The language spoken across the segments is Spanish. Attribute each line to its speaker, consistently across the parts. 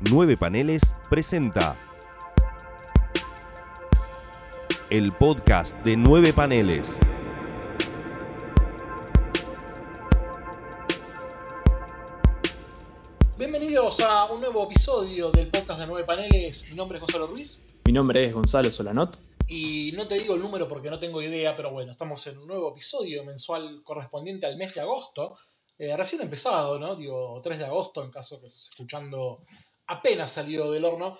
Speaker 1: Nueve Paneles presenta el podcast de Nueve Paneles.
Speaker 2: Bienvenidos a un nuevo episodio del podcast de Nueve Paneles. Mi nombre es Gonzalo Ruiz.
Speaker 3: Mi nombre es Gonzalo Solanot.
Speaker 2: Y no te digo el número porque no tengo idea, pero bueno, estamos en un nuevo episodio mensual correspondiente al mes de agosto. Eh, recién empezado, ¿no? Digo, 3 de agosto, en caso que estés escuchando apenas salido del horno.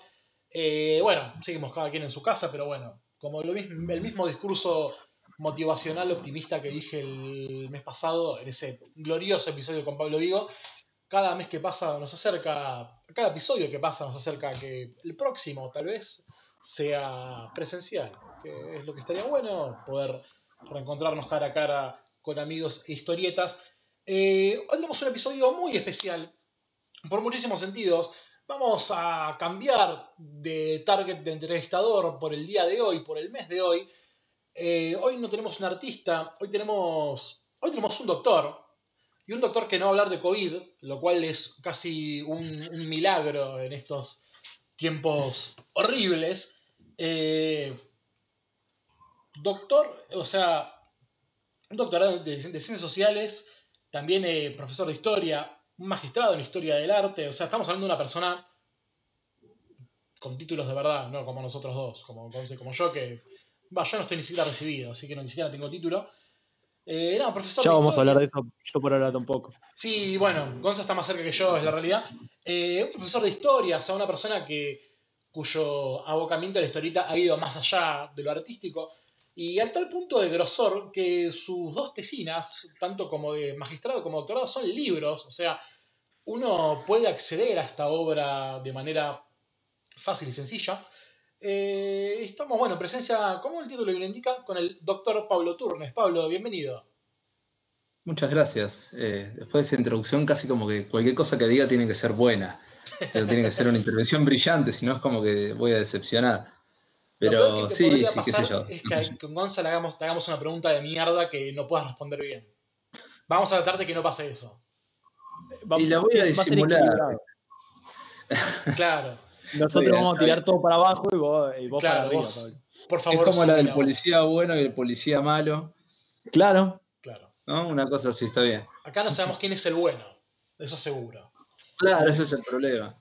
Speaker 2: Eh, bueno, seguimos cada quien en su casa, pero bueno, como el mismo discurso motivacional optimista que dije el mes pasado, en ese glorioso episodio con Pablo Vigo, cada mes que pasa nos acerca, cada episodio que pasa nos acerca que el próximo tal vez sea presencial, que es lo que estaría bueno, poder reencontrarnos cara a cara con amigos e historietas. Eh, hoy un episodio muy especial, por muchísimos sentidos. Vamos a cambiar de target de entrevistador por el día de hoy, por el mes de hoy. Eh, hoy no tenemos un artista, hoy tenemos, hoy tenemos un doctor. Y un doctor que no va a hablar de COVID, lo cual es casi un, milagro en estos tiempos horribles. Eh, doctor, o sea, un doctorado de, de ciencias sociales, también eh, profesor de historia, un magistrado en historia del arte, o sea, estamos hablando de una persona con títulos de verdad, no como nosotros dos, como, como yo que, va, yo no estoy ni siquiera recibido, así que no, ni siquiera tengo título. Eh, no, profesor
Speaker 3: Ya vamos a hablar de eso, yo por ahora tampoco.
Speaker 2: Sí, bueno, Gonza está más cerca que yo, es la realidad. Eh, un profesor de historia, o sea, una persona que, cuyo abocamiento a la historieta ha ido más allá de lo artístico, y al tal punto de grosor que sus dos tesinas, tanto como de magistrado como doctorado, son libros, o sea, uno puede acceder a esta obra de manera fácil y sencilla. Eh, estamos, bueno, en presencia, como el título bien indica, con el doctor Pablo Turnes. Pablo, bienvenido.
Speaker 4: Muchas gracias. Eh, después de esa introducción, casi como que cualquier cosa que diga tiene que ser buena. Pero tiene que ser una intervención brillante, si no es como que voy a decepcionar.
Speaker 2: Lo peor
Speaker 4: Pero
Speaker 2: que te
Speaker 4: sí,
Speaker 2: podría
Speaker 4: sí, qué sé
Speaker 2: pasar
Speaker 4: yo.
Speaker 2: es que a- con Gonza le hagamos, te hagamos una pregunta de mierda que no puedas responder bien. Vamos a tratar de que no pase eso.
Speaker 4: Y la voy a disimular.
Speaker 2: Claro,
Speaker 3: Nosotros
Speaker 4: Bien,
Speaker 3: vamos a tirar todo para abajo y vos, y vos para
Speaker 2: claro,
Speaker 3: arriba.
Speaker 2: vos, por
Speaker 4: Es
Speaker 2: favor.
Speaker 4: como la del policía bueno y el policía malo.
Speaker 3: Claro.
Speaker 2: Claro.
Speaker 4: ¿no? Una cosa así, está bien.
Speaker 2: Acá no sabemos quién es el bueno, eso seguro.
Speaker 4: Claro, ese es el problema.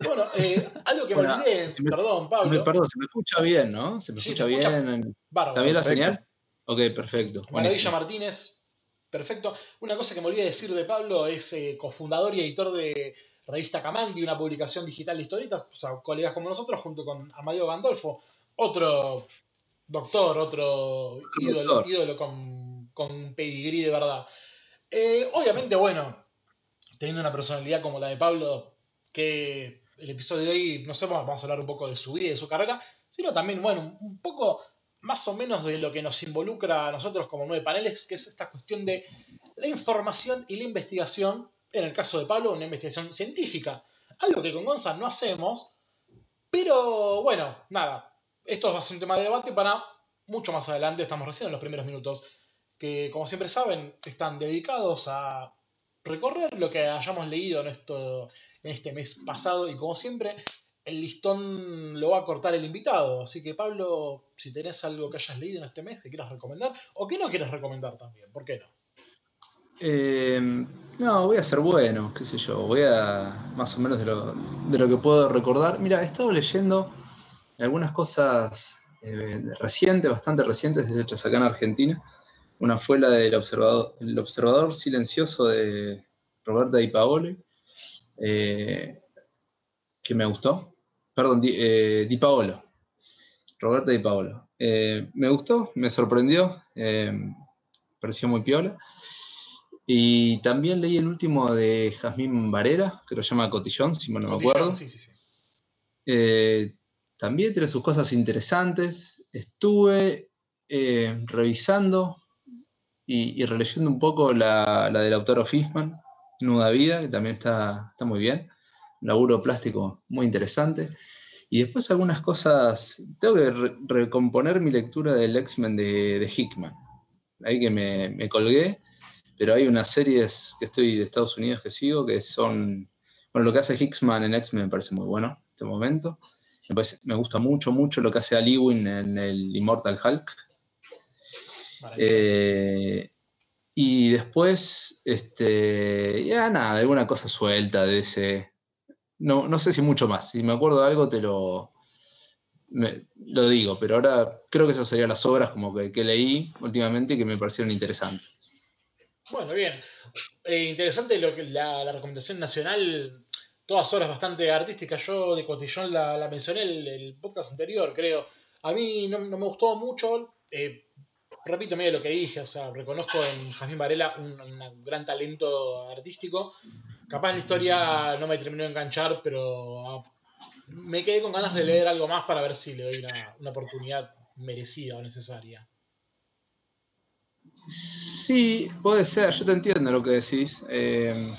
Speaker 2: Bueno, eh, algo que me olvidé,
Speaker 4: me-
Speaker 2: perdón,
Speaker 4: Me-
Speaker 2: Pablo.
Speaker 4: perdón, se me escucha bien, ¿no? Se me
Speaker 2: Sí,
Speaker 4: escucha
Speaker 2: se escucha
Speaker 4: bien.
Speaker 2: Bárbaro.
Speaker 4: ¿Está bien la señal? Ok, perfecto.
Speaker 2: Maravilla. Martínez, perfecto. Una cosa que me olvidé decir de Pablo es eh, cofundador y editor de Revista Camangui, una publicación digital de historietas, o sea, colegas como nosotros, junto con Amadeo Gandolfo, otro doctor, otro ídolo, ídolo con, con pedigrí de verdad. Eh, obviamente, bueno, teniendo una personalidad como la de Pablo, que el episodio de hoy, no sé, vamos a hablar un poco de su vida y de su carrera, sino también, bueno, un poco más o menos de lo que nos involucra a nosotros como nueve paneles, que es esta cuestión de la información y la investigación, en el caso de Pablo, una investigación científica, algo que con Gonza no hacemos, pero bueno, nada, esto va a ser un tema de debate para mucho más adelante, estamos recién en los primeros minutos, que como siempre saben, están dedicados a recorrer lo que hayamos leído en, esto, en este mes pasado y como siempre el listón lo va a cortar el invitado. Así que Pablo, si tenés algo que hayas leído en este mes que quieras recomendar o que no quieres recomendar también, ¿por qué no?
Speaker 4: Eh, no, voy a ser bueno, qué sé yo, voy a más o menos de lo, de lo que puedo recordar. Mira, he estado leyendo algunas cosas eh, recientes, bastante recientes, hechas acá en Argentina. Una fue la del observador, el observador silencioso de Roberta Di Paolo, eh, que me gustó. Perdón, Di, eh, Di Paolo. Roberta Di Paolo. Eh, me gustó, me sorprendió, eh, pareció muy piola. Y también leí el último de Jazmín Varela, que lo llama Cotillón, si mal no me acuerdo.
Speaker 2: Sí, sí, sí.
Speaker 4: También tiene sus cosas interesantes. Estuve revisando y, releyendo un poco la, la del autor Fishman, Nuda Vida, que también está, está muy bien. Un laburo plástico muy interesante. Y después algunas cosas. Tengo que re- recomponer mi lectura del X-Men de, de Hickman. Ahí que me, me colgué. Pero hay unas series que estoy de Estados Unidos que sigo que son Bueno, lo que hace Hickman en X-Men me parece muy bueno en este momento. Me, me gusta mucho, mucho lo que hace Ali Win en el Immortal Hulk. Eh, y después, este, ya nada, alguna cosa suelta de ese. No, no sé si mucho más. Si me acuerdo de algo, te lo, me- lo digo, pero ahora creo que esas serían las obras como que, que leí últimamente y que me parecieron interesantes.
Speaker 2: Bueno, bien. Eh, interesante lo que, la, la recomendación nacional, todas horas bastante artísticas. Yo de Cotillón la, la mencioné en el, el podcast anterior, creo. A mí no, no me gustó mucho. eh, repito medio lo que dije, o sea, reconozco en Jazmín Varela un, gran talento artístico. Capaz la historia no me terminó de enganchar, pero ah, me quedé con ganas de leer algo más para ver si le doy una, una oportunidad merecida o necesaria.
Speaker 4: Sí, puede ser, yo te entiendo lo que decís. eh,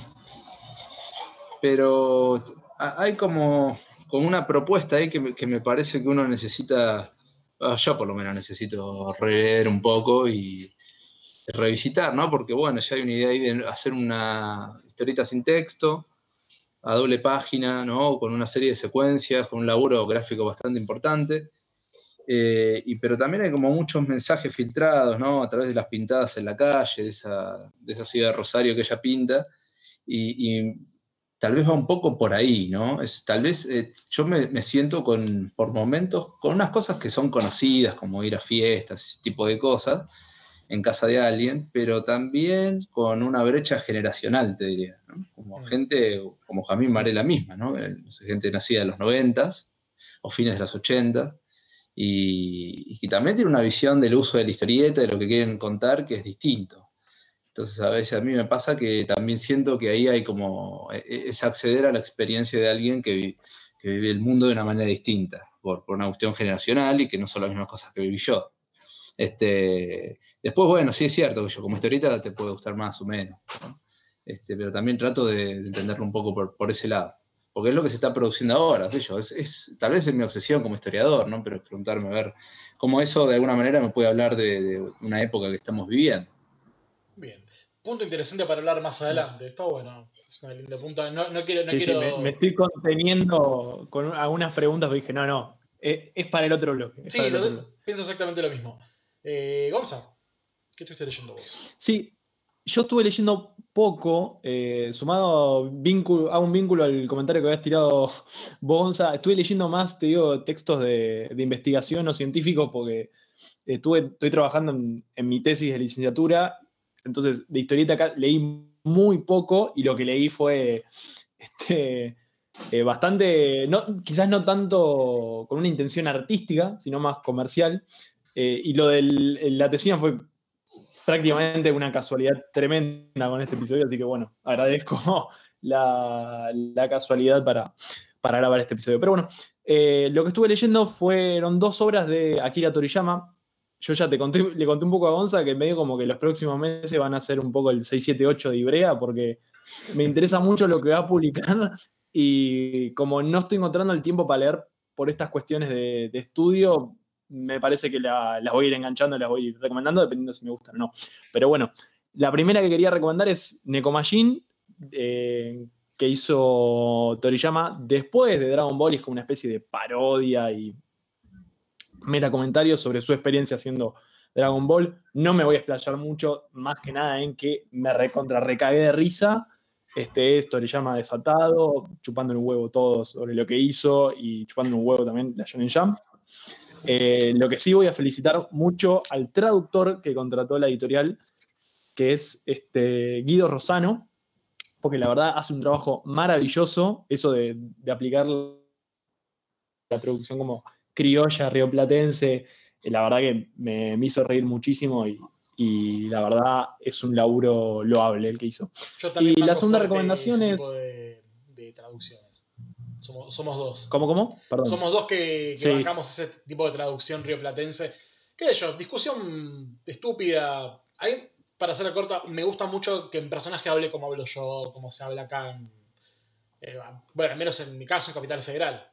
Speaker 4: pero ha- hay como, como una propuesta ahí que me, que me parece que uno necesita, yo por lo menos necesito releer un poco y revisitar, ¿no? Porque bueno, ya hay una idea ahí de hacer una historieta sin texto, a doble página, ¿no? Con una serie de secuencias, con un laburo gráfico bastante importante. Eh, y, pero también hay como muchos mensajes filtrados, ¿no? A través de las pintadas en la calle, de esa, de esa ciudad de Rosario que ella pinta. Y tal vez va un poco por ahí, ¿no? Es, tal vez eh, yo me, me siento con, por momentos con unas cosas que son conocidas, como ir a fiestas, ese tipo de cosas, en casa de alguien, pero también con una brecha generacional, te diría, ¿no? Como
Speaker 2: Mm.
Speaker 4: gente, como Jamín Marela misma, ¿no? Gente nacida en los noventas o fines de los ochentas y, y que también tiene una visión del uso de la historieta, de lo que quieren contar, que es distinto. Entonces a veces a mí me pasa que también siento que ahí hay como, e- e- es acceder a la experiencia de alguien que, vi- que vive el mundo de una manera distinta, por, por una cuestión generacional y que no son las mismas cosas que viví yo. Este, después, bueno, sí es cierto que yo como historieta te puede gustar más o menos, ¿no? este, pero también trato de, de entenderlo un poco por, por ese lado porque es lo que se está produciendo ahora, yo, es, es- tal vez es mi obsesión como historiador, ¿no? Pero es preguntarme a ver cómo eso de alguna manera me puede hablar de una época que estamos viviendo.
Speaker 2: Bien. Punto interesante para hablar más adelante. Está bueno. Es una linda punta. No, no quiero. No
Speaker 3: Sí, sí,
Speaker 2: quiero...
Speaker 3: me, me estoy conteniendo con algunas preguntas, dije, no, no, es, es para el otro bloque.
Speaker 2: Sí, lo-
Speaker 3: otro bloque.
Speaker 2: pienso exactamente lo mismo. Eh, Gonza, ¿qué estuviste leyendo vos?
Speaker 3: Sí, yo estuve leyendo poco, eh, sumado vínculo, a un vínculo al comentario que habías tirado vos, Gonza, estuve leyendo más, te digo, textos de, de investigación o científicos porque estuve, estoy trabajando en, en mi tesis de licenciatura, entonces de historieta acá leí muy poco y lo que leí fue este, eh, bastante, quizás no tanto con una intención artística, sino más comercial. Eh, y lo de la tesina fue prácticamente una casualidad tremenda con este episodio, así que bueno, agradezco la, casualidad para, para grabar este episodio. Pero bueno, eh, lo que estuve leyendo fueron dos obras de Akira Toriyama. Yo ya te conté, le conté un poco a Gonza que medio como que los próximos meses van a ser un poco el 678 de Ibrea, porque me interesa mucho lo que va a publicar y como no estoy encontrando el tiempo para leer por estas cuestiones de, estudio, me parece que la- las voy a ir enganchando, las voy a ir recomendando, dependiendo si me gustan o no. Pero bueno, la primera que quería recomendar es Nekomajin, eh, que hizo Toriyama después de Dragon Ball, y es como una especie de parodia y meta comentarios sobre su experiencia haciendo Dragon Ball. No me voy a explayar mucho, más que nada en que me recontra recagué de risa. Este es Toriyama desatado, chupando un huevo todo sobre lo que hizo y chupando un huevo también la Shonen Jump. Eh, lo que sí voy a felicitar mucho al traductor que contrató la editorial, que es este Guido Rosano, porque la verdad hace un trabajo maravilloso, eso de, de aplicar la traducción como criolla, rioplatense, eh, la verdad que me, me hizo reír muchísimo y, y la verdad es un laburo loable el que hizo.
Speaker 2: Yo también
Speaker 3: Y la segunda recomendación es-
Speaker 2: de, de traducciones. Somos, somos dos.
Speaker 3: ¿Cómo, cómo? Perdón.
Speaker 2: Somos dos que, que
Speaker 3: Sí.
Speaker 2: bancamos ese tipo de traducción rioplatense. ¿Qué sé yo? Discusión estúpida. Mí, para hacerla corta, me gusta mucho que en personaje hable como hablo yo, como se habla acá en. eh, bueno, al menos en mi caso, en Capital Federal.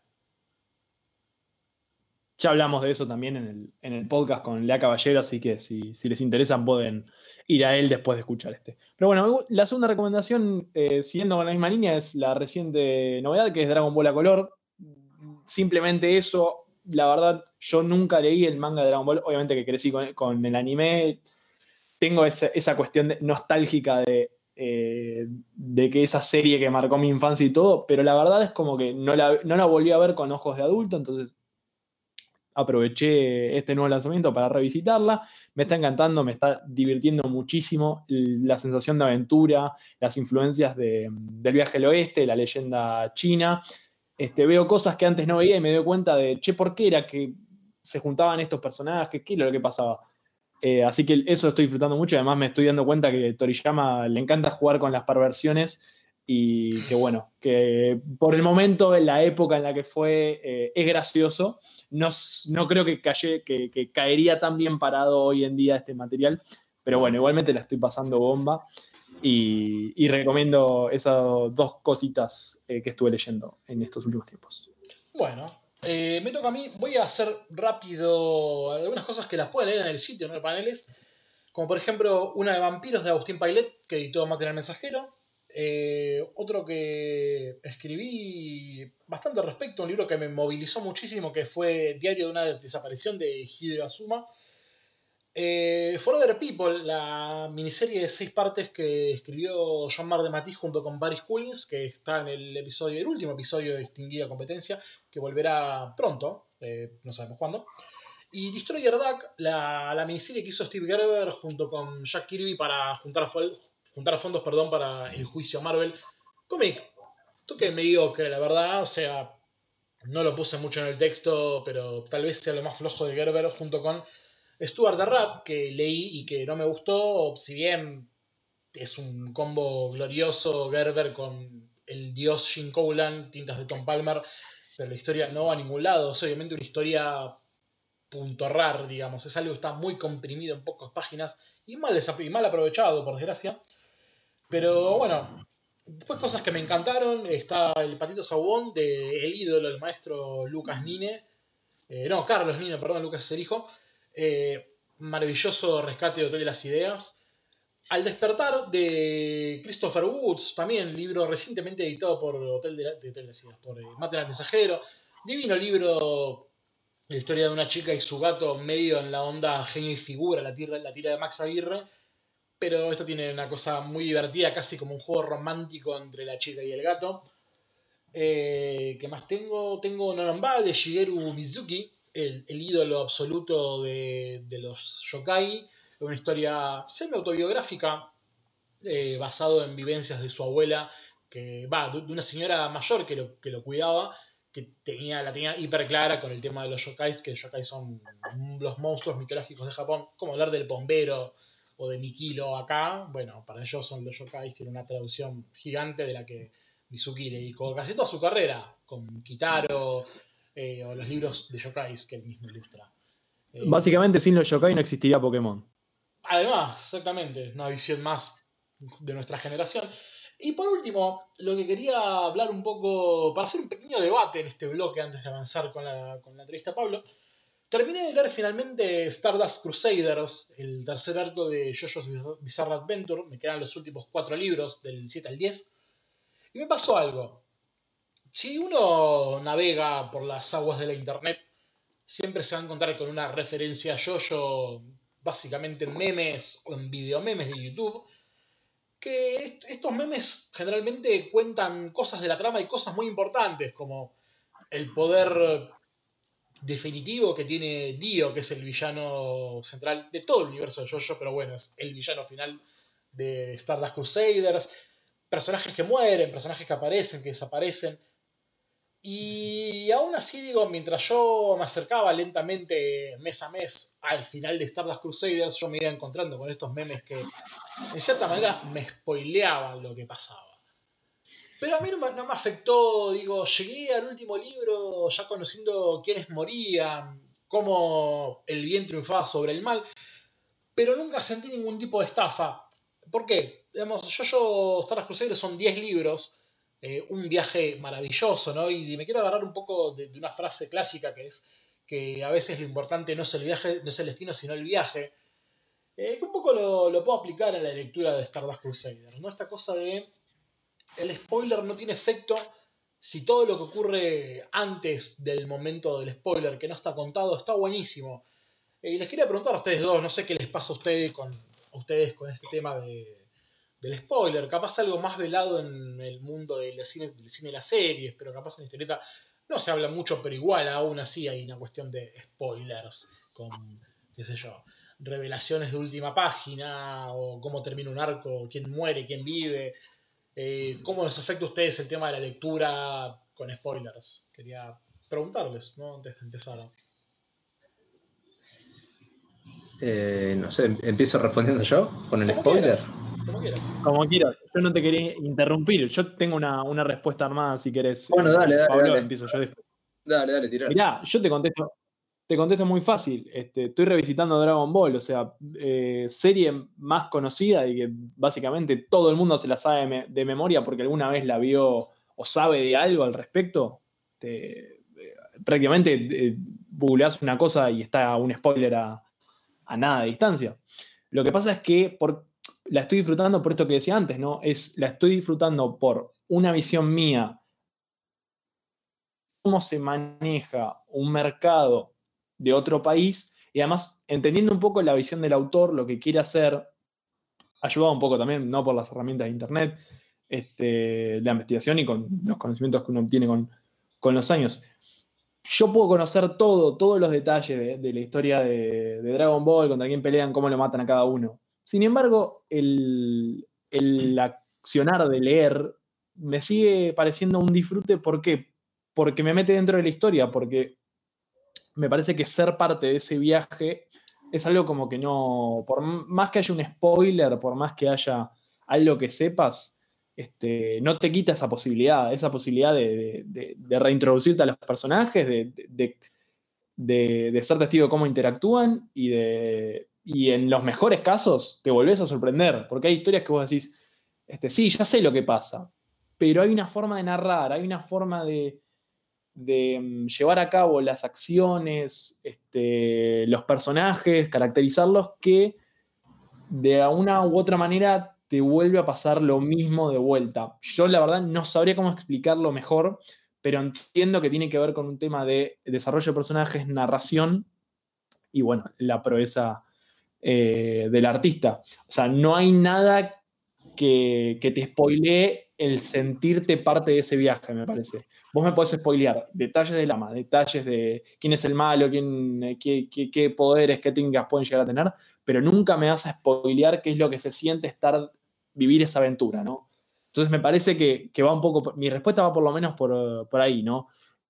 Speaker 3: Ya hablamos de eso también en el, en el podcast con Lea Caballero, así que si, si les interesan pueden ir a él después de escuchar este. Pero bueno, la segunda recomendación, eh, siguiendo con la misma línea, es la reciente novedad que es Dragon Ball a color. Simplemente eso, la verdad, yo nunca leí el manga de Dragon Ball, obviamente que crecí con, el anime. Tengo esa, cuestión nostálgica de, eh, de que esa serie que marcó mi infancia y todo, pero la verdad es como que no la, no la volví a ver con ojos de adulto, entonces aproveché este nuevo lanzamiento para revisitarla. Me está encantando, me está divirtiendo muchísimo la sensación de aventura, las influencias del viaje al oeste, la leyenda china. Este, veo cosas que antes no veía y me doy cuenta de, che, ¿por qué era que se juntaban estos personajes? ¿Qué era lo que pasaba? Eh, así que eso estoy disfrutando mucho. Además, me estoy dando cuenta que Toriyama le encanta jugar con las perversiones y que, bueno, que por el momento, en la época en la que fue, eh, es gracioso no, creo que, que, caería tan bien parado hoy en día este material, pero bueno, igualmente la estoy pasando bomba y, recomiendo esas dos cositas eh, que estuve leyendo en estos últimos tiempos.
Speaker 2: Bueno, eh, me toca a mí, voy a hacer rápido algunas cosas que las pueden leer en el sitio, en los paneles, como por ejemplo una de vampiros de Agustín Pailet, que editó Material Mensajero, eh, otro que escribí bastante respecto, un libro que me movilizó muchísimo, que fue Diario de una desaparición de Hideo Asuma. Eh, Forever People, la miniserie de seis partes que escribió John Mar de Matisse junto con Barry Cullins, que está en el episodio, el último episodio de Distinguida Competencia, que volverá pronto, eh, no sabemos cuándo. Y Destroyer Duck, la, la, miniserie que hizo Steve Gerber junto con Jack Kirby para juntar, juntar fondos perdón, para el juicio Marvel. Cómic, toque mediocre, la verdad. O sea, no lo puse mucho en el texto, pero tal vez sea lo más flojo de Gerber junto con Stuart the Rap, que leí y que no me gustó. Si bien es un combo glorioso Gerber con el dios Jim Cowland, tintas de Tom Palmer, pero la historia no va a ningún lado. Es obviamente una historia punto rar, digamos. Es algo que está muy comprimido en pocas páginas y mal, y mal aprovechado, por desgracia. Pero bueno, después cosas que me encantaron. Está el patito sabón de el ídolo del maestro Lucas Nine. Eh, no, Carlos Nine, perdón, Lucas es el hijo. Eh, maravilloso rescate de Hotel de las Ideas. Al despertar de Christopher Woods, también libro recientemente editado por Hotel de, las Ideas, por eh, Mensajero. Divino libro, la historia de una chica y su gato medio en la onda genio y figura, la tira, la tira de Max Aguirre pero esto tiene una cosa muy divertida, casi como un juego romántico entre la chica y el gato. Eh, ¿Qué más tengo? Tengo Nonomba de Shigeru Mizuki, el, ídolo absoluto de, los yokai. Una historia semi-autobiográfica eh, basado en vivencias de su abuela, que va, de, una señora mayor que lo, que lo cuidaba, que tenía, la tenía hiper clara con el tema de los yokais, que los yokais son los monstruos mitológicos de Japón, como hablar del bombero, o de Mikilo acá, bueno, para ellos son los yokais, tiene una traducción gigante de la que Mizuki le dedicó casi toda su carrera, con Kitaro eh, o los libros de yokais que él mismo ilustra.
Speaker 3: Eh, Básicamente sin los yokai no existiría Pokémon.
Speaker 2: Además, exactamente, una visión más de nuestra generación. Y por último, lo que quería hablar un poco, para hacer un pequeño debate en este bloque antes de avanzar con la, con la entrevista a Pablo, Terminé de leer finalmente Stardust Crusaders, el tercer arco de JoJo's Bizarre Adventure. Me quedan los últimos cuatro libros, del 7 al 10. Y me pasó algo. Si uno navega por las aguas de la internet, siempre se va a encontrar con una referencia a JoJo, básicamente en memes o en videomemes de YouTube. Que estos memes generalmente cuentan cosas de la trama y cosas muy importantes, como el poder definitivo que tiene Dio, que es el villano central de todo el universo de JoJo, pero bueno, es el villano final de Stardust Crusaders. Personajes que mueren, personajes que aparecen, que desaparecen. Y aún así digo, mientras yo me acercaba lentamente mes a mes al final de Stardust Crusaders, yo me iba encontrando con estos memes que en cierta manera me spoileaban lo que pasaba. Pero a mí no me, afectó, digo, llegué al último libro ya conociendo quiénes morían, cómo el bien triunfaba sobre el mal, pero nunca sentí ningún tipo de estafa. ¿Por qué? Digamos, yo, yo, Star Wars Crusaders son 10 libros, eh, un viaje maravilloso, ¿no? Y me quiero agarrar un poco de, una frase clásica que es que a veces lo importante no es el viaje, no es el destino, sino el viaje. eh, que un poco lo, lo, puedo aplicar en la lectura de Stardust Crusader, ¿no? Esta cosa de el spoiler no tiene efecto si todo lo que ocurre antes del momento del spoiler que no está contado está buenísimo. Eh, y les quería preguntar a ustedes dos, no sé qué les pasa a ustedes con, a ustedes con este tema de, del spoiler, capaz algo más velado en el mundo del cine, del cine y las series, pero capaz en la historieta no se habla mucho, pero igual aún así hay una cuestión de spoilers con, qué sé yo, revelaciones de última página, o cómo termina un arco, quién muere, quién vive, eh, cómo les afecta a ustedes el tema de la lectura con spoilers. Quería preguntarles, ¿no? Antes de empezar.
Speaker 4: Eh, no sé, empiezo respondiendo yo con el spoiler.
Speaker 2: como quieras.
Speaker 3: Como quieras. Yo no te quería interrumpir. Yo tengo una, una respuesta armada si querés.
Speaker 4: Bueno, dale, dale.
Speaker 3: Pablo,
Speaker 4: dale.
Speaker 3: empiezo yo después.
Speaker 4: Dale, dale, tirá.
Speaker 3: Mirá, yo te contesto, te contesto muy fácil. Este, estoy revisitando Dragon Ball, o sea, eh, serie más conocida y que básicamente todo el mundo se la sabe de, me- de memoria porque alguna vez la vio o sabe de algo al respecto. Eh, prácticamente eh, googleás una cosa y está un spoiler a, nada de distancia. Lo que pasa es que la estoy disfrutando por esto que decía antes, ¿no? Es, la estoy disfrutando por una visión mía cómo se maneja un mercado de otro país y además entendiendo un poco la visión del autor, lo que quiere hacer, ayudado un poco también, no por las herramientas de Internet, este, la investigación y con los conocimientos que uno obtiene con, con los años. Yo puedo conocer todo, todos los detalles de, la historia de, de Dragon Ball, contra quién pelean, cómo lo matan a cada uno. Sin embargo, el, el accionar de leer me sigue pareciendo un disfrute. ¿Por qué? Porque me mete dentro de la historia, porque me parece que ser parte de ese viaje es algo como que no, por más que haya un spoiler, por más que haya algo que sepas, este, no te quita esa posibilidad, esa posibilidad de, reintroducirte a los personajes, de ser testigo de cómo interactúan y, de, y en los mejores casos te volvés a sorprender, porque hay historias que vos decís, este, sí, ya sé lo que pasa, pero hay una forma de narrar, hay una forma de, de mm, llevar a cabo las acciones, este, los personajes, caracterizarlos, que de una u otra manera te vuelve a pasar lo mismo de vuelta. Yo la verdad no sabría cómo explicarlo mejor, pero entiendo que tiene que ver con un tema de desarrollo de personajes, narración y bueno, la proeza eh, del artista. O sea, no hay nada que, que te spoilee el sentirte parte de ese viaje, me parece. Vos me podés spoilear detalles del ama, detalles de quién es el malo, quién, qué, qué- poderes, qué técnicas pueden llegar a tener, pero nunca me vas a spoilear qué es lo que se siente estar, vivir esa aventura, ¿no? Entonces me parece que, que va un poco, mi respuesta va por lo menos por, por ahí, ¿no?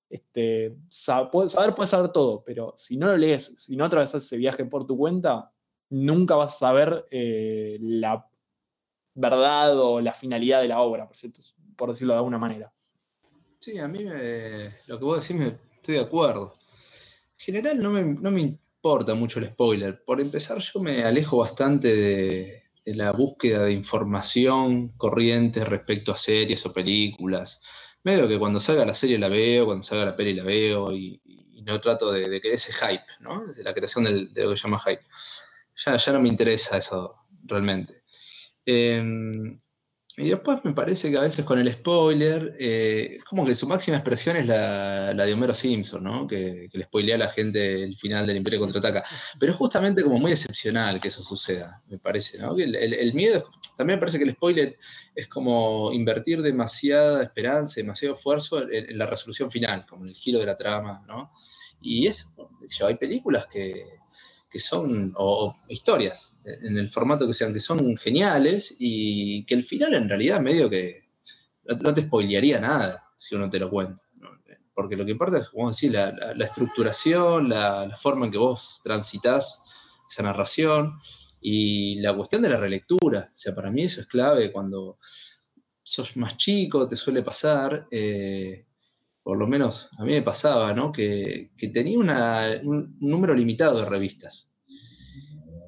Speaker 3: Este, saber puedes saber todo, pero si no lo lees, si no atravesas ese viaje por tu cuenta, nunca vas a saber eh, la verdad o la finalidad de la obra, por, cierto, por decirlo de alguna manera.
Speaker 4: Sí, a mí me- lo que vos decís me estoy de acuerdo. En general no me, no me importa mucho el spoiler. Por empezar, yo me alejo bastante de, de la búsqueda de información corriente respecto a series o películas. Medio que cuando salga la serie la veo, cuando salga la peli la veo y, no trato de, de que ese hype, ¿no? De la creación de lo que se llama hype. Ya, ya no me interesa eso realmente. Em, y después me parece que a veces con el spoiler, eh, como que su máxima expresión es la, la de Homero Simpson, ¿no? Que, que le spoilea a la gente el final del Imperio Contraataca. Pero es justamente como muy excepcional que eso suceda, me parece, ¿no? Que el, el- miedo, también me parece que el spoiler es como invertir demasiada esperanza, demasiado esfuerzo en, en la resolución final, como en el giro de la trama, ¿no? Y es, yo, hay películas que, que son, o, historias, en el formato que sean, que son geniales y que el final en realidad medio que no, te spoilearía nada si uno te lo cuenta. Porque lo que importa es, como decir, la, estructuración, la, la forma en que vos transitas esa narración y la cuestión de la relectura. O sea, para mí eso es clave cuando sos más chico, te suele pasar. eh, por lo menos a mí me pasaba, ¿no? Que, tenía un número limitado de revistas.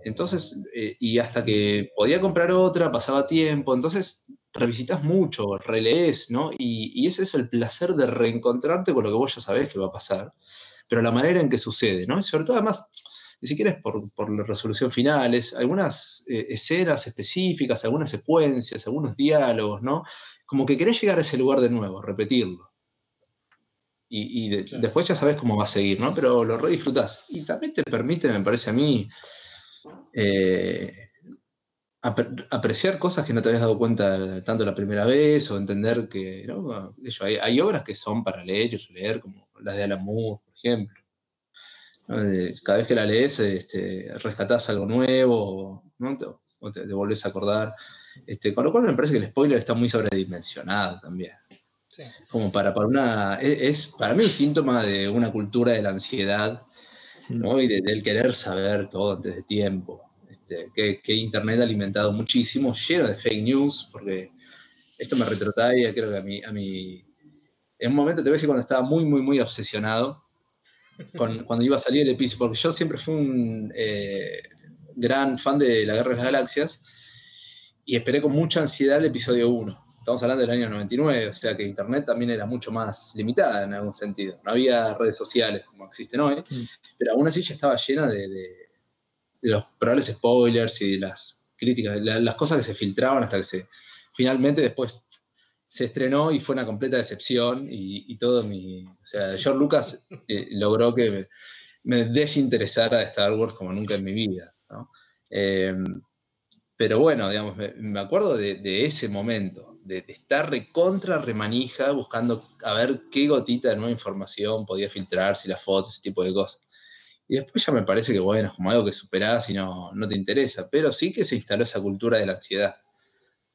Speaker 4: Entonces, eh, y hasta que podía comprar otra, pasaba tiempo, entonces revisitas mucho, relees, ¿no? Y, y es el placer de reencontrarte con lo que vos ya sabés que va a pasar, pero la manera en que sucede, ¿no? Y sobre todo, además, ni siquiera es por, por la resolución final, es algunas eh, escenas específicas, algunas secuencias, algunos diálogos, ¿no? Como que querés llegar a ese lugar de nuevo, repetirlo. Y, y de-
Speaker 2: Claro.
Speaker 4: después ya sabes cómo va a seguir, ¿no? Pero lo re disfrutás. Y también te permite, me parece a mí, eh, apre- apreciar cosas que no te habías dado cuenta tanto la primera vez o entender que ¿no? Hay, hay obras que son para leer y leer, como las de Alan Moore, por ejemplo. cada vez que la lees, este, rescatás algo nuevo ¿no? Te- o te, te volvés a acordar. Este, con lo cual me parece que el spoiler está muy sobredimensionado también.
Speaker 2: Sí.
Speaker 4: Como para, para una. Es, es para mí un síntoma de una cultura de la ansiedad ¿no? y de- del querer saber todo antes de tiempo. Este, que, que Internet ha alimentado muchísimo, lleno de fake news, porque esto me retrotrae, creo que a mi, a mi... En un momento te voy a decir cuando estaba muy, muy, muy obsesionado, con, cuando iba a salir el episodio, porque yo siempre fui un eh, gran fan de La Guerra de las Galaxias, y esperé con mucha ansiedad el episodio 1. Estamos hablando del año 99, o sea que Internet también era mucho más limitada en algún sentido. No había redes sociales como existen hoy, pero aún así ya estaba llena de, de- de los probables spoilers y de las críticas, la- las cosas que se filtraban hasta que se finalmente después se estrenó y fue una completa decepción y, y todo mi... O sea, George Lucas eh, logró que me, me desinteresara de Star Wars como nunca en mi vida. ¿no? Eh, pero bueno, digamos, me, me acuerdo de, de ese momento, de, de estar recontra remanija buscando a ver qué gotita de nueva información podía filtrar, si las fotos, ese tipo de cosas. Y después ya me parece que, bueno, es como algo que superás y no, no te interesa. Pero sí que se instaló esa cultura de la ansiedad,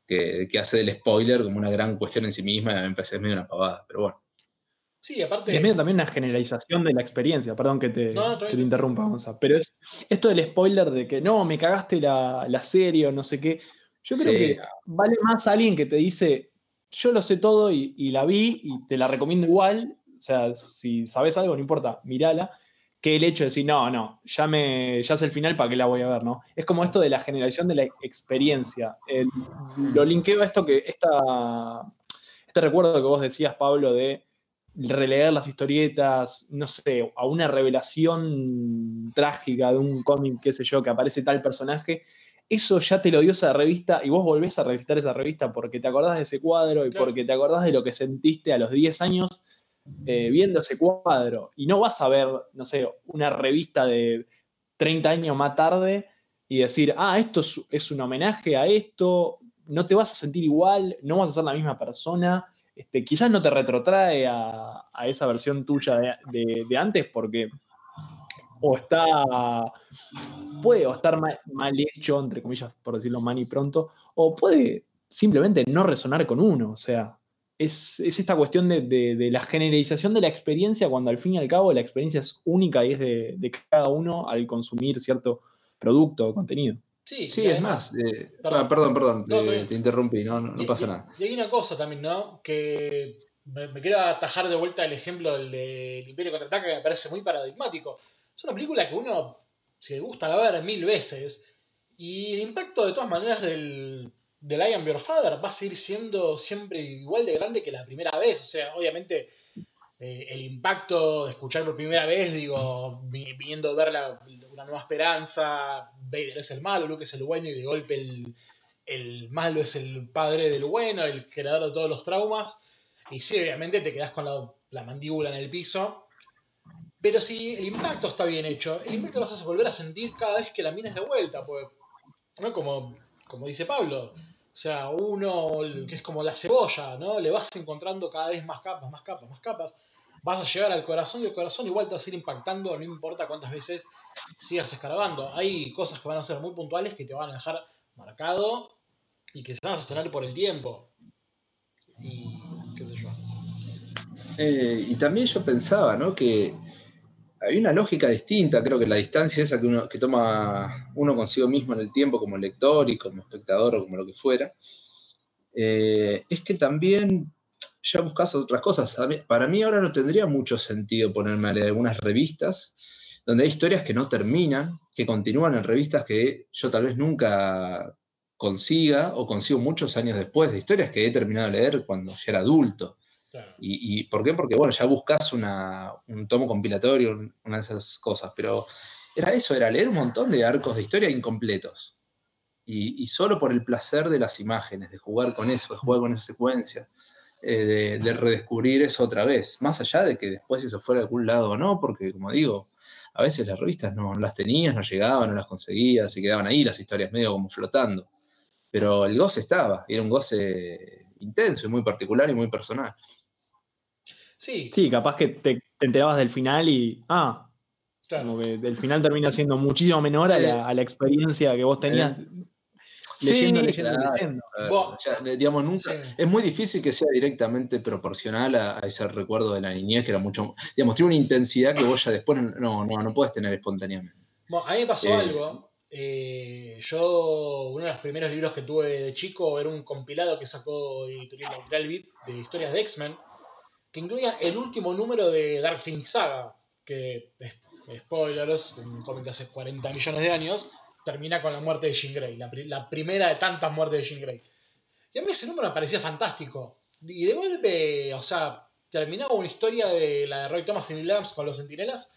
Speaker 4: que, que hace del spoiler como una gran cuestión en sí misma. Me parece que es medio una pavada, pero bueno.
Speaker 2: Sí, aparte.
Speaker 3: Y es medio también una generalización de la experiencia, perdón que te,
Speaker 2: No,
Speaker 3: que te interrumpa, Gonza. Pero es esto del spoiler de que no, me cagaste la, la serie o no sé qué. Yo creo
Speaker 4: Sí.
Speaker 3: que vale más alguien que te dice, yo lo sé todo y, y la vi y te la recomiendo igual. O sea, si sabes algo, no importa, mirala. Que el hecho de decir, no, no, ya, me, ya es el final, ¿para qué la voy a ver? ¿no? Es como esto de la generación de la experiencia. El- lo linkeo a esto que, esta, este recuerdo que vos decías, Pablo, de releer las historietas, no sé, a una revelación trágica de un cómic, qué sé yo, que aparece tal personaje, eso ya te lo dio esa revista y vos volvés a revisitar esa revista porque te acordás de ese cuadro y
Speaker 2: Claro.
Speaker 3: porque te acordás de lo que sentiste a los 10 años eh, viendo ese cuadro. Y no vas a ver, no sé, una revista de 30 años más tarde y decir, ah, esto es, es un homenaje a esto, no te vas a sentir igual, no vas a ser la misma persona este, quizás no te retrotrae a, a esa versión tuya de, de- de antes porque o está, puede o estar mal, mal hecho, entre comillas, por decirlo mal y pronto, o puede simplemente no resonar con uno, o sea, es, es esta cuestión de, de- de la generalización de la experiencia cuando al fin y al cabo la experiencia es única y es de, de cada uno al consumir cierto producto o contenido.
Speaker 2: Sí,
Speaker 4: Sí, es
Speaker 2: además,
Speaker 4: más. eh,
Speaker 2: perdón.
Speaker 4: perdón, perdón,
Speaker 2: No,
Speaker 4: te, interrumpí, no, no, pasa
Speaker 2: y-
Speaker 4: nada.
Speaker 2: Y hay una cosa también, ¿no? Que me, me quiero atajar de vuelta el ejemplo del de El Imperio Contraataca, que me parece muy paradigmático. Es una película que uno, si le gusta la ver mil veces, y el impacto de todas maneras del, del I Am Your Father va a seguir siendo siempre igual de grande que la primera vez. O sea, obviamente eh, el impacto de escuchar por primera vez, digo, vi- viniendo a ver la- una nueva esperanza, Vader es el malo, Luke es el bueno, y de golpe el, el malo es el padre del bueno, el creador de todos los traumas. Y sí, obviamente te quedas con la mandíbula en el piso. Pero si el impacto está bien hecho, el impacto lo hace volver a sentir cada vez que la minas de vuelta. Pues, ¿no? como, como dice Pablo. O sea, uno que es como la cebolla, ¿no? Le vas encontrando cada vez más capas, más capas, más capas. Vas a llegar al corazón y el corazón igual te va a seguir impactando, no importa cuántas veces sigas escarbando. Hay cosas que van a ser muy puntuales que te van a dejar marcado y que se van a sostener por el tiempo. Y qué sé yo.
Speaker 4: Eh, y también yo pensaba, ¿no? Que hay una lógica distinta, creo que la distancia esa que, uno, que toma uno consigo mismo en el tiempo como lector y como espectador o como lo que fuera, eh, es que también ya buscas otras cosas. Para mí ahora no tendría mucho sentido ponerme a leer algunas revistas donde hay historias que no terminan, que continúan en revistas que yo tal vez nunca consiga o consigo muchos años después de historias que he terminado de leer cuando ya era adulto. ¿Y, por qué? Porque, bueno, ya buscas un tomo compilatorio, un- una de esas cosas, pero era eso, era leer un montón de arcos de historia incompletos. Y, solo por el placer de las imágenes, de jugar con eso, de jugar con esa secuencia, eh, de, de redescubrir eso otra vez. Más allá de que después eso fuera de algún lado o no, porque como digo, a veces las revistas no, las tenías, no llegaban, no las conseguías, se quedaban ahí las historias medio como flotando. Pero el goce estaba, era un goce intenso y muy particular y muy personal.
Speaker 2: Sí,
Speaker 3: Sí, capaz que te, te enterabas del final y. Ah,
Speaker 2: claro.
Speaker 3: como que el final termina siendo muchísimo menor a la, a la experiencia que vos tenías leyendo,
Speaker 4: Sí,
Speaker 3: leyendo,
Speaker 4: claro.
Speaker 3: leyendo.
Speaker 2: Vos-
Speaker 4: Ya, digamos, nunca,
Speaker 2: Sí.
Speaker 4: es muy difícil que sea directamente proporcional a, a ese recuerdo de la niñez, que era mucho, digamos, tiene una intensidad que vos ya después no, no, no puedes tener espontáneamente.
Speaker 2: Bueno, a mí me pasó
Speaker 4: Eh.
Speaker 2: algo. Eh, yo, uno de los primeros libros que tuve de chico era un compilado que sacó Editorial Editorial Beat de historias de X-Men, que incluía el último número de Dark Phoenix Saga, que, spoilers, un cómic hace 40 millones de años, termina con la muerte de Jean Grey, la primera de tantas muertes de Jean Grey. Y a mí ese número me parecía fantástico. Y de golpe, o sea, terminaba una historia de la de Roy Thomas y Neil Adams con los sentinelas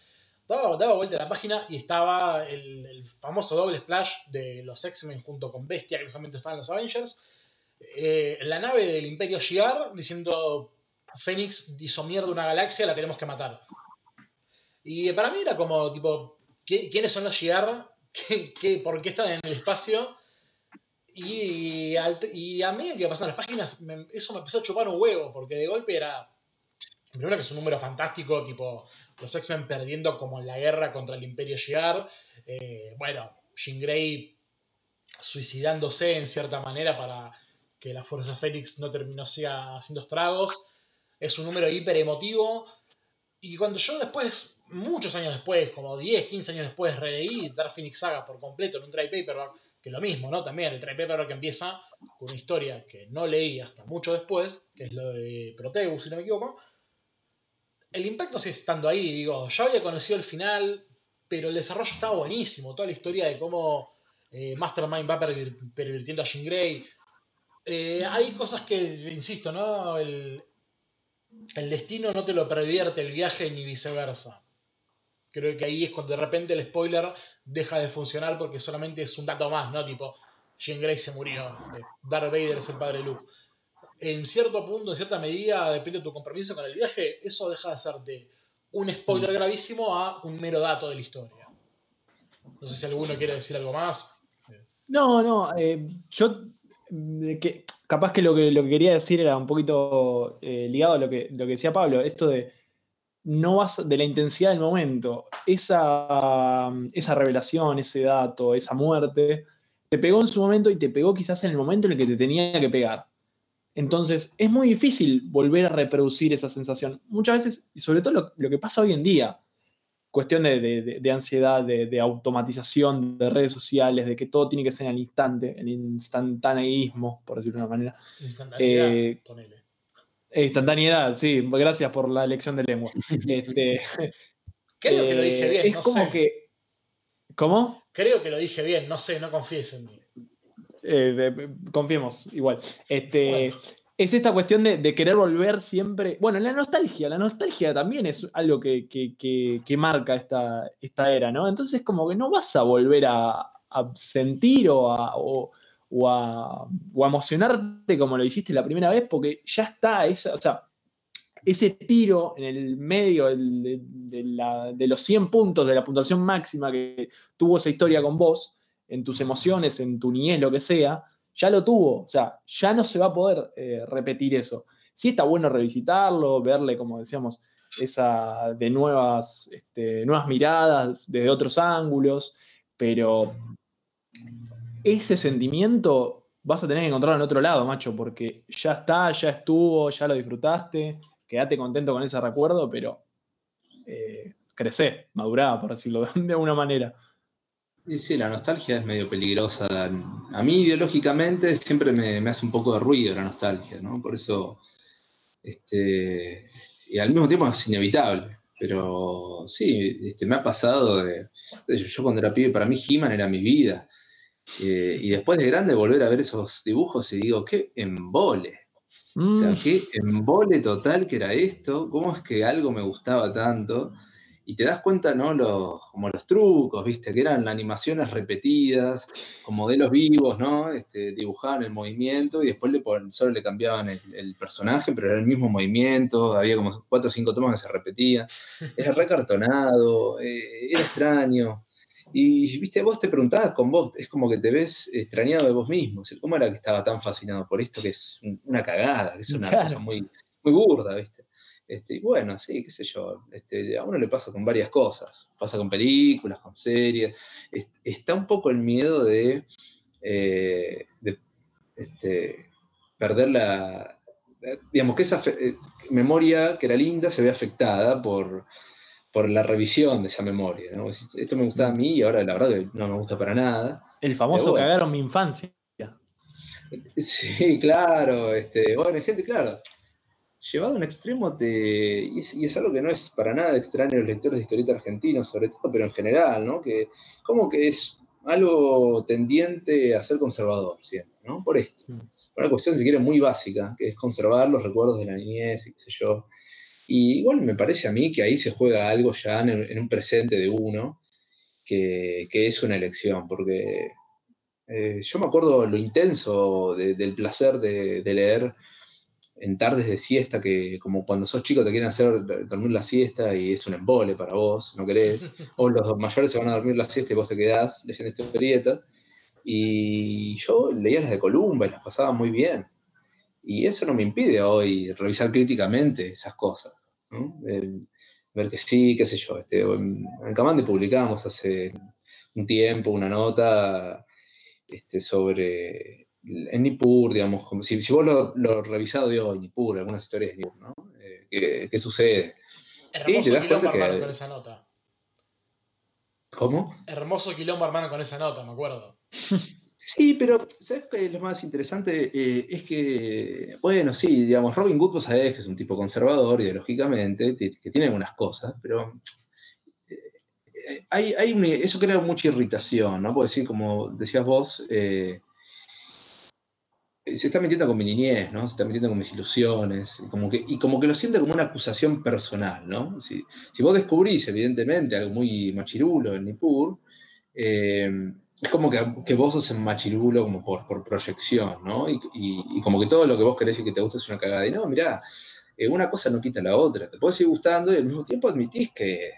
Speaker 2: daba, daba vuelta a la página y estaba el, el famoso doble splash de los X-Men junto con Bestia, que en ese momento estaban los Avengers. Eh, la nave del Imperio Shi'ar diciendo Fénix hizo mierda una galaxia, la tenemos que matar. Y para mí era como, tipo, ¿qué- ¿quiénes son los Shi'ar? ¿Qué, por qué están en el espacio? Y, al- y a medida que pasan las páginas, me- eso me empezó a chupar un huevo, porque de golpe era. Primero que es un número fantástico, tipo los X-Men perdiendo como en la guerra contra el Imperio Shi'ar. Eh, bueno, Jean Grey suicidándose en cierta manera para que la Fuerza Félix no terminó sea haciendo estragos. Es un número hiper emotivo. Y cuando yo después, muchos años después, como 10, 15 años después, releí Dark Phoenix Saga por completo en un trade paperback, que lo mismo, ¿no? También el trade paperback empieza con una historia que no leí hasta mucho después, que es lo de Proteus, si no me equivoco. El impacto sigue estando ahí, digo, ya había conocido el final, pero el desarrollo estaba buenísimo. Toda la historia de cómo eh, Mastermind va pervir- pervirtiendo a Jean Grey. Eh, hay cosas que, insisto, ¿no? El, el destino no te lo pervierte el viaje ni viceversa. Creo que ahí es cuando de repente el spoiler deja de funcionar porque solamente es un dato más, ¿no? Tipo, Jean Grey se murió, eh, Darth Vader es el padre de Luke. En cierto punto, en cierta medida, depende de tu compromiso con el viaje, eso deja de ser de un spoiler gravísimo a un mero dato de la historia. No sé si alguno quiere decir algo más.
Speaker 3: No, no, eh, yo mm, que, capaz que lo, que lo que quería decir era un poquito eh, ligado a lo que, lo que decía Pablo, esto de no vas de la intensidad del momento, esa, esa revelación, ese dato, esa muerte, te pegó en su momento y te pegó quizás en el momento en el que te tenía que pegar. Entonces es muy difícil volver a reproducir esa sensación. Muchas veces, y sobre todo lo, lo que pasa hoy en día, cuestión de, de- de- de ansiedad, de, de automatización, de redes sociales, de que todo tiene que ser al instante, el instantaneísmo, por decirlo de una manera.
Speaker 2: Instantaneidad,
Speaker 3: Eh,
Speaker 2: ponele.
Speaker 3: Instantaneidad, sí, gracias por la lección de lengua. Este,
Speaker 2: Creo que lo dije
Speaker 3: eh,
Speaker 2: bien,
Speaker 3: es
Speaker 2: no
Speaker 3: como
Speaker 2: sé.
Speaker 3: que. ¿Cómo?
Speaker 2: Creo que lo dije bien, no sé, no confíes en mí.
Speaker 3: Eh, eh, confiemos, igual. Este,
Speaker 2: Bueno.
Speaker 3: Es esta cuestión de, querer volver siempre. Bueno, la nostalgia, la nostalgia también es algo que, marca esta, esta era, ¿no? Entonces, como que no vas a volver a, sentir o a, o- a- o a emocionarte como lo hiciste la primera vez, porque ya está esa, o sea, ese tiro en el medio de, de los 100 puntos de la puntuación máxima que tuvo esa historia con vos, en tus emociones, en tu niñez, lo que sea, ya lo tuvo. O sea, ya no se va a poder eh, repetir eso. Sí está bueno revisitarlo, verle, como decíamos, esa de nuevas, este, nuevas miradas, desde otros ángulos, pero ese sentimiento vas a tener que encontrarlo en otro lado, macho, porque ya está, ya estuvo, ya lo disfrutaste, quédate contento con ese recuerdo, pero eh, crecé, madurá, por decirlo de alguna manera.
Speaker 4: Y sí, la nostalgia es medio peligrosa. A mí ideológicamente siempre me, me hace un poco de ruido la nostalgia, ¿no? Por eso, este, y al mismo tiempo es inevitable. Pero sí, este, me ha pasado de, de- yo cuando era pibe, para mí He-Man era mi vida. Eh, y después de grande volver a ver esos dibujos y digo, qué embole. O sea,
Speaker 3: Mm,
Speaker 4: qué embole total que era esto, cómo es que algo me gustaba tanto. Y te das cuenta, ¿no? Los, como los trucos, ¿viste? Que eran animaciones repetidas, con modelos vivos, ¿no? Este, dibujaban el movimiento y después le solo le cambiaban el, personaje, pero era el mismo movimiento, había como cuatro o cinco tomas que se repetían. Era recartonado, eh, era extraño. Y, viste, vos te preguntabas con vos, es como que te ves extrañado de vos mismo. ¿Cómo era que estaba tan fascinado por esto que es una cagada, que es una cosa muy, muy burda, viste? Este, y bueno, sí, qué sé yo, este, a uno le pasa con varias cosas, pasa con películas, con series, está un poco el miedo de, eh, este, perder la, digamos que esa eh, memoria que era linda se ve afectada por, la revisión de esa memoria. Esto me gustaba a mí y ahora la verdad que no me gusta para nada.
Speaker 3: El famoso cagaron mi infancia.
Speaker 4: Sí, claro. Este, bueno, gente, claro llevado a un extremo te, y, es, algo que no es para nada extraño a los lectores de historieta argentinos, sobre todo, pero en general, ¿no? Que como que es algo tendiente a ser conservador siempre, ¿no? Por esto. Mm. Una cuestión, si quiere, muy básica, que es conservar los recuerdos de la niñez y qué sé yo. Y igual me parece a mí que ahí se juega algo ya en, un presente de uno, que, es una elección, porque eh, yo me acuerdo lo intenso del placer de, de leer en tardes de siesta que como cuando sos chico te quieren hacer dormir la siesta y es un embole para vos, no querés, o los mayores se van a dormir la siesta y vos te quedás leyendo historietas. Y yo leía las de Columba y las pasaba muy bien. Y eso no me impide hoy revisar críticamente esas cosas. ver que sí, qué sé yo. Este, en, en Camande publicamos hace un tiempo una nota este, sobre en Nippur, digamos, como si, si vos lo, lo revisado digo, Nippur, algunas historias de Nippur, ¿no? Eh, ¿qué, sucede?
Speaker 2: Hermoso quilombo hermano con esa nota.
Speaker 4: ¿Cómo?
Speaker 2: Hermoso quilombo hermano con esa nota, me acuerdo.
Speaker 4: Sí, pero ¿sabes qué lo más interesante? Eh, es que, bueno, sí, digamos, Robin Hood, vos sabés que es un tipo conservador, ideológicamente, que tiene algunas cosas, pero eh, hay, hay eso crea mucha irritación, ¿no? Porque decir, como decías vos, se está metiendo con mi niñez, ¿no? Se está metiendo con mis ilusiones, y como que, y como que lo siente como una acusación personal, ¿no? Si, vos descubrís, evidentemente, algo muy machirulo en Nippur, eh, es como que, vos sos en machirulo como por, proyección, ¿no? Y, como que todo lo que vos querés y que te gusta es una cagada. Y no, mirá, eh, una cosa no quita la otra. Te puede seguir gustando y al mismo tiempo admitís que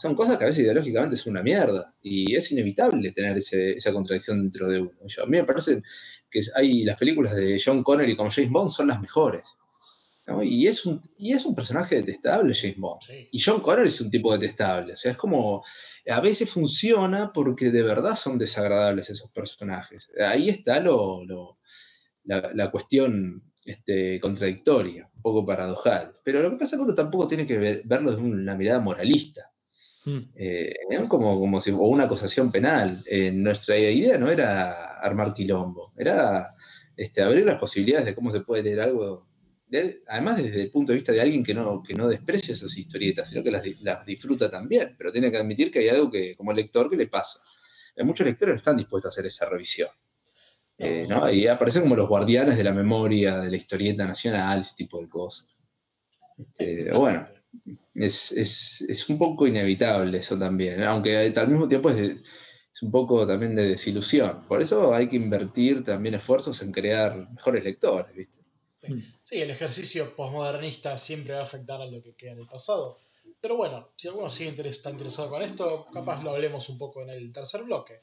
Speaker 4: son cosas que a veces ideológicamente son una mierda. Y es inevitable tener esa contradicción dentro de uno. a mí me parece que hay las películas de John Connery como James Bond son las mejores. Y, es un, y es un personaje detestable, James Bond. Y John Connery es un tipo detestable. O sea, es como. A veces funciona porque de verdad son desagradables esos personajes. Ahí está lo, la, cuestión este, contradictoria, un poco paradojal. Pero lo que pasa es que uno tampoco tiene que verlo desde una mirada moralista. Hmm. Eh, como, como si, o una acusación penal. Eh, nuestra idea no era armar quilombo, era este, abrir las posibilidades de cómo se puede leer algo, además desde el punto de vista de alguien que no, que no desprecia esas historietas, sino que las, disfruta también, pero tiene que admitir que hay algo que, como lector, que le pasa. muchos lectores no están dispuestos a hacer esa revisión. Eh, y aparecen como los guardianes de la memoria, de la historieta nacional, ese tipo de cosas. Este, bueno, es, un poco inevitable eso también, aunque al mismo tiempo es, un poco también de desilusión. Por eso hay que invertir también esfuerzos en crear mejores lectores, ¿viste?
Speaker 2: Sí, el ejercicio postmodernista siempre va a afectar a lo que queda en el pasado. Pero bueno, si alguno sigue está interesado con esto, capaz lo hablemos un poco en el tercer bloque.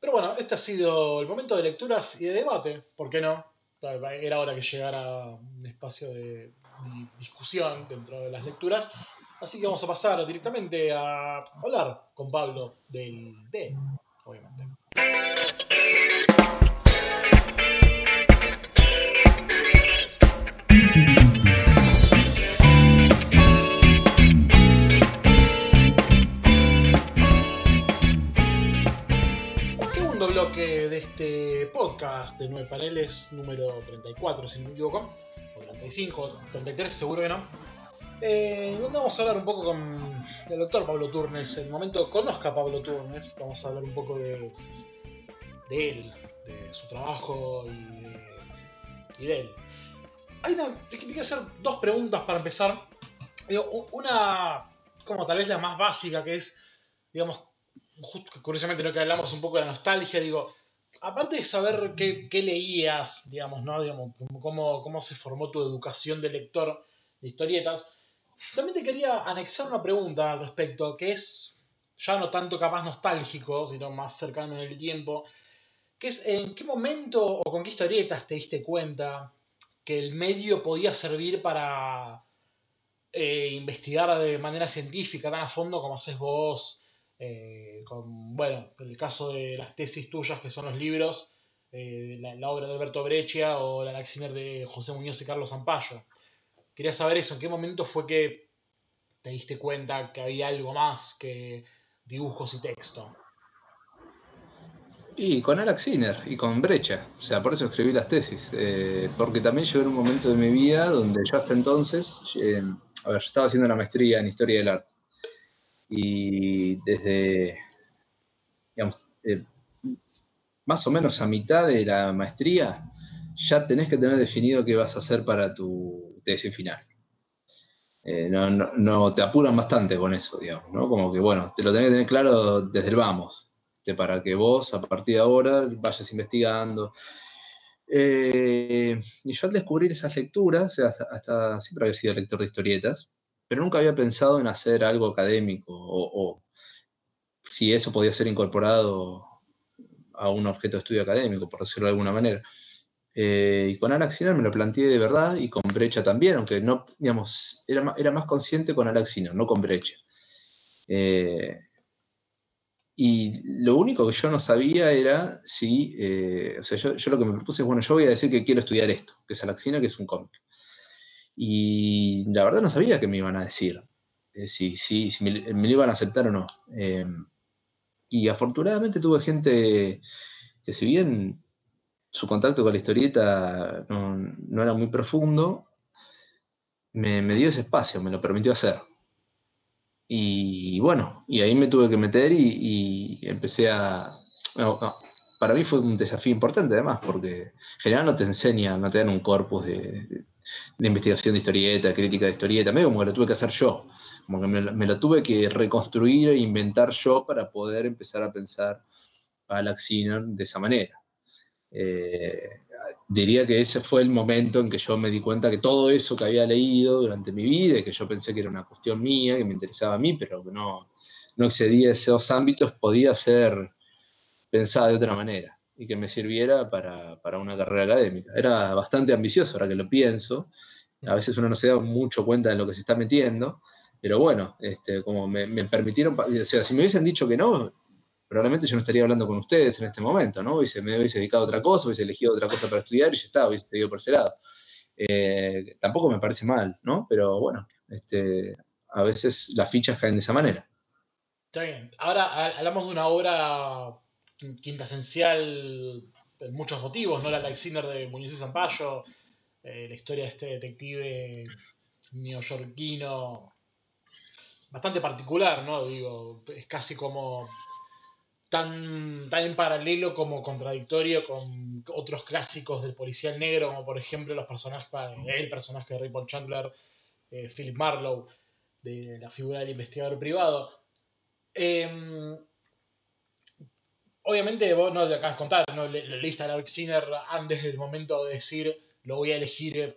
Speaker 2: Pero bueno, este ha sido el momento de lecturas y de debate, ¿por qué no? Era hora que llegara un espacio de discusión dentro de las lecturas. Así que vamos a pasar directamente a hablar con Pablo del D, obviamente. Segundo bloque de este podcast de nueve paneles, número 34, si no me equivoco 35, 33, seguro que no. Eh, vamos a hablar un poco con el doctor Pablo Turnes. En el momento conozca a Pablo Turnes, vamos a hablar un poco de, de él, de su trabajo y de, él. Hay una, que hacer dos preguntas para empezar. una como tal vez la más básica, que es, digamos, justo, curiosamente lo que hablamos un poco de la nostalgia, digo, aparte de saber qué, qué leías, digamos, ¿no? Digamos, cómo, cómo se formó tu educación de lector de historietas, también te quería anexar una pregunta al respecto, que es ya no tanto capaz nostálgico, sino más cercano en el tiempo, que es en qué momento o con qué historietas te diste cuenta que el medio podía servir para eh, investigar de manera científica tan a fondo como haces vos, eh, con, bueno, en el caso de las tesis tuyas que son los libros, eh, la, obra de Alberto Breccia o la Laxiner de José Muñoz y Carlos Zampayo. Quería saber eso, ¿en qué momento fue que te diste cuenta que había algo más que dibujos y texto?
Speaker 4: Y con Alex Sinner y con Brecha, o sea, por eso escribí las tesis, eh, porque también llegó un momento de mi vida donde yo hasta entonces, eh, a ver, yo estaba haciendo la maestría en Historia del Arte, y desde, digamos, eh, más o menos a mitad de la maestría, ya tenés que tener definido qué vas a hacer para tu tesis final. no, no, te apuran bastante con eso, digamos, ¿no? Como que, bueno, te lo tenés que tener claro desde el vamos para que vos a partir de ahora vayas investigando. Eh, y yo al descubrir esas lecturas, hasta, siempre había sido lector de historietas, pero nunca había pensado en hacer algo académico o, si eso podía ser incorporado a un objeto de estudio académico, por decirlo de alguna manera. Eh, y con Alaxiner me lo planteé de verdad y con Brecha también, aunque no, digamos, era, era más consciente con Alaxiner, no con Brecha. Eh, y lo único que yo no sabía era si, eh, o sea, yo, lo que me propuse es, bueno, yo voy a decir que quiero estudiar esto, que es Alaxina, que es un cómic. Y la verdad no sabía qué me iban a decir, eh, si, si, me, lo iban a aceptar o no. Eh, y afortunadamente tuve gente que si bien su contacto con la historieta no, era muy profundo, me, me dio ese espacio, me lo permitió hacer. Y bueno, y ahí me tuve que meter y, empecé a... para mí fue un desafío importante además, porque en general no te enseñan, no te dan un corpus de, investigación de historieta, crítica de historieta, medio como que lo tuve que hacer yo, como que me, lo tuve que reconstruir e inventar yo para poder empezar a pensar a la de esa manera. Eh, diría que ese fue el momento en que yo me di cuenta que todo eso que había leído durante mi vida y que yo pensé que era una cuestión mía, que me interesaba a mí, pero que no, no excedía esos ámbitos, podía ser pensada de otra manera y que me sirviera para, para, una carrera académica. Era bastante ambicioso ahora que lo pienso. A veces uno no se da mucho cuenta de lo que se está metiendo, pero bueno, este, como me, me permitieron, o sea, si me hubiesen dicho que no, probablemente yo no estaría hablando con ustedes en este momento, ¿no? Me hubiese dedicado a otra cosa, hubiese elegido otra cosa para estudiar y ya está, hubiese seguido por ese lado. Eh, tampoco me parece mal, ¿no? Pero bueno, este, a veces las fichas caen de esa manera.
Speaker 2: Está bien. Ahora hablamos de una obra quinta esencial en muchos motivos, ¿no? La Alexander de Muñoz y Zampayo, eh, la historia de este detective neoyorquino bastante particular, ¿no? Digo, es casi como tan, tan en paralelo como contradictorio con otros clásicos del policial negro, como por ejemplo los personajes, el personaje de Paul Chandler, eh, Philip Marlowe, de la figura del investigador privado. Em, obviamente vos no te acabas de contar, ¿no? Le, leíste a Sinner antes del momento de decir lo voy a elegir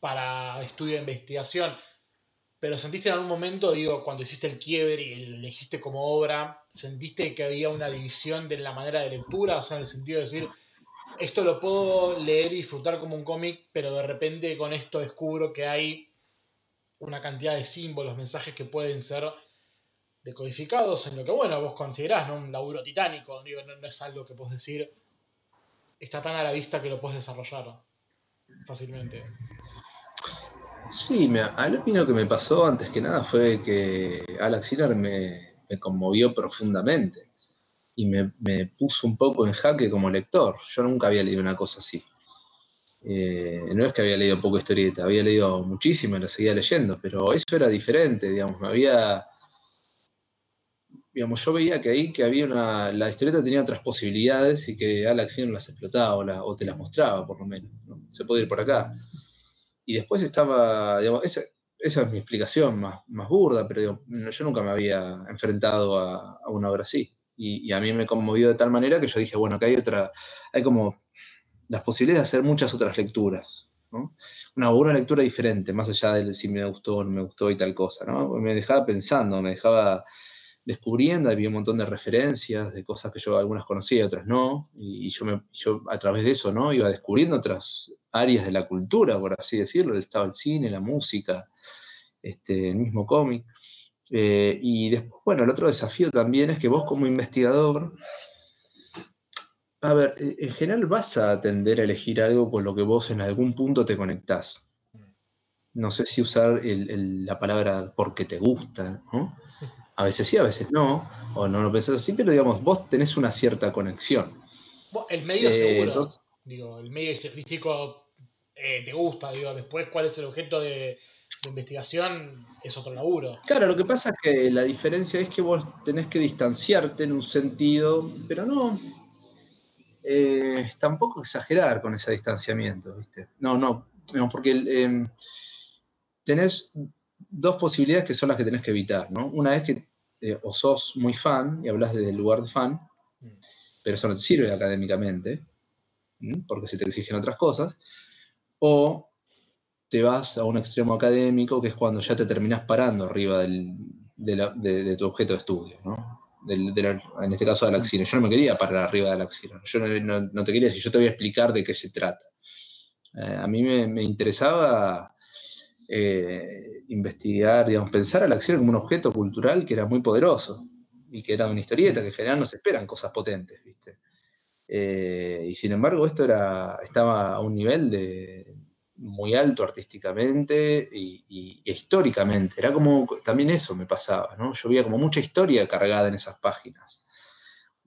Speaker 2: para estudio de investigación. Pero sentiste en algún momento, digo, cuando hiciste el quiebre y lo elegiste como obra, ¿sentiste que había una división de la manera de lectura? O sea, en el sentido de decir, esto lo puedo leer y disfrutar como un cómic, pero de repente con esto descubro que hay una cantidad de símbolos, mensajes que pueden ser decodificados en lo que, bueno, vos considerás, ¿no? Un laburo titánico, no es algo que puedes decir, está tan a la vista que lo puedes desarrollar fácilmente.
Speaker 4: Sí, me, a mí lo que me pasó antes que nada fue que Alex Siller me, conmovió profundamente y me, puso un poco en jaque como lector. Yo nunca había leído una cosa así. Eh, no es que había leído poco historieta, había leído muchísimo y lo seguía leyendo, pero eso era diferente, digamos, me había... Digamos, yo veía que ahí que había una... La historieta tenía otras posibilidades y que Alex Siller las explotaba o, te las mostraba, por lo menos. Se puede ir por acá. Y después estaba, digamos, esa es mi explicación más, más burda, pero yo nunca me había enfrentado a, una obra así. Y, a mí me conmovió de tal manera que yo dije, bueno, acá hay otra, hay como las posibilidades de hacer muchas otras lecturas. Una, una lectura diferente, más allá de si me gustó o no me gustó y tal cosa. ¿no? Me dejaba pensando, me dejaba descubriendo, había un montón de referencias, de cosas que yo algunas conocía y otras no, y, yo, yo a través de eso ¿no? iba descubriendo otras áreas de la cultura, por así decirlo, estaba el cine, la música, este, el mismo cómic. Eh, y después, bueno, el otro desafío también es que vos como investigador, a ver, en general vas a tender a elegir algo con lo que vos en algún punto te conectás. No sé si usar el, el, la palabra porque te gusta, ¿no? A veces sí, a veces no, o no lo pensás así, pero digamos, vos tenés una cierta conexión.
Speaker 2: El medio eh, seguro, entonces, digo, el medio estadístico eh, te gusta, digo, después cuál es el objeto de, de, investigación es otro laburo.
Speaker 4: Claro, lo que pasa es que la diferencia es que vos tenés que distanciarte en un sentido, pero no, eh, tampoco exagerar con ese distanciamiento, ¿viste? No, no, porque eh, tenés dos posibilidades que son las que tenés que evitar, ¿no? Una es que eh, o sos muy fan y hablas desde el lugar de fan, pero eso no te sirve académicamente, porque se te exigen otras cosas, o te vas a un extremo académico que es cuando ya te terminás parando arriba del, de, tu objeto de estudio, ¿no? Del, en este caso de la axila. Yo no me quería parar arriba de la axila. Yo no, no, te quería decir, yo te voy a explicar de qué se trata. Eh, a mí me, interesaba eh, investigar, digamos, pensar a la acción como un objeto cultural que era muy poderoso y que era una historieta, que en general no se esperan cosas potentes, ¿viste? Eh, y sin embargo esto era, estaba a un nivel de, muy alto artísticamente y, históricamente. Era como, también eso me pasaba, ¿no? Yo veía como mucha historia cargada en esas páginas.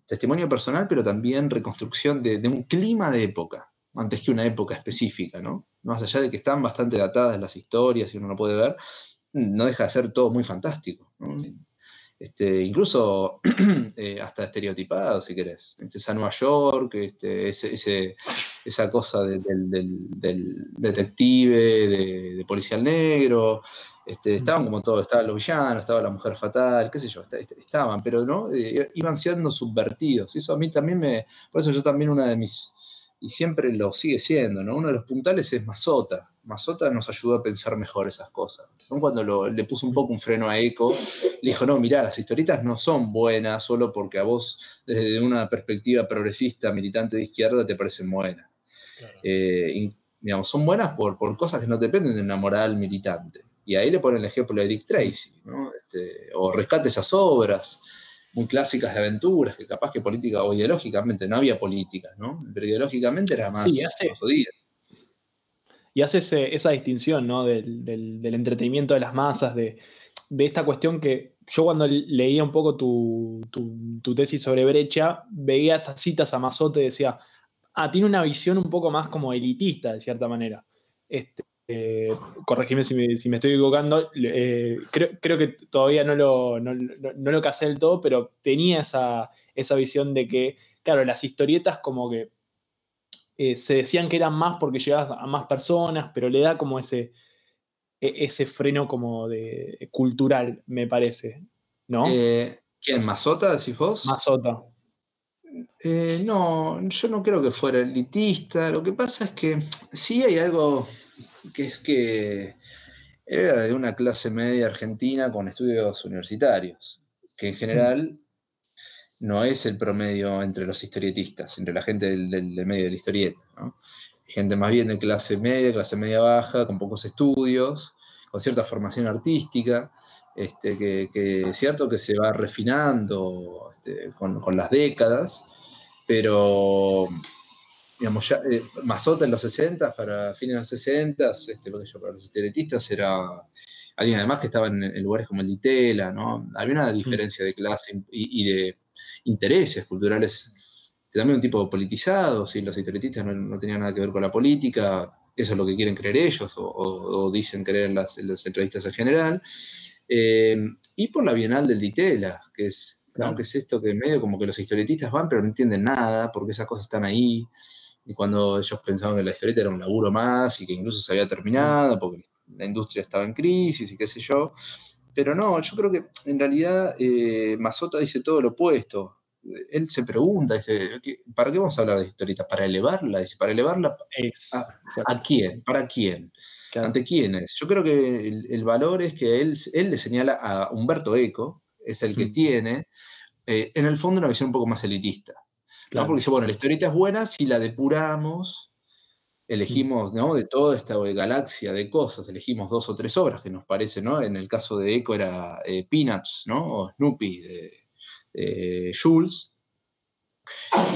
Speaker 4: Testimonio personal, pero también reconstrucción de, de un clima de época, antes que una época específica, ¿no? más allá de que están bastante datadas las historias y uno lo puede ver, no deja de ser todo muy fantástico. ¿no? Este, incluso eh, hasta estereotipado, si querés. Este, esa Nueva York, este, ese, ese, esa cosa de, del, del, del, detective, de, de, policial negro, este, estaban como todo, estaban los villanos, estaba la mujer fatal, qué sé yo, estaban, pero no, eh, iban siendo subvertidos. Eso a mí también me, por eso yo también una de mis, y siempre lo sigue siendo, ¿no? Uno de los puntales es Mazota. Mazota nos ayudó a pensar mejor esas cosas. ¿no? Cuando lo, le puso un poco un freno a Eco, le dijo, no, mirá, las historietas no son buenas solo porque a vos, desde una perspectiva progresista, militante de izquierda, te parecen buenas. Claro. Eh, digamos, son buenas por, por cosas que no dependen de una moral militante. Y ahí le ponen el ejemplo de Dick Tracy, ¿no? este, o rescate esas obras muy clásicas de aventuras, que capaz que política o ideológicamente no había políticas, ¿no? Pero ideológicamente era más,
Speaker 3: sí, hace, más jodida. Y hace esa distinción, ¿no? Del, entretenimiento de las masas, de, esta cuestión que yo cuando leía un poco tu, tesis sobre brecha, veía estas citas a Mazote y decía, ah, tiene una visión un poco más como elitista, de cierta manera. Este, eh, corregime si me, estoy equivocando, eh, creo, creo, que todavía no lo, no, no lo casé del todo, pero tenía esa, esa, visión de que, claro, las historietas como que eh, se decían que eran más porque llegabas a más personas, pero le da como ese, e, ese freno como de cultural, me parece, ¿no?
Speaker 4: Eh, ¿Quién? ¿Mazota, decís vos?
Speaker 3: Mazota.
Speaker 4: Eh, no, yo no creo que fuera elitista. Lo que pasa es que sí hay algo que es que era de una clase media argentina con estudios universitarios, que en general no es el promedio entre los historietistas, entre la gente del, del, del medio de la historieta. ¿no? Gente más bien de clase media, clase media baja, con pocos estudios, con cierta formación artística, este, que, que es cierto que se va refinando este, con, con las décadas, pero digamos, ya, eh, Mazota en los 60, para fines de los 60, este, yo, para los estereotistas era alguien además que estaba en, en, lugares como el Ditela, ¿no? Había una diferencia de clase y, y de intereses culturales, también un tipo politizado, ¿sí? los estereotistas no, no, tenían nada que ver con la política, eso es lo que quieren creer ellos, o, o, o dicen creer en las, en las, entrevistas en general, eh, y por la Bienal del Ditela, que es, claro. ¿no? que es esto que medio como que los historietistas van pero no entienden nada, porque esas cosas están ahí, y cuando ellos pensaban que la historieta era un laburo más y que incluso se había terminado, porque la industria estaba en crisis y qué sé yo. Pero no, yo creo que en realidad eh, Mazota dice todo lo opuesto. Él se pregunta, dice, ¿para qué vamos a hablar de historieta? ¿Para elevarla? Dice, ¿para elevarla a, quién? ¿Para quién? ¿Ante quiénes? Yo creo que el, valor es que él, él, le señala a Humberto Eco, es el que tiene, eh, en el fondo, una visión un poco más elitista. ¿no? Porque dice, bueno, la historieta es buena si la depuramos elegimos, ¿no? De toda esta galaxia de cosas, elegimos dos o tres obras que nos parece, ¿no? En el caso de Echo era eh, Peanuts, ¿no? O Snoopy de, Jules.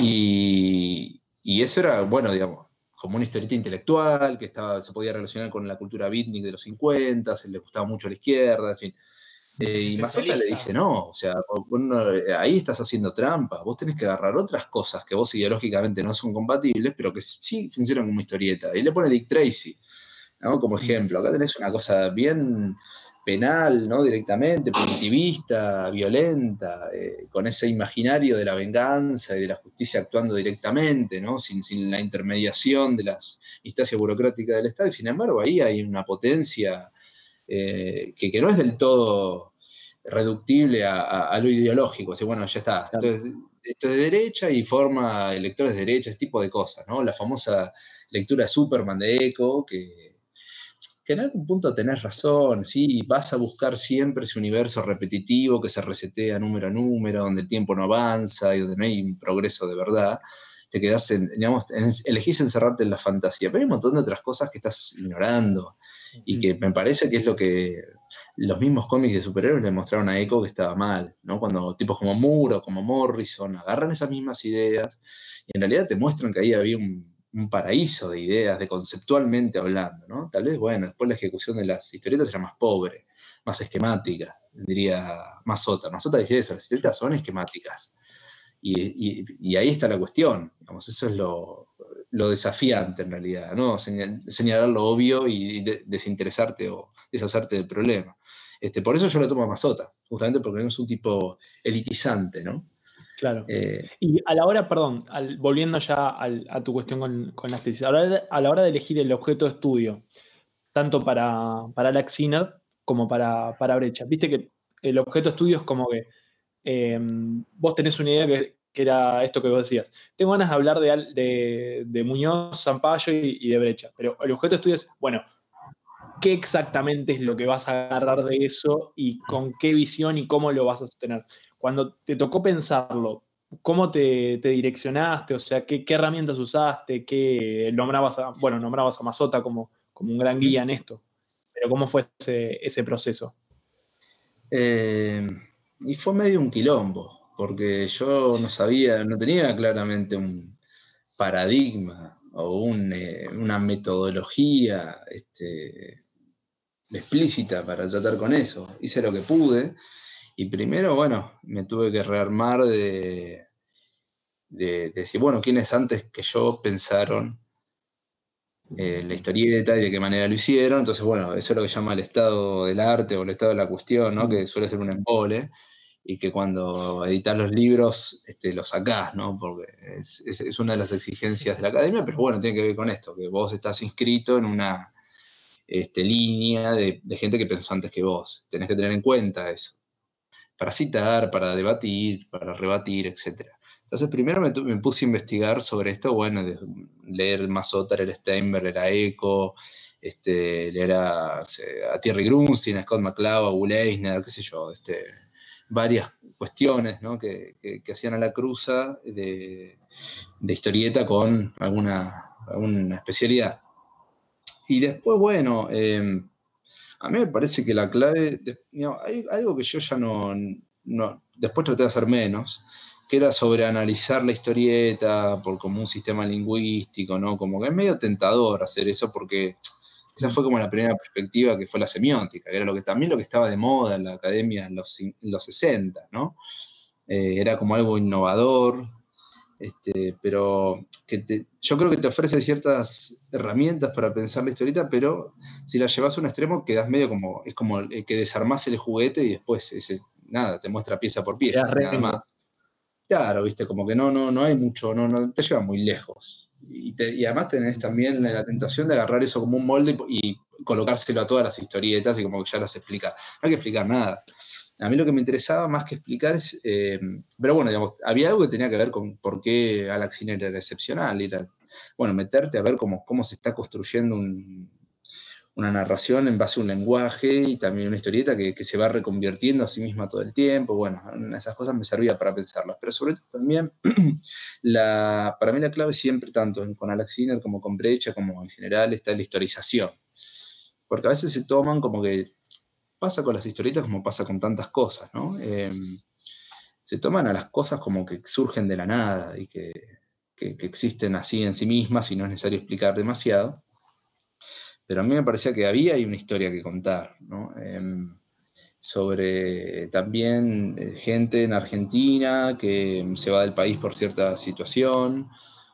Speaker 4: Y, y, eso era, bueno, digamos, como una historieta intelectual que estaba, se podía relacionar con la cultura beatnik de los 50, se le gustaba mucho a la izquierda, en fin. Eh, y Mazota le dice, no, o sea, eh, ahí estás haciendo trampa, vos tenés que agarrar otras cosas que vos ideológicamente no son compatibles, pero que sí funcionan como historieta. Y le pone Dick Tracy, ¿no? Como ejemplo. Acá tenés una cosa bien penal, ¿no? Directamente, primitivista, violenta, eh, con ese imaginario de la venganza y de la justicia actuando directamente, ¿no? Sin, sin la intermediación de las instancias burocráticas del Estado. Y sin embargo, ahí hay una potencia eh, que, no es del todo reductible a, lo ideológico. Así, bueno, ya está. Entonces, esto es de derecha y forma electores de derecha, ese tipo de cosas, ¿no? La famosa lectura de Superman de Eco, que, que en algún punto tenés razón, sí, vas a buscar siempre ese universo repetitivo que se resetea número a número, donde el tiempo no avanza y donde no hay un progreso de verdad. Te quedás, en, digamos, elegís encerrarte en la fantasía, pero hay un montón de otras cosas que estás ignorando y que me parece que es lo que los mismos cómics de superhéroes le mostraron a Echo que estaba mal, ¿no? Cuando tipos como Moore o como Morrison agarran esas mismas ideas y en realidad te muestran que ahí había un, paraíso de ideas, de conceptualmente hablando, ¿no? Tal vez, bueno, después la ejecución de las historietas era más pobre, más esquemática, diría Mazota. Mazota dice eso, las historietas son esquemáticas. Y, y, ahí está la cuestión, digamos, eso es lo, lo desafiante en realidad, ¿no? señalar lo obvio y desinteresarte o deshacerte del problema. Este, por eso yo lo tomo a Mazota, justamente porque no es un tipo elitizante, ¿no?
Speaker 3: Claro. Eh, y a la hora, perdón, volviendo ya a tu cuestión con, con las tesis, a la, hora de elegir el objeto de estudio, tanto para, para Alex como para, para Brecha, viste que el objeto de estudio es como que eh, vos tenés una idea que, que era esto que vos decías. Tengo ganas de hablar de, Muñoz, Zampayo y, de Brecha, pero el objeto de estudio es, bueno, ¿qué exactamente es lo que vas a agarrar de eso y con qué visión y cómo lo vas a sostener? Cuando te tocó pensarlo, ¿cómo te, direccionaste? O sea, ¿qué, herramientas usaste? ¿Qué nombrabas a, bueno, nombrabas a Mazota como, como un gran guía en esto? Pero ¿cómo fue ese, proceso?
Speaker 4: Eh, y fue medio un quilombo porque yo no sabía, no tenía claramente un paradigma o eh, una metodología este, explícita para tratar con eso. Hice lo que pude y primero, bueno, me tuve que rearmar de, de, decir, bueno, ¿quiénes antes que yo pensaron eh, la historieta y de qué manera lo hicieron? Entonces, bueno, eso es lo que llama el estado del arte o el estado de la cuestión, ¿no? que suele ser un embole y que cuando editas los libros este, los sacás, ¿no? Porque es, una de las exigencias de la academia, pero bueno, tiene que ver con esto, que vos estás inscrito en una este, línea de, gente que pensó antes que vos. Tenés que tener en cuenta eso. Para citar, para debatir, para rebatir, etc. Entonces, primero me, puse a investigar sobre esto, bueno, leer Mazotar, el Steinberg, el Eco, este, leer a, a Thierry Grunstein, a Scott McCloud, a Will Eisner, qué sé yo, este, varias cuestiones que, hacían a la cruza de, historieta con alguna, especialidad. Y después, bueno, em, a mí me parece que la clave, hay algo que yo ya no, no, después traté de hacer menos, que era sobre analizar la historieta por como un sistema lingüístico, ¿no? Como que es medio tentador hacer eso porque esa fue como la primera perspectiva que fue la semiótica, que era lo que, también lo que estaba de moda en la academia en los, los 60, ¿no? Eh, era como algo innovador, este, pero que yo creo que te ofrece ciertas herramientas para pensar la historieta, pero si la llevas a un extremo quedas medio como, es como que desarmás el juguete y después ese, nada, te muestra pieza por pieza, nada más. Claro, viste, como que no, no, no hay mucho, no, no te lleva muy lejos. Y, te- y además tenés también la, tentación de agarrar eso como un molde y, colocárselo a todas las historietas y como que ya las explica. No hay que explicar nada. A mí lo que me interesaba más que explicar es, eh, pero bueno, digamos, había algo que tenía que ver con por qué Sinner era excepcional. Era, bueno, meterte a ver cómo, cómo se está construyendo un- una narración en base a un lenguaje y también una historieta que, que se va reconvirtiendo a sí misma todo el tiempo. Bueno, esas cosas me servían para pensarlas. Pero sobre todo también, la, para mí la clave siempre, tanto con Alex como con Brecha, como en general, está la historización. Porque a veces se toman como que pasa con las historietas como pasa con tantas cosas, ¿no? Eh, se toman a las cosas como que surgen de la nada y que- que existen así en sí mismas y no es necesario explicar demasiado. Pero a mí me parecía que había ahí una historia que contar, ¿no? Em, sobre también eh, gente en Argentina que se va del país por cierta situación,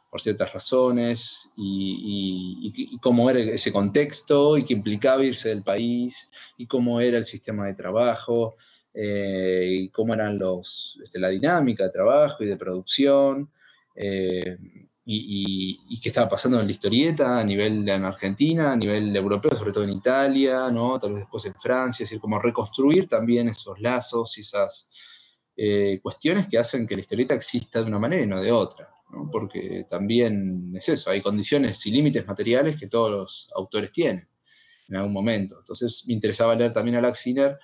Speaker 4: por ciertas razones, y cómo era ese contexto y qué implicaba irse del país, y cómo era el sistema de trabajo, eh, y cómo eran los, este, la dinámica de trabajo y de producción, eh, y, qué estaba pasando en la historieta a nivel en Argentina, a nivel europeo, sobre todo en Italia, ¿no? tal vez después en Francia, es decir, como reconstruir también esos lazos y esas eh, cuestiones que hacen que la historieta exista de una manera y no de otra, porque también es eso, hay condiciones y límites materiales que todos los autores tienen en algún momento. Entonces me interesaba leer también a Alex Sinner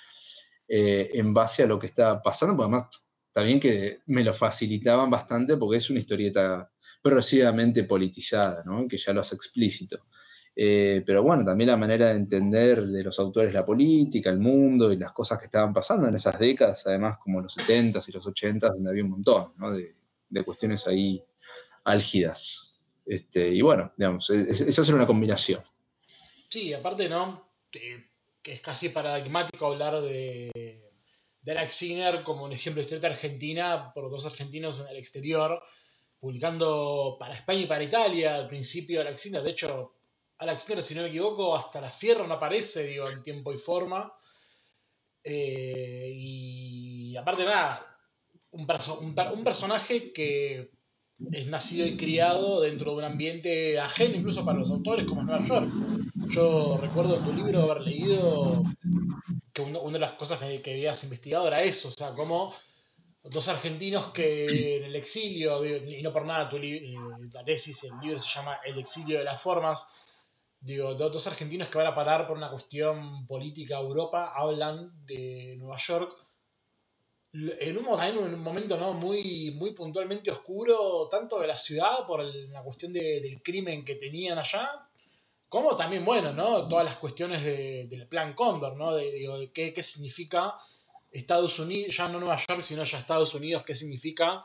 Speaker 4: eh, en base a lo que estaba pasando, porque además también que me lo facilitaban bastante porque es una historieta progresivamente politizada, ¿no? que ya lo hace explícito. Eh, pero bueno, también la manera de entender de los autores la política, el mundo y las cosas que estaban pasando en esas décadas, además como los 70s y los 80s, donde había un montón ¿no? de, de cuestiones ahí álgidas. Este, y bueno, digamos, es- esa es una combinación.
Speaker 2: Sí, aparte, ¿no? Que es casi paradigmático hablar de, de Alex como un ejemplo de argentina por dos argentinos en el exterior, publicando para España y para Italia al principio Alex Sinner. De hecho, Alex Sinner, si no me equivoco, hasta la Fierro no aparece, digo, en tiempo y forma. Eh, y aparte, nada, un, perso- un per- un personaje que es nacido y criado dentro de un ambiente ajeno incluso para los autores como es Nueva York. Yo recuerdo en tu libro haber leído que uno- una de las cosas que, que habías investigado era eso, o sea, como dos argentinos que en el exilio, y no por nada tu eh, la tesis, el libro se llama El exilio de las formas, digo, do- dos argentinos que van a parar por una cuestión política a Europa, hablan de Nueva York en un, en un momento ¿no? muy, muy puntualmente oscuro, tanto de la ciudad por la cuestión de- del crimen que tenían allá, como también, bueno, ¿no? todas las cuestiones de- del plan Cóndor, ¿no? de, de qué, qué significa Estados Unidos, ya no Nueva York, sino ya Estados Unidos, qué significa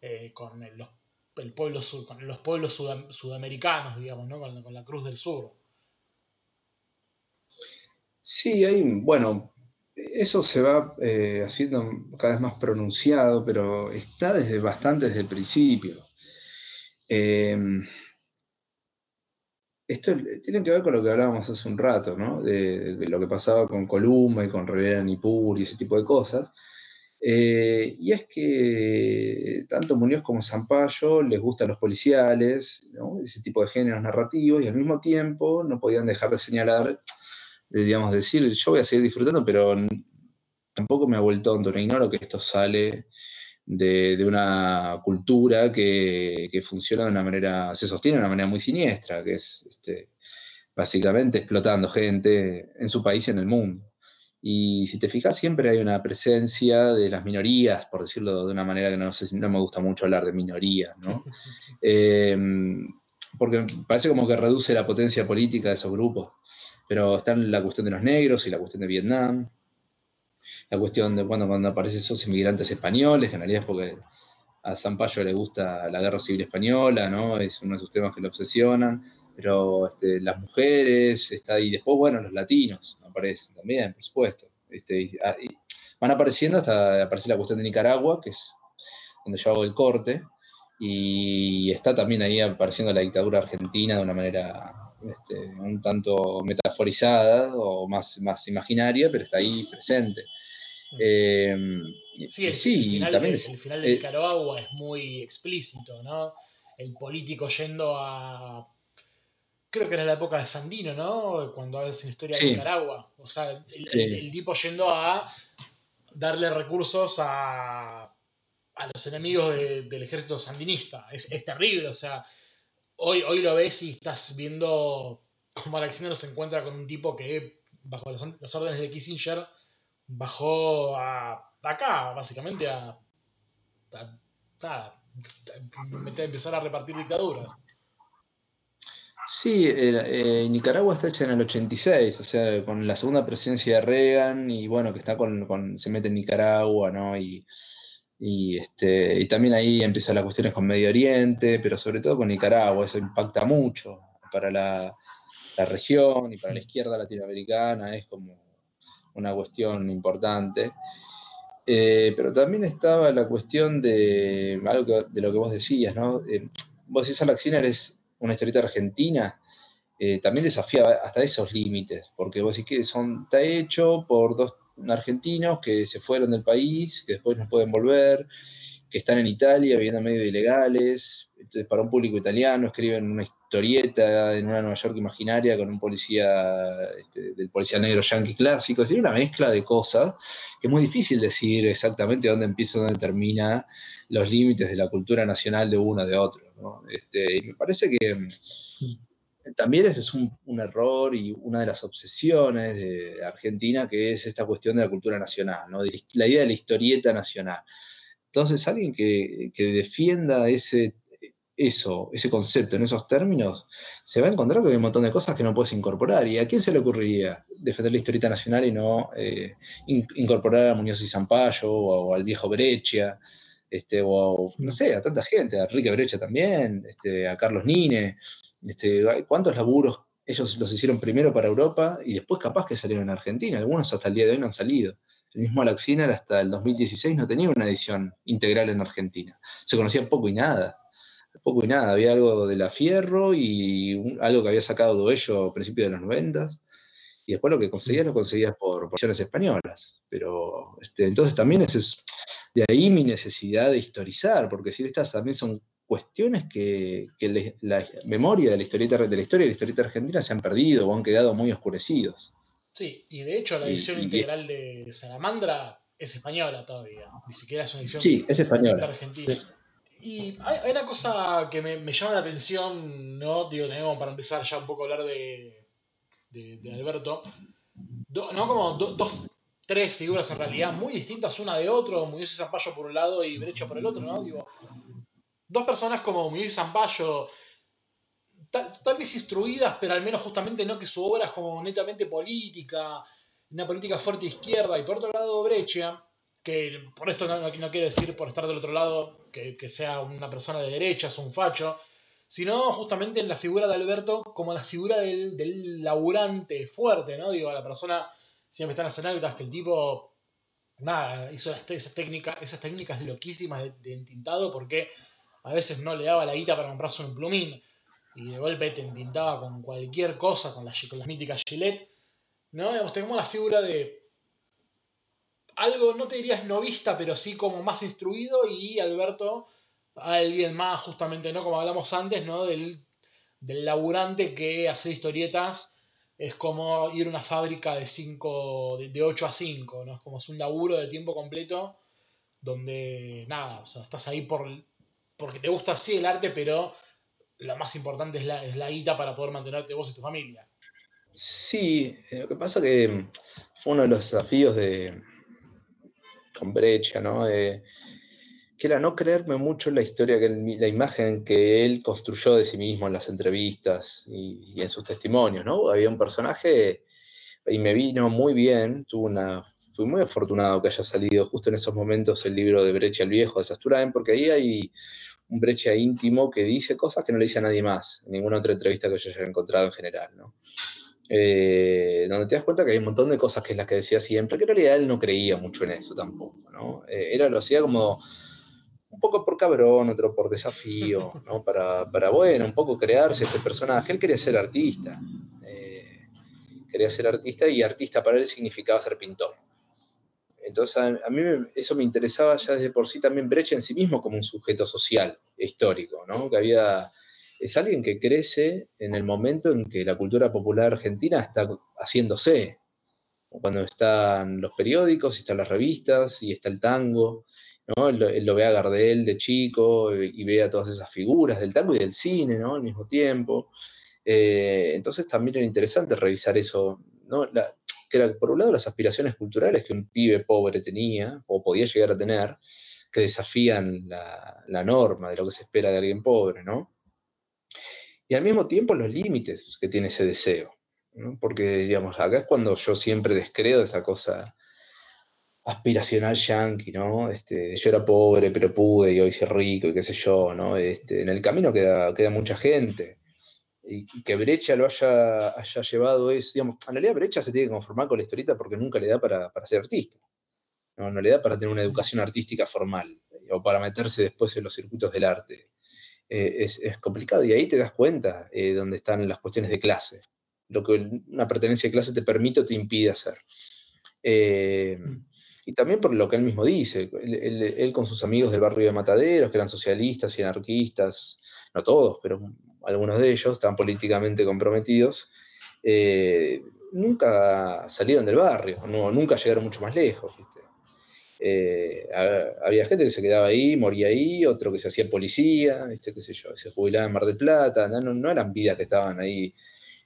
Speaker 2: eh, con el, los, el pueblo sur- con los pueblos sudam- sudamericanos, digamos, ¿no? con, con la Cruz del Sur.
Speaker 4: Sí, hay, bueno, eso se va eh, haciendo cada vez más pronunciado, pero está desde bastante desde el principio. Eh, esto tiene que ver con lo que hablábamos hace un rato, ¿no? De, lo que pasaba con Columba y con Rivera Nipur y ese tipo de cosas. Eh, y es que tanto Muñoz como Zampayo les gustan los policiales, ¿no? ese tipo de géneros narrativos, y al mismo tiempo no podían dejar de señalar, de, digamos, decir, yo voy a seguir disfrutando, pero tampoco me ha vuelto tonto, no ignoro que esto sale de, de una cultura que, que funciona de una manera, se sostiene de una manera muy siniestra, que es este, básicamente explotando gente en su país y en el mundo. Y si te fijas, siempre hay una presencia de las minorías, por decirlo de una manera que no sé si no me gusta mucho hablar de minorías, ¿no? Eh, porque parece como que reduce la potencia política de esos grupos. Pero están la cuestión de los negros y la cuestión de Vietnam, la cuestión de bueno, cuando aparecen esos inmigrantes españoles, que en realidad es porque a Zampayo le gusta la guerra civil española, ¿no? Es uno de sus temas que lo obsesionan, pero este, las mujeres, está ahí después, bueno, los latinos aparecen también, por supuesto. Este, ah, van apareciendo hasta aparece la cuestión de Nicaragua, que es donde yo hago el corte, y está también ahí apareciendo la dictadura argentina de una manera este, un tanto metaforizada o más, más imaginaria, pero está ahí presente. Eh,
Speaker 2: Sí, el,
Speaker 4: sí,
Speaker 2: el final,
Speaker 4: también
Speaker 2: de,
Speaker 4: es-
Speaker 2: el final de
Speaker 4: eh,
Speaker 2: Nicaragua es muy explícito, ¿no? El político yendo a. Creo que era la época de Sandino, ¿no? Cuando hacen historia
Speaker 4: Sí.
Speaker 2: de Nicaragua. O sea, el,
Speaker 4: Sí.
Speaker 2: el- el tipo yendo a darle recursos a, a los enemigos de- del ejército sandinista. Es, es terrible, o sea, hoy, hoy lo ves y estás viendo cómo Alexander se encuentra con un tipo que, bajo las, órdenes de Kissinger, bajó a, a acá, básicamente, a, a- a meter- empezar a repartir dictaduras.
Speaker 4: Sí, eh, Nicaragua está hecha en el 86, o sea, con la segunda presidencia de Reagan y bueno, que está con, con- se mete en Nicaragua, ¿no? Y, y, este, y también ahí empiezan las cuestiones con Medio Oriente, pero sobre todo con Nicaragua, eso impacta mucho para la, la región y para la izquierda latinoamericana, es como una cuestión importante. Eh, pero también estaba la cuestión de algo de lo que vos decías, ¿no? Eh, vos decís, Alex Sinner es una historieta argentina, eh, también desafía hasta esos límites, porque vos decís que son, está hecho por dos argentinos que se fueron del país, que después no pueden volver, que están en Italia viviendo medio ilegales, entonces para un público italiano escriben una historieta en una Nueva York imaginaria con un policía, este, del policía negro yankee clásico, es decir, una mezcla de cosas que es muy difícil decir exactamente dónde empieza dónde termina los límites de la cultura nacional de uno de otro. ¿no? Este, y me parece que mm, también ese es un, error y una de las obsesiones de Argentina, que es esta cuestión de la cultura nacional, ¿no? la idea de la historieta nacional. Entonces, alguien que, que defienda ese, eso, ese concepto en esos términos, se va a encontrar con un montón de cosas que no puedes incorporar. ¿Y a quién se le ocurriría defender la historieta nacional y no eh, in- incorporar a Muñoz y Zampayo o, o al viejo Breccia? Este, o no sé, a tanta gente, a Enrique Brecha también, este, a Carlos Nine, este, ¿cuántos laburos ellos los hicieron primero para Europa y después capaz que salieron en Argentina? Algunos hasta el día de hoy no han salido. El mismo Alaxiner hasta el 2016 no tenía una edición integral en Argentina. Se conocía poco y nada. Poco y nada. Había algo de la Fierro y algo que había sacado Doello a principios de los 90 y después lo que conseguías lo conseguías por versiones españolas. Pero este, entonces también es, de ahí mi necesidad de historizar, porque si estas también son cuestiones que, que le- la memoria de la, historieta, de la historia de la historieta argentina se han perdido o han quedado muy oscurecidos.
Speaker 2: Sí, y de hecho la edición
Speaker 4: y-
Speaker 2: integral de Salamandra es española todavía, ni siquiera es una edición
Speaker 4: Sí, es española.
Speaker 2: argentina.
Speaker 3: Sí.
Speaker 2: Y hay, una cosa que me, me llama la atención, ¿no? Digo, tenemos para empezar ya un poco a hablar de, de, de Alberto. Do- ¿No? Como do- dos, tres figuras en realidad muy distintas una de otro, Muñoz y Zampayo por un lado y Brecha por el otro, ¿no? Digo, dos personas como y Zampayo, tal, tal vez instruidas, pero al menos justamente no que su obra es como netamente política, una política fuerte izquierda, y por otro lado Breccia, que por esto no, no- quiero decir por estar del otro lado que, que sea una persona de derechas, un facho, sino justamente en la figura de Alberto como la figura del, del laburante fuerte, ¿no? Digo, la persona, siempre están las anécdotas que el tipo, nada, hizo esas, técnicas, esas técnicas loquísimas de, de entintado porque a veces no le daba la guita para comprarse un plumín y de golpe te entintaba con cualquier cosa, con las, con las míticas Gillette, ¿no? Digamos, tenemos la figura de algo, no te dirías novista, pero sí como más instruido y Alberto, alguien más justamente, ¿no? Como hablamos antes, ¿no? Del, del laburante que hace historietas es como ir a una fábrica de, cinco, de, de 8 a 5, ¿no? Es como es un laburo de tiempo completo donde, nada, o sea, estás ahí por, porque te gusta así el arte, pero lo más importante es la, es la guita para poder mantenerte vos y tu familia.
Speaker 4: Sí, eh, lo que pasa que mm, fue uno de los desafíos de con Brecha, ¿no? Eh, que era no creerme mucho en la historia, que la imagen que él construyó de sí mismo en las entrevistas y, y en sus testimonios, ¿no? Había un personaje y me vino muy bien, tuve una, fui muy afortunado que haya salido justo en esos momentos el libro de Brecha el Viejo de Sasturain, porque ahí hay un Brecha íntimo que dice cosas que no le dice a nadie más, en ninguna otra entrevista que yo haya encontrado en general, ¿no? Eh, donde te das cuenta que hay un montón de cosas que es las que decía siempre, que en realidad él no creía mucho en eso tampoco, ¿no? Eh, era, lo hacía como un poco por cabrón, otro por desafío, ¿no? Para, para bueno, un poco crearse este personaje. Él quería ser artista, eh, quería ser artista y artista para él significaba ser pintor. Entonces a, mí eso me interesaba ya desde por sí también Brecha en sí mismo como un sujeto social, histórico, ¿no? Que había, es alguien que crece en el momento en que la cultura popular argentina está haciéndose, cuando están los periódicos, y están las revistas, y está el tango, ¿no? Él, lo ve a Gardel de chico y ve a todas esas figuras del tango y del cine, ¿no? Al mismo tiempo. Eh, entonces también era interesante revisar eso, ¿no? Que era por un lado las aspiraciones culturales que un pibe pobre tenía o podía llegar a tener, que desafían la, norma de lo que se espera de alguien pobre, ¿no? Y al mismo tiempo los límites que tiene ese deseo, ¿no? Porque, digamos, acá es cuando yo siempre descreo de esa cosa aspiracional yankee, ¿no? Este, yo era pobre, pero pude, y hoy soy rico, y qué sé yo, ¿no? Este, en el camino queda, queda mucha gente y, que Brecha lo haya, haya llevado es, digamos, en realidad Brecha se tiene que conformar con la historieta porque nunca le da para, para ser artista. ¿no? no, le da para tener una educación artística formal o para meterse después en los circuitos del arte. Eh, es, es, complicado y ahí te das cuenta eh, dónde están las cuestiones de clase, lo que una pertenencia de clase te permite o te impide hacer. Eh, mm. y también por lo que él mismo dice, él, él, con sus amigos del barrio de Mataderos, que eran socialistas y anarquistas, no todos, pero algunos de ellos, estaban políticamente comprometidos, eh, nunca salieron del barrio, nunca llegaron mucho más lejos. Eh, había gente que se quedaba ahí, moría ahí, otro que se hacía policía, ¿viste? qué sé yo, se jubilaba en Mar del Plata, no, eran vidas que estaban ahí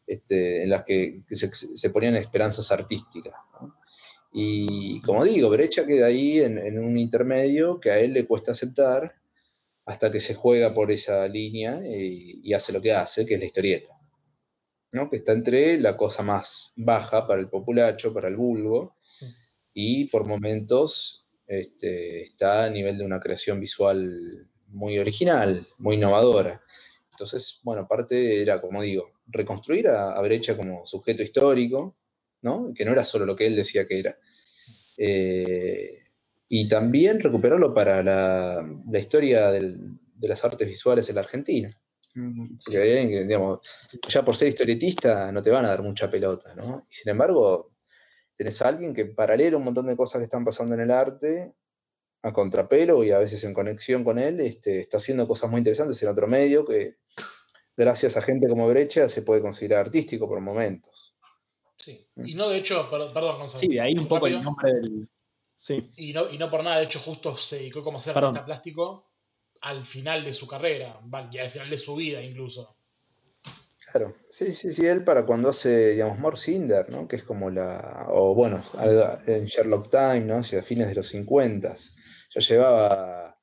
Speaker 4: este, en las que, se, ponían esperanzas artísticas. Y como digo, Brecha queda ahí en, en, un intermedio que a él le cuesta aceptar, hasta que se juega por esa línea y, hace lo que hace, que es la historieta. ¿no? Que está entre la cosa más baja para el populacho, para el vulgo, y por momentos este, está a nivel de una creación visual muy original, muy innovadora. Entonces, bueno, parte era, como digo, reconstruir a, Brecha como sujeto histórico, ¿no? que no era solo lo que él decía que era. Eh, y también recuperarlo para la, historia de las artes visuales en la Argentina. Porque digamos, ya por ser historietista no te van a dar mucha pelota, ¿no? Y sin embargo, tenés a alguien que paralelo un montón de cosas que están pasando en el arte, a contrapelo y a veces en conexión con él, este, está haciendo cosas muy interesantes en otro medio que, gracias a gente como Brecha, se puede considerar artístico por momentos.
Speaker 2: Sí, y no de hecho, perdón, Gonzalo.
Speaker 3: Sí, de ahí un poco el nombre del,
Speaker 2: y, no, y no por nada, de hecho, justo se dedicó como ser artista plástico al final de su carrera, y al final de su vida incluso.
Speaker 4: Claro, sí, sí, sí, él para cuando hace, digamos, More Cinder, ¿no? Que es como la, o bueno, en Sherlock Time, ¿no? Hacia fines de los 50, ya llevaba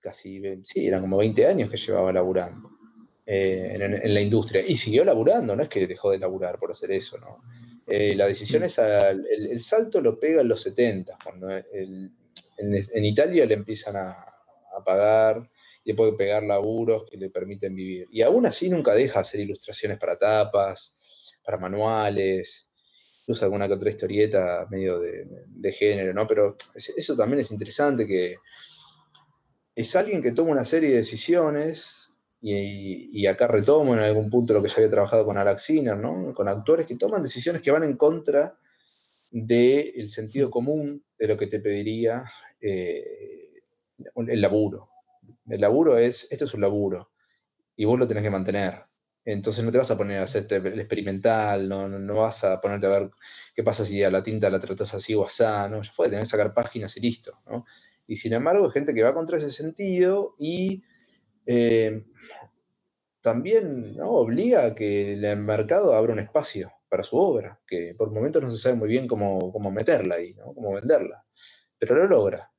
Speaker 4: casi, sí, eran como 20 años que llevaba laburando eh, en, en, la industria. Y siguió laburando, no es que dejó de laburar por hacer eso, ¿no? Eh, la decisión es, el, salto lo pega en los 70, cuando en, Italia le empiezan a, pagar y le puede pegar laburos que le permiten vivir. Y aún así nunca deja hacer ilustraciones para tapas, para manuales, incluso alguna que otra historieta medio de, género, ¿no? Pero eso también es interesante que es alguien que toma una serie de decisiones y, acá retomo en algún punto lo que ya había trabajado con Alex Sinner, ¿no? con actores que toman decisiones que van en contra del sentido común de lo que te pediría eh, el laburo. El laburo es, esto es un laburo, y vos lo tenés que mantener. Entonces no te vas a poner a hacerte el experimental, no, no, vas a ponerte a ver qué pasa si a la tinta la tratas así o así, ¿no? Ya fue, tenés que sacar páginas y listo, ¿no? Y sin embargo, hay gente que va contra ese sentido y eh, también ¿no? obliga a que el mercado abra un espacio para su obra, que por momentos no se sabe muy bien cómo, meterla ahí, ¿no? cómo venderla, pero lo logra.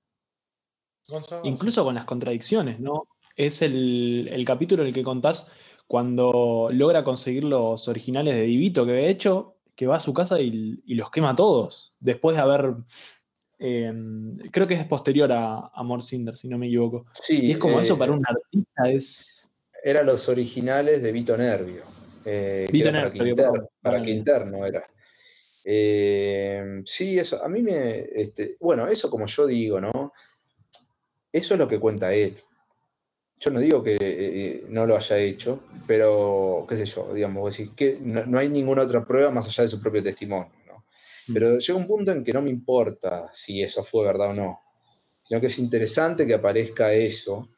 Speaker 3: Incluso con las contradicciones, ¿no? Es el, capítulo en el que contás cuando logra conseguir los originales de Divito que había hecho, que va a su casa y, los quema todos, después de haber... Em, creo que es posterior a, a Cinder, si no me equivoco.
Speaker 4: Sí,
Speaker 3: y es como eso eh, para un artista, es
Speaker 4: eran los originales de Vito Nervio. Eh, Vito Nervio, para, Quinterno, para era. Eh, sí, eso, a mí me. Este, bueno, eso como yo digo, ¿no? Eso es lo que cuenta él. Yo no digo que eh, no lo haya hecho, pero, qué sé yo, digamos, decir, que no, hay ninguna otra prueba más allá de su propio testimonio, ¿no? Mm. Pero llega un punto en que no me importa si eso fue verdad o no, sino que es interesante que aparezca eso,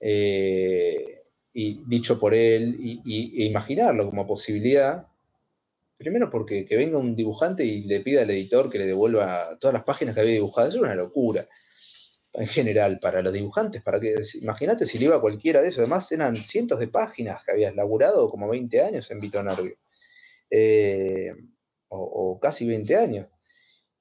Speaker 4: eh, y dicho por él, y, e imaginarlo como posibilidad. Primero porque que venga un dibujante y le pida al editor que le devuelva todas las páginas que había dibujado, eso es una locura en general para los dibujantes, para que imagínate si le iba a cualquiera de esos, además eran cientos de páginas que habías laburado como 20 años en Vito Nervio, eh, o, casi 20 años.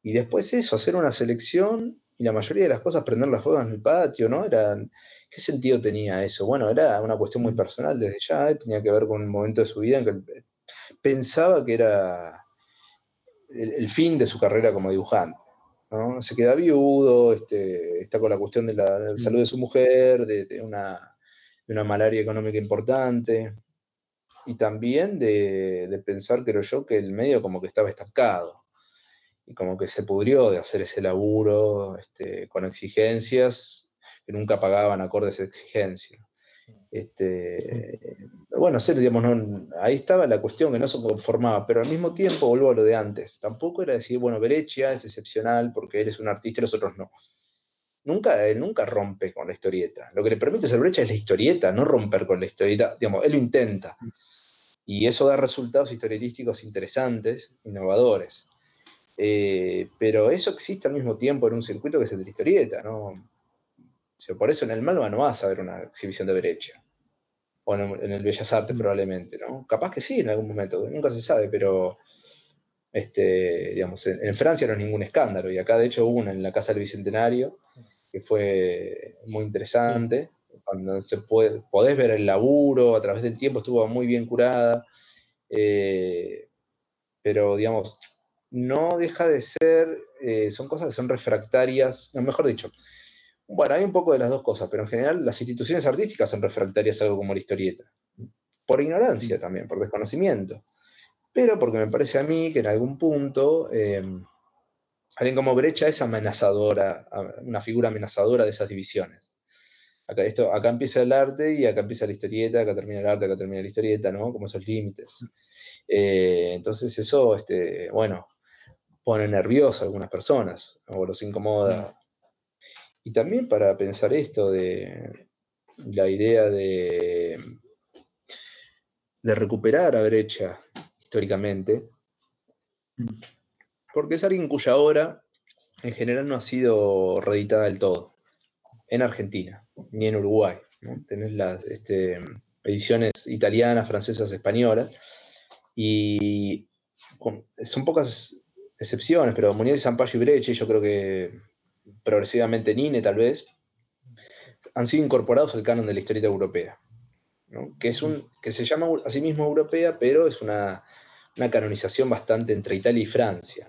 Speaker 4: Y después eso, hacer una selección y la mayoría de las cosas prender las fuego en el patio, ¿no? Eran, ¿Qué sentido tenía eso? Bueno, era una cuestión muy personal desde ya, ¿eh? tenía que ver con un momento de su vida en que pensaba que era el fin de su carrera como dibujante. Se queda viudo, este, está con la cuestión de la, mm. salud de su mujer, de, una, malaria económica importante, y también de, pensar, creo yo, que el medio como que estaba estancado, y como que se pudrió de hacer ese laburo este, con exigencias que nunca pagaban acordes a exigencias. Este, bueno, digamos, ahí estaba la cuestión que no se conformaba, pero al mismo tiempo, vuelvo a lo de antes, tampoco era decir, bueno, Berechia es excepcional porque él es un artista y nosotros no. Nunca, él nunca rompe con la historieta. Lo que le permite ser Brecha es la historieta, no romper con la historieta. Digamos, él lo intenta. Y eso da resultados historietísticos interesantes, innovadores. Eh, pero eso existe al mismo tiempo en un circuito que es el de la historieta, ¿no? por eso en el Malva no vas a ver una exhibición de Brecha. O en, el Bellas Artes mm. probablemente, ¿no? Capaz que sí en algún momento, nunca se sabe, pero este, digamos, en, Francia no es ningún escándalo. Y acá de hecho hubo una en la Casa del Bicentenario, que fue muy interesante. Cuando se puede, podés ver el laburo a través del tiempo, estuvo muy bien curada. Eh, pero digamos, no deja de ser, eh, son cosas que son refractarias, no, mejor dicho, bueno, hay un poco de las dos cosas, pero en general las instituciones artísticas son refractarias a algo como la historieta. Por ignorancia también, por desconocimiento. Pero porque me parece a mí que en algún punto em, alguien como Brecha es amenazadora, una figura amenazadora de esas divisiones. Acá, esto, acá empieza el arte y acá empieza la historieta, acá termina el arte, acá termina la historieta, ¿no? Como esos límites. Eh, entonces eso, este, bueno, pone nervioso a algunas personas, o los incomoda y también para pensar esto de la idea de, de recuperar a Brecha históricamente, mm. porque es alguien cuya obra en general no ha sido reeditada del todo, en Argentina, ni en Uruguay. Tenés las este, ediciones italianas, francesas, españolas, y son pocas excepciones, pero Muñoz Sampaio y Brecha, yo creo que progresivamente Nine tal vez, han sido incorporados al canon de la historieta europea, que, es un, que se llama a sí mismo europea, pero es una, canonización bastante entre Italia y Francia.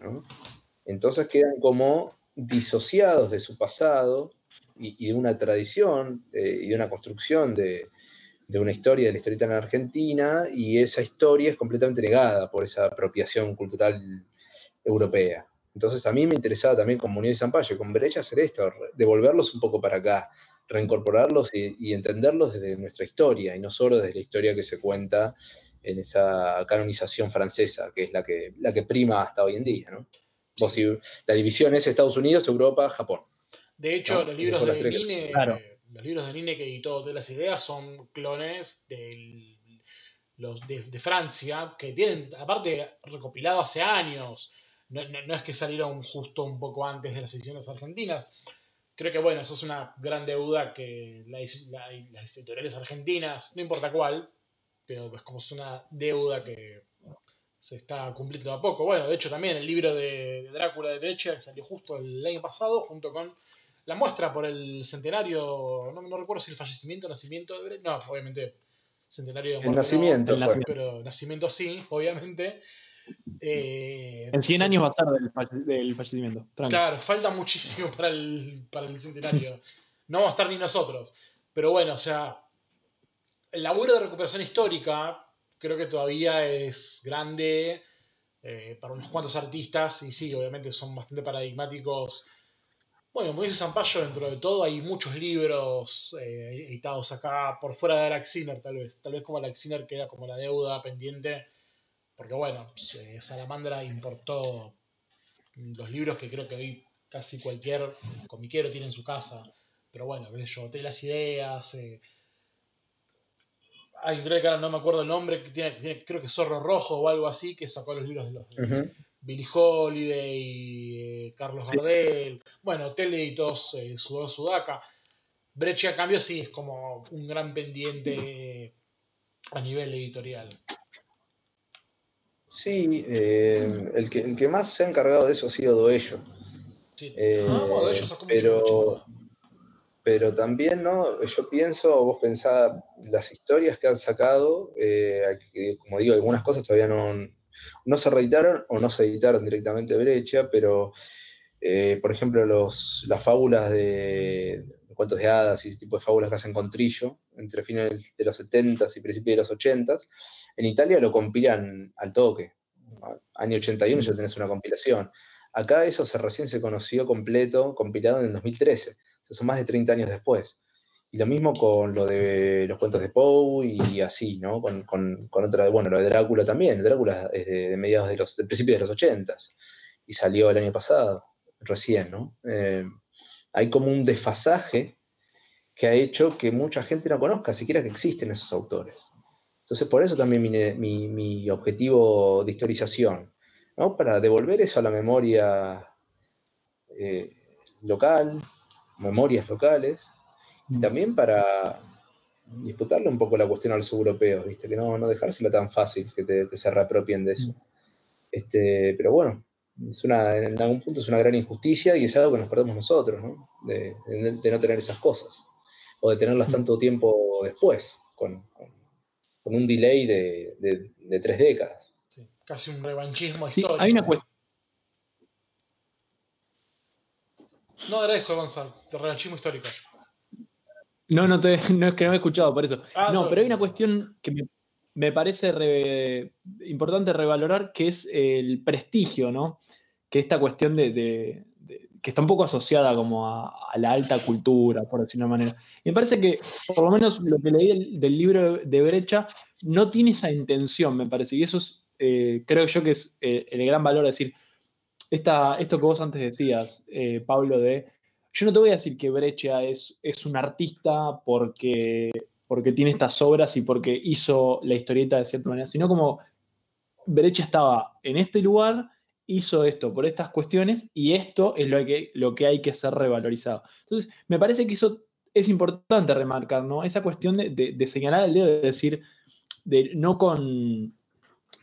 Speaker 4: Entonces quedan como disociados de su pasado y, de una tradición eh, y de una construcción de, de, una historia de la historieta en Argentina, y esa historia es completamente negada por esa apropiación cultural europea. Entonces a mí me interesaba también con Muñoz y Zampayo, con Brecha, hacer esto, devolverlos un poco para acá, reincorporarlos y, entenderlos desde nuestra historia y no solo desde la historia que se cuenta en esa canonización francesa, que es la que, la que prima hasta hoy en día. ¿no? la división es Estados Unidos, Europa, Japón.
Speaker 2: De hecho, los, libros de Nine, los libros de Nine que editó de las ideas son clones de, los de Francia, que tienen, aparte, recopilado hace años no, es que salieron justo un poco antes de las ediciones argentinas. Creo que bueno, eso es una gran deuda que las editoriales argentinas, no importa cuál, pero pues como es una deuda que se está cumpliendo a poco. Bueno, de hecho también el libro de, Drácula de Brecha salió justo el año pasado junto con la muestra por el centenario, no, no recuerdo si el fallecimiento o nacimiento de Brecha, no, obviamente centenario de
Speaker 4: el nacimiento,
Speaker 2: pero nacimiento sí, obviamente.
Speaker 3: Eh, en 100 años va a estar del, fallecimiento.
Speaker 2: Claro, falta muchísimo para el, para el centenario. no vamos a estar ni nosotros. Pero bueno, o sea, el laburo de recuperación histórica creo que todavía es grande eh, para unos cuantos artistas y sí, obviamente son bastante paradigmáticos. Bueno, como dice Zampayo, dentro de todo hay muchos libros eh, editados acá por fuera de Alaxiner, tal vez. Tal vez como Alaxiner queda como la deuda pendiente porque bueno, Salamandra importó los libros que creo que hoy casi cualquier comiquero tiene en su casa. Pero bueno, yo, de las ideas. Eh, hay un que no me acuerdo el nombre, que tiene, creo que Zorro Rojo o algo así, que sacó los libros de los Billy Holiday, eh, Carlos Gardel, bueno, Teleitos, eh, Sudor Sudaka. Breche a cambio sí es como un gran pendiente a nivel editorial.
Speaker 4: Sí, eh, el, que, el que más se ha encargado de eso ha sido Doello.
Speaker 2: Sí. Eh, ah,
Speaker 4: pero, pero también, ¿no? Yo pienso, vos pensás, las historias que han sacado, eh, como digo, algunas cosas todavía no, no se reeditaron o no se editaron directamente Brecha, pero, por ejemplo, los, las fábulas de, cuentos de hadas y ese tipo de fábulas que hacen con Trillo, entre fines de los 70 y principios de los 80 en Italia lo compilan al toque. Año 81 ya tenés una compilación. Acá eso se, recién se conoció completo, compilado en el 2013. O sea, son más de 30 años después. Y lo mismo con lo de los cuentos de Poe y así, ¿no? Con, con, otra, bueno, lo de Drácula también. Drácula es de, mediados de los, del principio de los 80 y salió el año pasado, recién, ¿no? Eh, hay como un desfasaje que ha hecho que mucha gente no conozca siquiera que existen esos autores. Entonces, por eso también mi, objetivo de historización, ¿no? para devolver eso a la memoria eh, local, memorias locales, y mm. también para disputarle un poco la cuestión a los europeos, ¿viste? que no, no dejársela tan fácil que, que se reapropien de eso. Mm. Este, pero bueno, es una, en algún punto es una gran injusticia y es algo que nos perdemos nosotros, ¿no? De, no tener esas cosas, o de tenerlas mm. tanto tiempo después, con, un delay de, tres décadas.
Speaker 2: casi un revanchismo histórico.
Speaker 3: Hay una cuestión.
Speaker 2: No era eso, Gonzalo, de revanchismo histórico.
Speaker 3: No, no, te, no es que no me he escuchado por eso. Ah, no, pero hay una cuestión que me, me parece importante revalorar, que es el prestigio, ¿no? Que esta cuestión de, que está un poco asociada como a, la alta cultura, por decir una manera. Me parece que, por lo menos lo que leí del, libro de Brecha, no tiene esa intención, me parece. Y eso es, eh, creo yo que es eh, el gran valor, es decir, esta, esto que vos antes decías, eh, Pablo, de yo no te voy a decir que Brecha es, es un artista porque porque tiene estas obras y porque hizo la historieta de cierta manera, sino como Brecha estaba en este lugar, hizo esto por estas cuestiones y esto es lo que, lo que hay que ser revalorizado. Entonces, me parece que eso es importante remarcar, ¿no? Esa cuestión de, señalar el dedo, de decir, de, no con,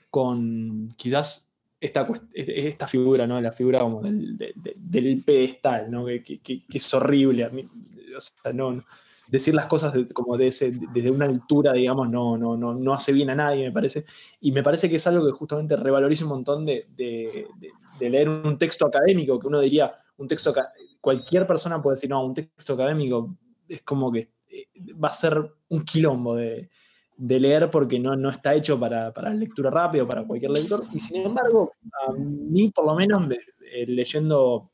Speaker 3: con quizás esta, esta figura, ¿no? La figura como del, pedestal, ¿no? Que, es horrible. A mí, o sea, no, decir las cosas como de desde una altura, digamos, no, no, no, no hace bien a nadie, me parece. Y me parece que es algo que justamente revaloriza un montón de, leer un texto académico, que uno diría, un texto, cualquier persona puede decir, no, un texto académico es como que eh, va a ser un quilombo de, leer porque no, no está hecho para, para lectura rápida, para cualquier lector. Y sin embargo, a mí por lo menos eh, leyendo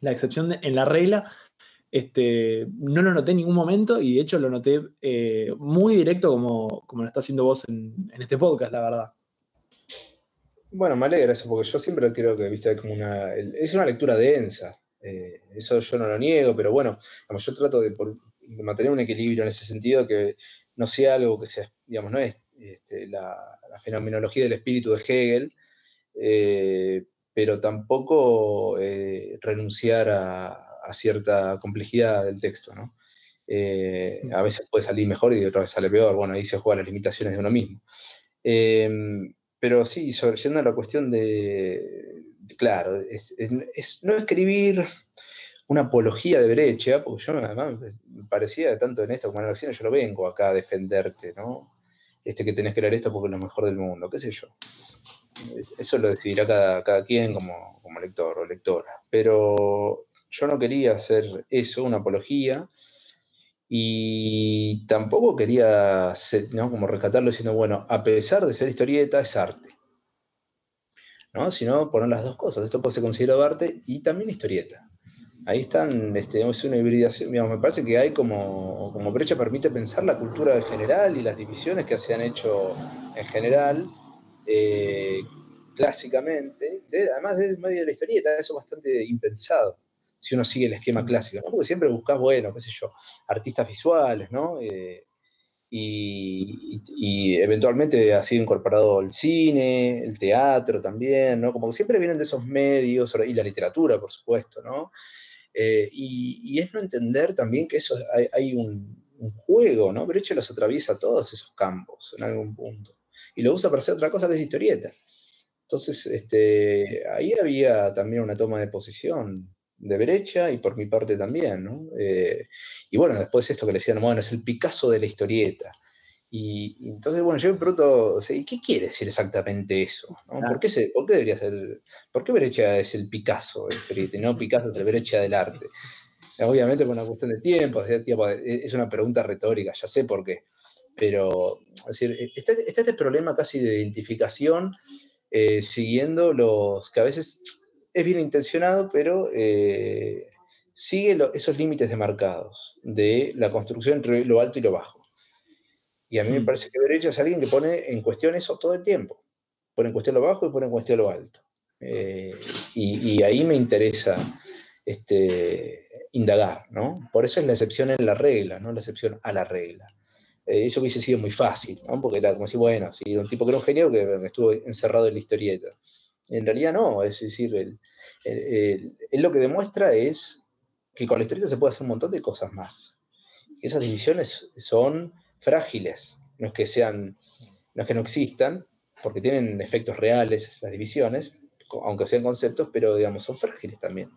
Speaker 3: la excepción en la regla, este, no lo noté en ningún momento y de hecho lo noté eh, muy directo como, como, lo está haciendo vos en, este podcast, la verdad.
Speaker 4: Bueno, me alegra eso, porque yo siempre creo que viste como una. Es una lectura densa. Eh, eso yo no lo niego, pero bueno, yo trato de, mantener un equilibrio en ese sentido, que no sea algo que sea, digamos, no es este, la, fenomenología del espíritu de Hegel, eh, pero tampoco renunciar a, a cierta complejidad del texto, ¿no? Eh, a veces puede salir mejor y otra vez sale peor, bueno, ahí se juegan las limitaciones de uno mismo. Em, pero sí, sobre, yendo a la cuestión de, claro, es, no escribir una apología de brecha, porque yo además me parecía tanto en esto como en la acción, yo lo vengo acá a defenderte, ¿no? Este que tenés que leer esto porque es lo mejor del mundo, qué sé yo. Eso lo decidirá cada, cada quien como, como lector o lectora. Pero yo no quería hacer eso, una apología, y tampoco quería ¿no? como rescatarlo diciendo, bueno, a pesar de ser historieta, es arte. ¿no? Sino poner las dos cosas. Esto puede ser considerado arte y también historieta. Ahí están, este, es una hibridación, me parece que hay como, como brecha permite pensar la cultura en general y las divisiones que se han hecho en general, eh, clásicamente, además de medio de la historieta, eso es bastante impensado, si uno sigue el esquema clásico, ¿no? Porque siempre buscas, bueno, qué sé yo, artistas visuales, ¿no? Eh, y, y- y eventualmente ha sido incorporado el cine, el teatro también, ¿no? Como que siempre vienen de esos medios, y la literatura, por supuesto, ¿no? Eh, y, y es no entender también que eso hay, hay un, un juego, ¿no? Breche los atraviesa todos esos campos en algún punto. Y lo usa para hacer otra cosa que es historieta. Entonces, este, ahí había también una toma de posición de Brecha y por mi parte también, ¿no? Eh, y bueno, después esto que le decían, bueno, es el Picasso de la historieta. Y, y entonces, bueno, yo me pregunto, o sea, ¿y ¿qué quiere decir exactamente eso? ¿no? ¿Por, qué se, ¿Por qué debería ser, por qué Brecha es el Picasso de la historieta y no Picasso es el Brecha del arte? Obviamente por una cuestión de tiempo, tiempo, es una pregunta retórica, ya sé por qué. Pero, es decir, está, está este problema casi de identificación eh, siguiendo los que a veces es bien intencionado, pero eh, sigue lo, esos límites demarcados de la construcción entre lo alto y lo bajo. Y a mí me
Speaker 3: Hmm.
Speaker 4: parece que Brecha es alguien que pone en cuestión eso todo el tiempo. Pone en cuestión lo bajo y pone en cuestión lo alto. Eh, y, y ahí me interesa este, indagar, ¿no? Por eso es la excepción en la regla, no la excepción a la regla. Eh, eso hubiese sido muy fácil, ¿no? Porque era como si, bueno, si era un tipo que era un genio que estuvo encerrado en la historieta. En realidad no, es decir, él lo que demuestra es que con la historieta se puede hacer un montón de cosas más. Esas divisiones son frágiles, no es que sean, no es que no existan, porque tienen efectos reales las divisiones, aunque sean conceptos, pero digamos, son frágiles también.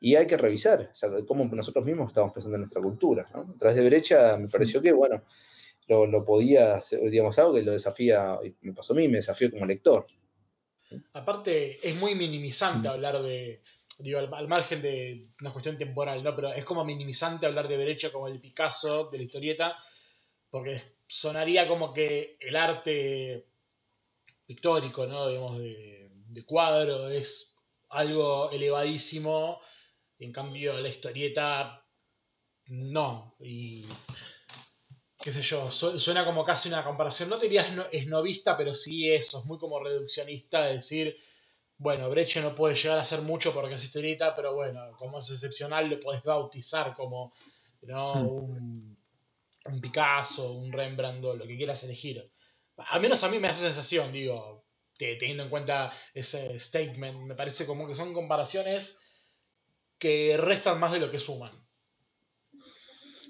Speaker 4: Y hay que revisar o sea, cómo nosotros mismos estamos pensando en nuestra cultura. ¿no? A través de Brecha me pareció que, bueno, lo, podía, hacer, digamos, algo que lo desafía, me pasó a mí, me desafió como lector.
Speaker 2: Aparte, es muy minimizante hablar de, digo, al, al, margen de una cuestión temporal, ¿no? Pero es como minimizante hablar de Brecha como el Picasso de la historieta, porque sonaría como que el arte pictórico, ¿no? Digamos, de, de cuadro es algo elevadísimo, en cambio la historieta no. Y qué sé yo, su, suena como casi una comparación, no te diría esnovista, pero sí eso, es muy como reduccionista, de decir, bueno, Breche no puede llegar a hacer mucho porque es historieta, pero bueno, como es excepcional, lo podés bautizar como ¿no?
Speaker 3: Hmm.
Speaker 2: un, un Picasso, un Rembrandt, lo que quieras elegir. Al menos a mí me hace sensación, digo, que teniendo en cuenta ese statement, me parece como que son comparaciones que restan más de lo que suman.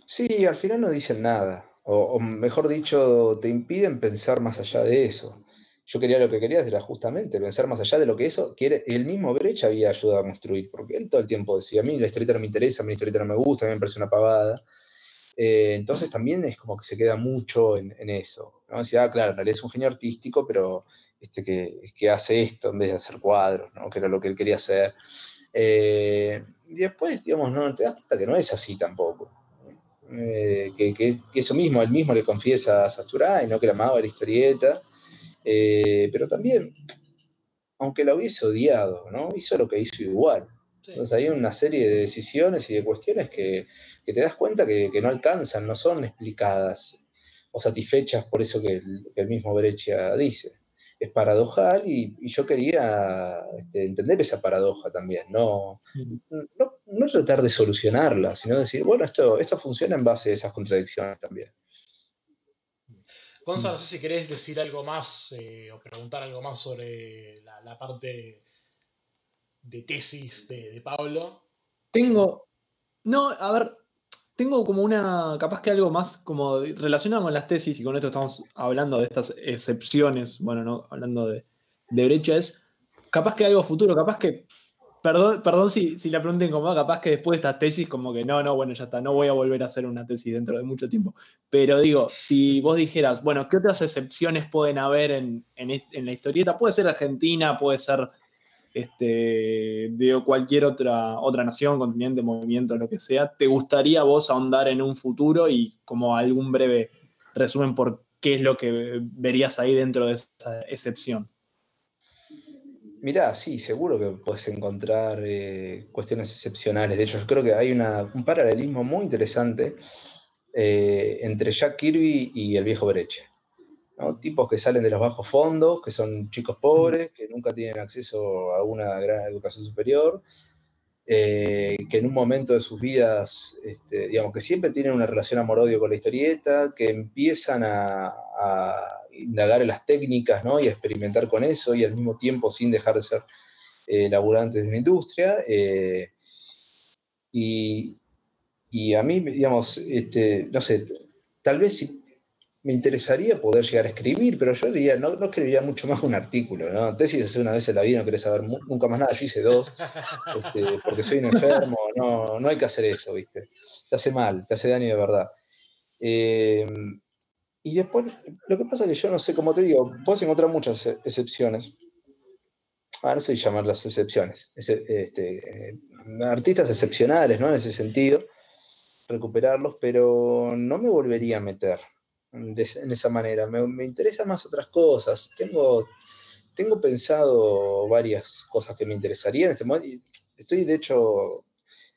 Speaker 4: Sí, al final no dicen nada. O, mejor dicho, te impiden pensar más allá de eso. Yo quería lo que quería era justamente pensar más allá de lo que eso quiere. El mismo Brecht había ayudado a construir, porque él todo el tiempo decía, a mí la historieta no me interesa, a mí la historieta no me gusta, a mí me parece una pavada. Eh, entonces también es como que se queda mucho en, eso. ¿no? Decía, ah, claro, en es un genio artístico, pero este que, que hace esto en vez de hacer cuadros, ¿no? que era lo que él quería hacer. Eh, y después, digamos, no te das cuenta que no es así tampoco. Eh, que, que, que, eso mismo, él mismo le confiesa a Sasturay, ¿no? que la amaba la historieta, eh, pero también, aunque la hubiese odiado, ¿no? hizo lo que hizo igual. Sí. Entonces hay una serie de decisiones y de cuestiones que, que te das cuenta que, no alcanzan, no son explicadas o satisfechas por eso que el, el mismo Breccia dice. Es paradojal y, y yo quería este, entender esa paradoja también, no, no, no, tratar de solucionarla, sino decir, bueno, esto, esto funciona en base a esas contradicciones también.
Speaker 2: Gonzalo, no sé si querés decir algo más eh, o preguntar algo más sobre la, la parte de tesis de, de, Pablo.
Speaker 3: Tengo, no, a ver, tengo como una, capaz que algo más como relacionado con las tesis, y con esto estamos hablando de estas excepciones, bueno, no hablando de, de brecha, es capaz que algo futuro, capaz que, perdón, perdón si, la pregunta incomoda, capaz que después de estas tesis, como que no, no, bueno, ya está, no voy a volver a hacer una tesis dentro de mucho tiempo. Pero digo, si vos dijeras, bueno, ¿qué otras excepciones pueden haber en, en, en la historieta? Puede ser Argentina, puede ser este, de cualquier otra, otra nación, continente, movimiento, lo que sea, ¿te gustaría vos ahondar en un futuro y como algún breve resumen por qué es lo que verías ahí dentro de esa excepción?
Speaker 4: Mirá, sí, seguro que puedes encontrar eh, cuestiones excepcionales. De hecho, yo creo que hay un paralelismo muy interesante eh, entre Jack Kirby y el viejo Breche. Tipos que salen de los bajos fondos, que son chicos pobres, que nunca tienen acceso a una gran educación superior, eh, que en un momento de sus vidas, este, digamos, que siempre tienen una relación amor-odio con la historieta, que empiezan a, indagar en las técnicas ¿no? y experimentar con eso, y al mismo tiempo sin dejar de ser eh, laburantes de una industria. Eh, y, y, a mí, digamos, este, no sé, tal vez me interesaría poder llegar a escribir, pero yo diría, no, no escribiría mucho más un artículo, ¿no? Tesis hace una vez en la vida, no querés saber nunca más nada, yo hice dos, este, porque soy un enfermo, no, no hay que hacer eso, ¿viste? Te hace mal, te hace daño de verdad. Eh, y después, lo que pasa es que yo no sé, como te digo, puedes encontrar muchas excepciones. Ah, no sé llamarlas excepciones. Este, eh, artistas excepcionales, ¿no? En ese sentido, recuperarlos, pero no me volvería a meter en esa manera. Me, me interesan más otras cosas. Tengo, tengo pensado varias cosas que me interesarían en este momento. Estoy, de hecho,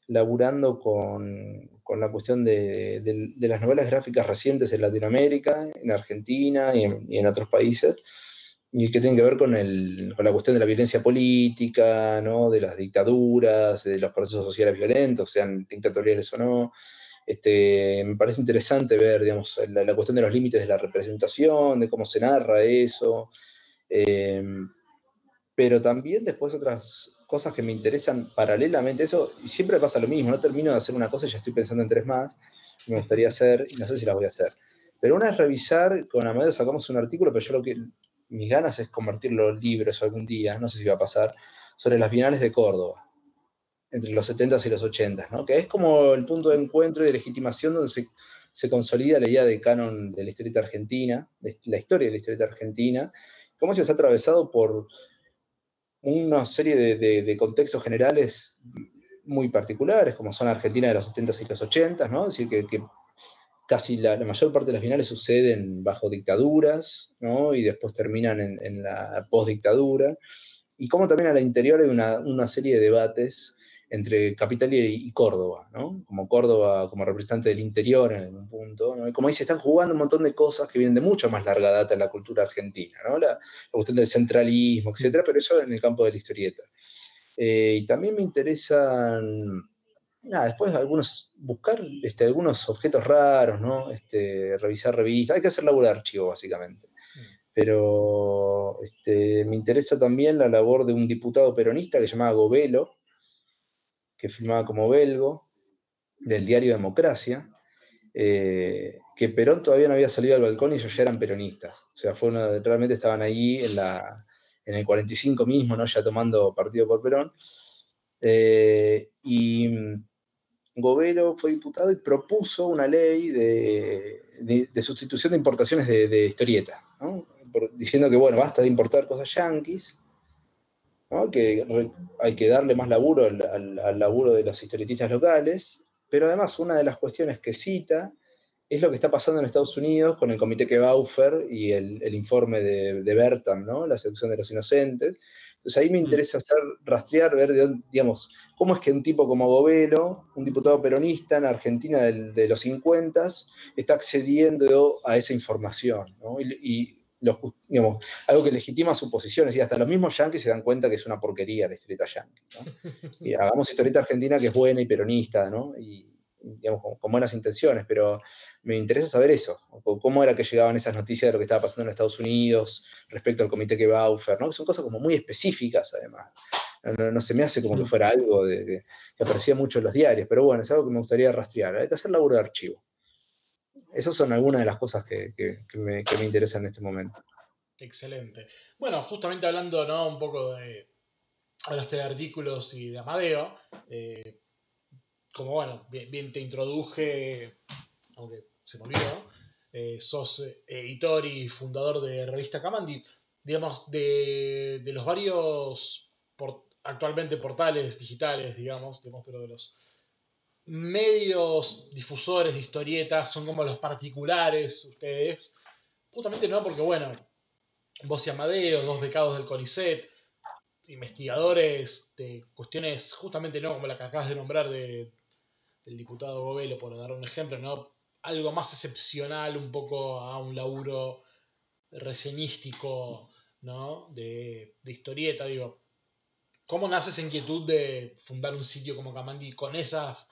Speaker 4: laburando con, con la cuestión de, de, las novelas gráficas recientes en Latinoamérica, en Argentina y en, y en otros países, y que tienen que ver con, el, con, la cuestión de la violencia política, ¿no? de las dictaduras, de los procesos sociales violentos, sean dictatoriales o no. Este, me parece interesante ver digamos, la, cuestión de los límites de la representación, de cómo se narra eso, eh, pero también después otras cosas que me interesan paralelamente eso, y siempre pasa lo mismo, no termino de hacer una cosa y ya estoy pensando en tres más, que me gustaría hacer, y no sé si las voy a hacer. Pero una es revisar, con Amadeo sacamos un artículo, pero yo lo que, mis ganas es convertirlo en libros algún día, no sé si va a pasar, sobre las bienales de Córdoba entre los 70s y los 80s, ¿no? que es como el punto de encuentro y de legitimación donde se, se consolida la idea de canon de la historieta argentina, de la historia de la historieta argentina, cómo se ha atravesado por una serie de, contextos generales muy particulares, como son Argentina de los 70s y los 80s, ¿no? es decir, que, casi la, mayor parte de las finales suceden bajo dictaduras, ¿no? y después terminan en, la postdictadura, y cómo también al interior hay una, una serie de debates entre Capital y, y, Córdoba, ¿no? Como Córdoba como representante del interior en un punto, ¿no? Y como ahí se están jugando un montón de cosas que vienen de mucha más larga data en la cultura argentina, ¿no? La, la cuestión del centralismo, etcétera, pero eso en el campo de la historieta. Eh, y también me interesan, nada, después algunos, buscar este, algunos objetos raros, ¿no? Este, revisar revistas, hay que hacer labor de archivo, básicamente. Pero este, me interesa también la labor de un diputado peronista que se llamaba Govelo, que filmaba como Belgo, del diario Democracia, eh, que Perón todavía no había salido al balcón y ellos ya eran peronistas. O sea, fue una, realmente estaban ahí en, la, en el 45 mismo, ¿no? ya tomando partido por Perón. Eh, y Govelo fue diputado y propuso una ley de, de, sustitución de importaciones de, de historieta, ¿no? Por, diciendo que, bueno, basta de importar cosas yanquis ¿no? que hay que darle más laburo al, al, al, laburo de los historietistas locales, pero además una de las cuestiones que cita es lo que está pasando en Estados Unidos con el comité Kebaufer y el, el informe de, de Bertam, ¿no? la seducción de los inocentes. Entonces ahí me mm. interesa hacer, rastrear, ver, digamos, cómo es que un tipo como Govelo, un diputado peronista en Argentina del, de los 50, está accediendo a esa información. ¿no? Y, y lo, digamos, algo que legitima su posición. Y hasta los mismos yanquis se dan cuenta que es una porquería la historieta yanqui. ¿no? Y hagamos historieta argentina que es buena y peronista, ¿no? Y, digamos, con, con, buenas intenciones, pero me interesa saber eso, cómo era que llegaban esas noticias de lo que estaba pasando en Estados Unidos respecto al comité que Baufer, ¿no? Que son cosas como muy específicas, además. No, no se me hace como que fuera algo de, de, que aparecía mucho en los diarios, pero bueno, es algo que me gustaría rastrear. Hay que hacer laburo de archivo. Esas son algunas de las cosas que, me, interesan en este momento.
Speaker 2: Excelente. Bueno, justamente hablando ¿no? un poco de, hablaste de artículos y de Amadeo, eh, como bueno, bien, te introduje, aunque se me olvidó, eh, sos editor y fundador de Revista Camandi, digamos, de, de los varios actualmente portales digitales, digamos, digamos, pero de los medios difusores de historietas son como los particulares ustedes. Justamente no, porque bueno, vos y Amadeo, dos becados del CONICET, investigadores de cuestiones justamente no como la que acabas de nombrar de, del diputado Govelo, por dar un ejemplo, ¿no? Algo más excepcional, un poco a un laburo reseñístico, ¿no? De, historieta, digo. ¿Cómo nace esa inquietud de fundar un sitio como Kamandi con esas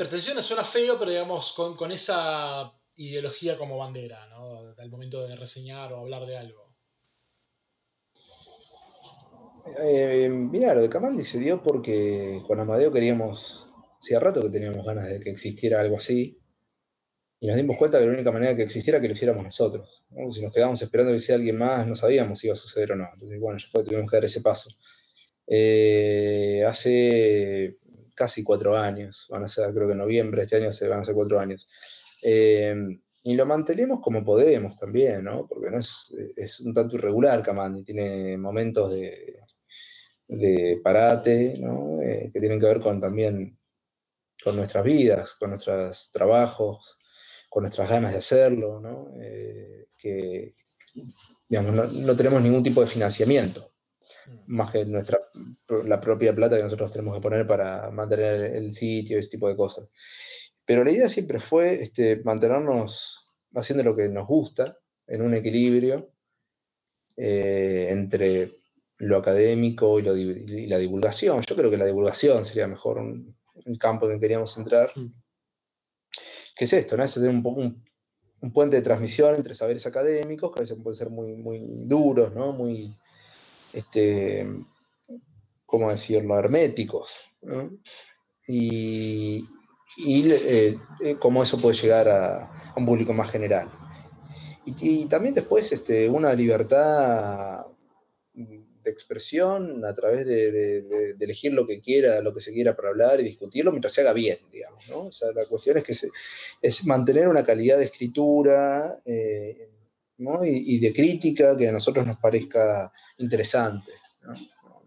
Speaker 2: pretensiones? Suena feo, pero digamos, con, con esa ideología como bandera, ¿no? Al momento de reseñar o hablar de algo.
Speaker 4: Eh, mira, lo de Kamandi se dio porque con Amadeo queríamos, hacía rato que teníamos ganas de que existiera algo así, y nos dimos cuenta que la única manera que existiera que lo hiciéramos nosotros. Si nos quedábamos esperando que hiciera alguien más, no sabíamos si iba a suceder o no. Entonces, bueno, ya fue, tuvimos que dar ese paso. Eh, hace casi cuatro años, van a ser, creo que en noviembre de este año se van a ser cuatro años. Eh, y lo mantenemos como podemos también, ¿no? Porque no es, es un tanto irregular Kamandi, tiene momentos de, de parate, ¿no? Eh, que tienen que ver con también con nuestras vidas, con nuestros trabajos, con nuestras ganas de hacerlo, ¿no? Eh, que digamos, no, tenemos ningún tipo de financiamiento. Más que nuestra, la propia plata que nosotros tenemos que poner para mantener el sitio, ese tipo de cosas. Pero la idea siempre fue este, mantenernos haciendo lo que nos gusta, en un equilibrio eh, entre lo académico y, la divulgación. Yo creo que la divulgación sería mejor un, campo en el que queríamos entrar. Mm. ¿Qué es esto? ¿no? Es un, un, un, puente de transmisión entre saberes académicos, que a veces pueden ser muy, muy duros, ¿no? muy, este, ¿cómo decirlo?, herméticos. Y, y eh, eh, cómo eso puede llegar a, un público más general. Y, también después este, una libertad de expresión a través de, elegir lo que quiera, lo que se quiera para hablar y discutirlo mientras se haga bien, digamos. ¿no? O sea, la cuestión es que es mantener una calidad de escritura eh, y, de crítica que a nosotros nos parezca interesante. No,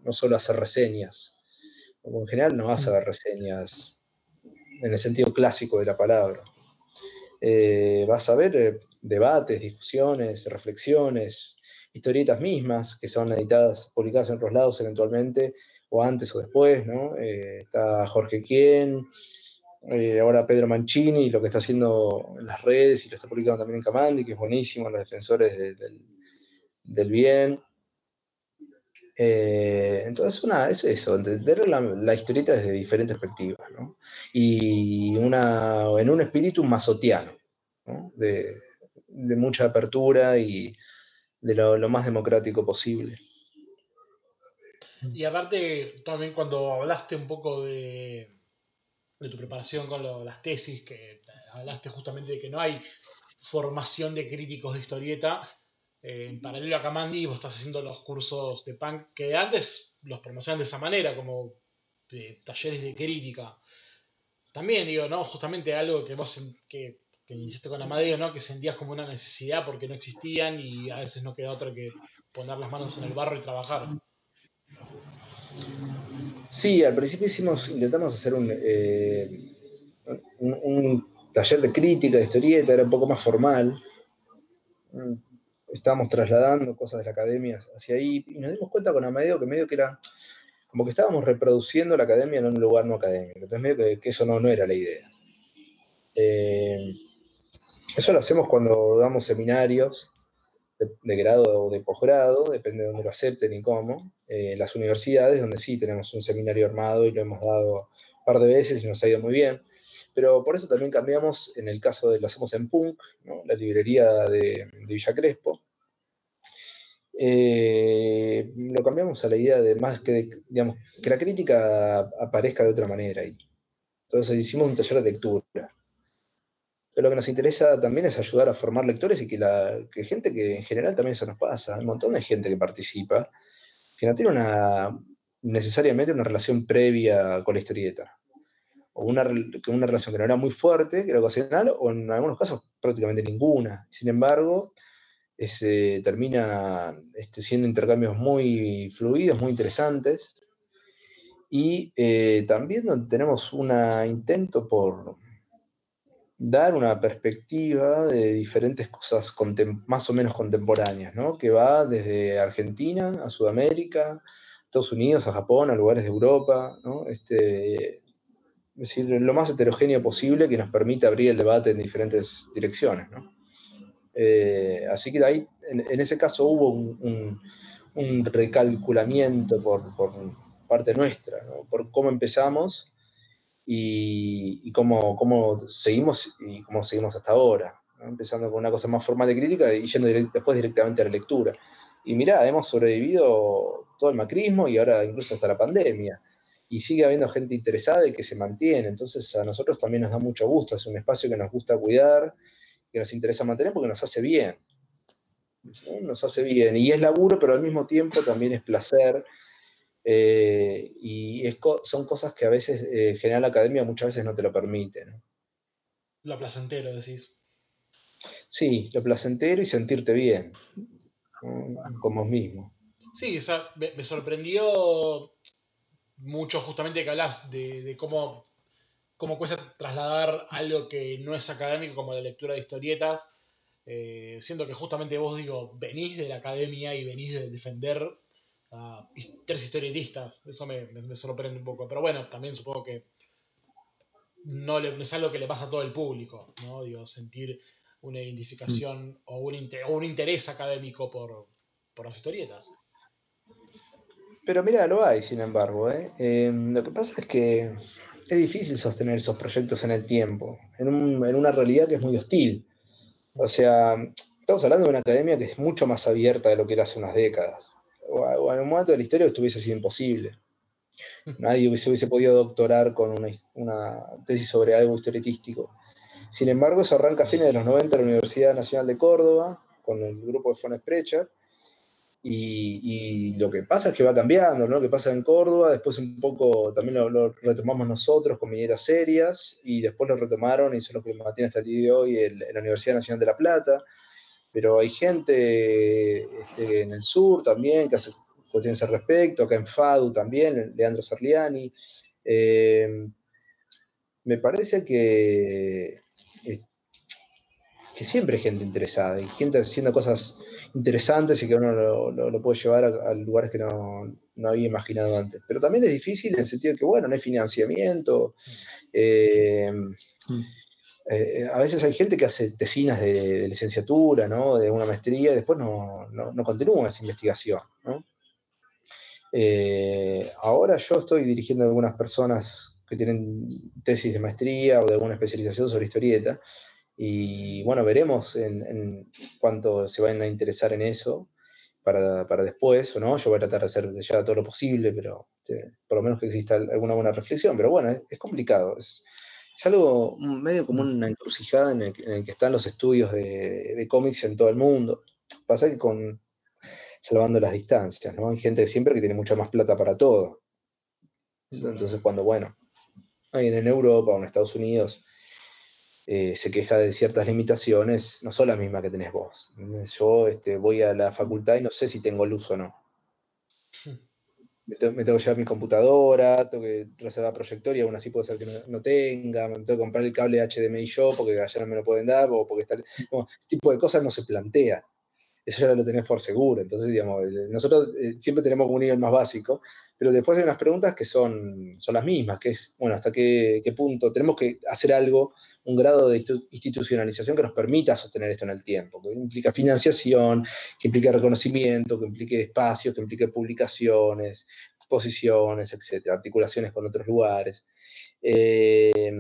Speaker 4: no solo hacer reseñas. En general no vas a ver reseñas en el sentido clásico de la palabra. Eh, vas a ver eh, debates, discusiones, reflexiones, historietas mismas que son editadas, publicadas en otros lados eventualmente, o antes o después, ¿no? Eh, está Jorge Quien, ahora Pedro Mancini, lo que está haciendo en las redes y lo está publicando también en Camandi, que es buenísimo, los defensores del bien. Eh, entonces, una, es eso, entender la, historieta desde diferentes perspectivas, ¿no? Y una, en un espíritu masotiano, ¿no? de, mucha apertura y de lo, más democrático posible.
Speaker 2: Y aparte, también cuando hablaste un poco de, de tu preparación con las tesis, que hablaste justamente de que no hay formación de críticos de historieta, eh, en paralelo a Kamandi vos estás haciendo los cursos de punk que antes los promocionan de esa manera, como talleres de crítica. También digo, ¿no? Justamente algo que vos que, que hiciste con Amadeo, ¿no? Que sentías como una necesidad porque no existían y a veces no queda otra que poner las manos en el barro y trabajar.
Speaker 4: Sí, al principio hicimos, intentamos hacer un, eh, un taller de crítica, de historieta, era un poco más formal estábamos trasladando cosas de la academia hacia ahí y nos dimos cuenta con Amadeo que medio que era como que estábamos reproduciendo la academia en un lugar no académico. Entonces medio que, eso no, no, era la idea. Eh, eso lo hacemos cuando damos seminarios de, grado o de posgrado, depende de dónde lo acepten y cómo. Eh, las universidades, donde sí tenemos un seminario armado y lo hemos dado un par de veces y nos ha ido muy bien. Pero por eso también cambiamos, en el caso de lo hacemos en Punk, la librería de, Villa Crespo. Eh, lo cambiamos a la idea de más que, digamos, que la crítica aparezca de otra manera ahí. Entonces hicimos un taller de lectura. Pero lo que nos interesa también es ayudar a formar lectores y que la gente que en general también eso nos pasa, hay un montón de gente que participa, que no tiene una, necesariamente una relación previa con la historieta o una, una relación que no era muy fuerte, que era ocasional, o en algunos casos prácticamente ninguna. Sin embargo, ese, termina este, siendo intercambios muy fluidos, muy interesantes. Y eh, también tenemos un intento por dar una perspectiva de diferentes cosas más o menos contemporáneas, ¿no? que va desde Argentina a Sudamérica, Estados Unidos, a Japón, a lugares de Europa, este, es decir, lo más heterogéneo posible que nos permita abrir el debate en diferentes direcciones. ¿no? Eh, así que ahí, en, ese caso, hubo un, recalculamiento por, parte nuestra, por cómo empezamos y, cómo, cómo, seguimos y cómo seguimos hasta ahora. Empezando con una cosa más formal de crítica y yendo después directamente a la lectura. Y mirá, hemos sobrevivido todo el macrismo y ahora incluso hasta la pandemia. Y sigue habiendo gente interesada y que se mantiene. Entonces a nosotros también nos da mucho gusto. Es un espacio que nos gusta cuidar, que nos interesa mantener porque nos hace bien. Nos hace bien. Y es laburo, pero al mismo tiempo también es placer. Eh, y son cosas que a veces eh, General Academia muchas veces no te lo permite.
Speaker 2: Lo placentero, decís.
Speaker 4: Sí, lo placentero y sentirte bien como mismo.
Speaker 2: Sí, o sea, me, sorprendió mucho justamente que hablas de, cómo, cómo cuesta trasladar algo que no es académico como la lectura de historietas. Eh, siento que justamente vos digo, venís de la academia y venís de defender a tres historietistas. Eso me, sorprende un poco. Pero bueno, también supongo que no es algo que le pasa a todo el público, ¿no? Digo, sentir una identificación o, un un interés académico por, las historietas.
Speaker 4: Pero mira, lo hay, sin embargo. ¿eh? Em, lo que pasa es que es difícil sostener esos proyectos en el tiempo, en, una realidad que es muy hostil. O sea, estamos hablando de una academia que es mucho más abierta de lo que era hace unas décadas. O, en un momento de la historia esto hubiese sido imposible. Nadie hubiese, hubiese podido doctorar con una, una tesis sobre algo historietístico. Sin embargo, eso arranca a fines de los 90 en la Universidad Nacional de Córdoba, con el grupo de Von Sprecher, y, lo que pasa es que va cambiando, ¿no? Lo que pasa en Córdoba, después un poco también lo, retomamos nosotros con mineras serias, y después lo retomaron y son los que mantienen hasta el día de hoy en la Universidad Nacional de La Plata. Pero hay gente este, en el sur también que hace cuestiones al respecto, acá en FADU también, Leandro Sarliani. Eh, me parece que que siempre hay gente interesada y gente haciendo cosas interesantes y que uno lo, puede llevar a, lugares que no, había imaginado antes. Pero también es difícil en el sentido de que, bueno, no hay financiamiento. Eh, eh, a veces hay gente que hace tesinas de, licenciatura, ¿no? de una maestría, y después no, continúa esa investigación. Eh, ahora yo estoy dirigiendo a algunas personas que tienen tesis de maestría o de alguna especialización sobre historieta, y bueno, veremos en, cuánto se van a interesar en eso para, después, o no. Yo voy a tratar de hacer ya todo lo posible, pero este, por lo menos que exista alguna buena reflexión. Pero bueno, es, complicado. Es, algo medio como una encrucijada en el, que están los estudios de, cómics en todo el mundo. Pasa que con salvando las distancias, ¿no? Hay gente siempre que tiene mucha más plata para todo. Entonces, cuando, bueno, alguien en Europa o en Estados Unidos eh, se queja de ciertas limitaciones, no son las mismas que tenés vos. Yo este, voy a la facultad y no sé si tengo luz o no. Me, tengo, que llevar mi computadora, tengo que reservar proyector y aún así puede ser que no, tenga, me tengo que comprar el cable HDMI yo porque allá no me lo pueden dar, o porque está, este tipo de cosas no se plantea eso ya lo tenés por seguro. Entonces, digamos, nosotros eh, siempre tenemos un nivel más básico, pero después hay unas preguntas que son, son las mismas, que es, bueno, ¿hasta qué, punto tenemos que hacer algo, un grado de institucionalización que nos permita sostener esto en el tiempo? Que implica financiación, que implica reconocimiento, que implique espacios, que implique publicaciones, exposiciones, etcétera, articulaciones con otros lugares. Eh,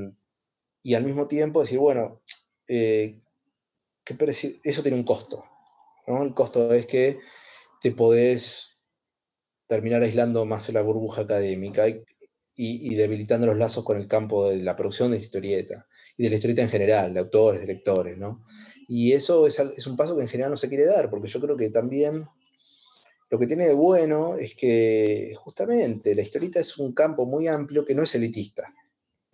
Speaker 4: y al mismo tiempo decir, bueno, eh, eso tiene un costo. El costo es que te podés terminar aislando más la burbuja académica y, debilitando los lazos con el campo de la producción de historieta y de la historieta en general, de autores, de lectores, ¿no? Y eso es, un paso que en general no se quiere dar, porque yo creo que también lo que tiene de bueno es que justamente la historieta es un campo muy amplio que no es elitista,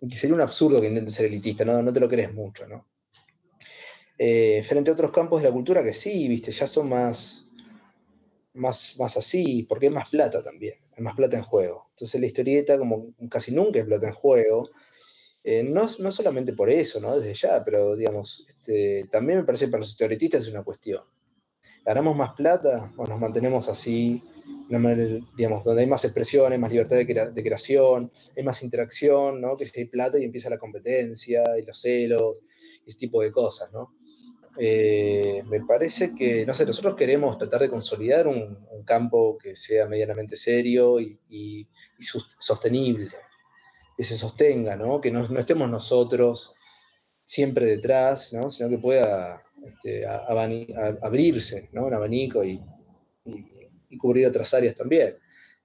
Speaker 4: y que sería un absurdo que intente ser elitista, no, no te lo crees mucho, ¿no? Eh, frente a otros campos de la cultura que sí, viste, ya son más, más, más así, porque hay más plata también, hay más plata en juego. Entonces la historieta, como casi nunca es plata en juego, eh, no, no, solamente por eso, ¿no? Desde ya, pero digamos, este, también me parece que para los historietistas es una cuestión. ¿Ganamos más plata o nos mantenemos así, digamos, donde hay más expresiones, más libertad de, de, creación, hay más interacción, ¿no? Que si hay plata y empieza la competencia y los celos, ese tipo de cosas, ¿no? Eh, me parece que, no sé, nosotros queremos tratar de consolidar un, campo que sea medianamente serio y, sostenible, que se sostenga, ¿no? que no, estemos nosotros siempre detrás, ¿no? sino que pueda este, abrirse ¿no? un abanico y, cubrir otras áreas también.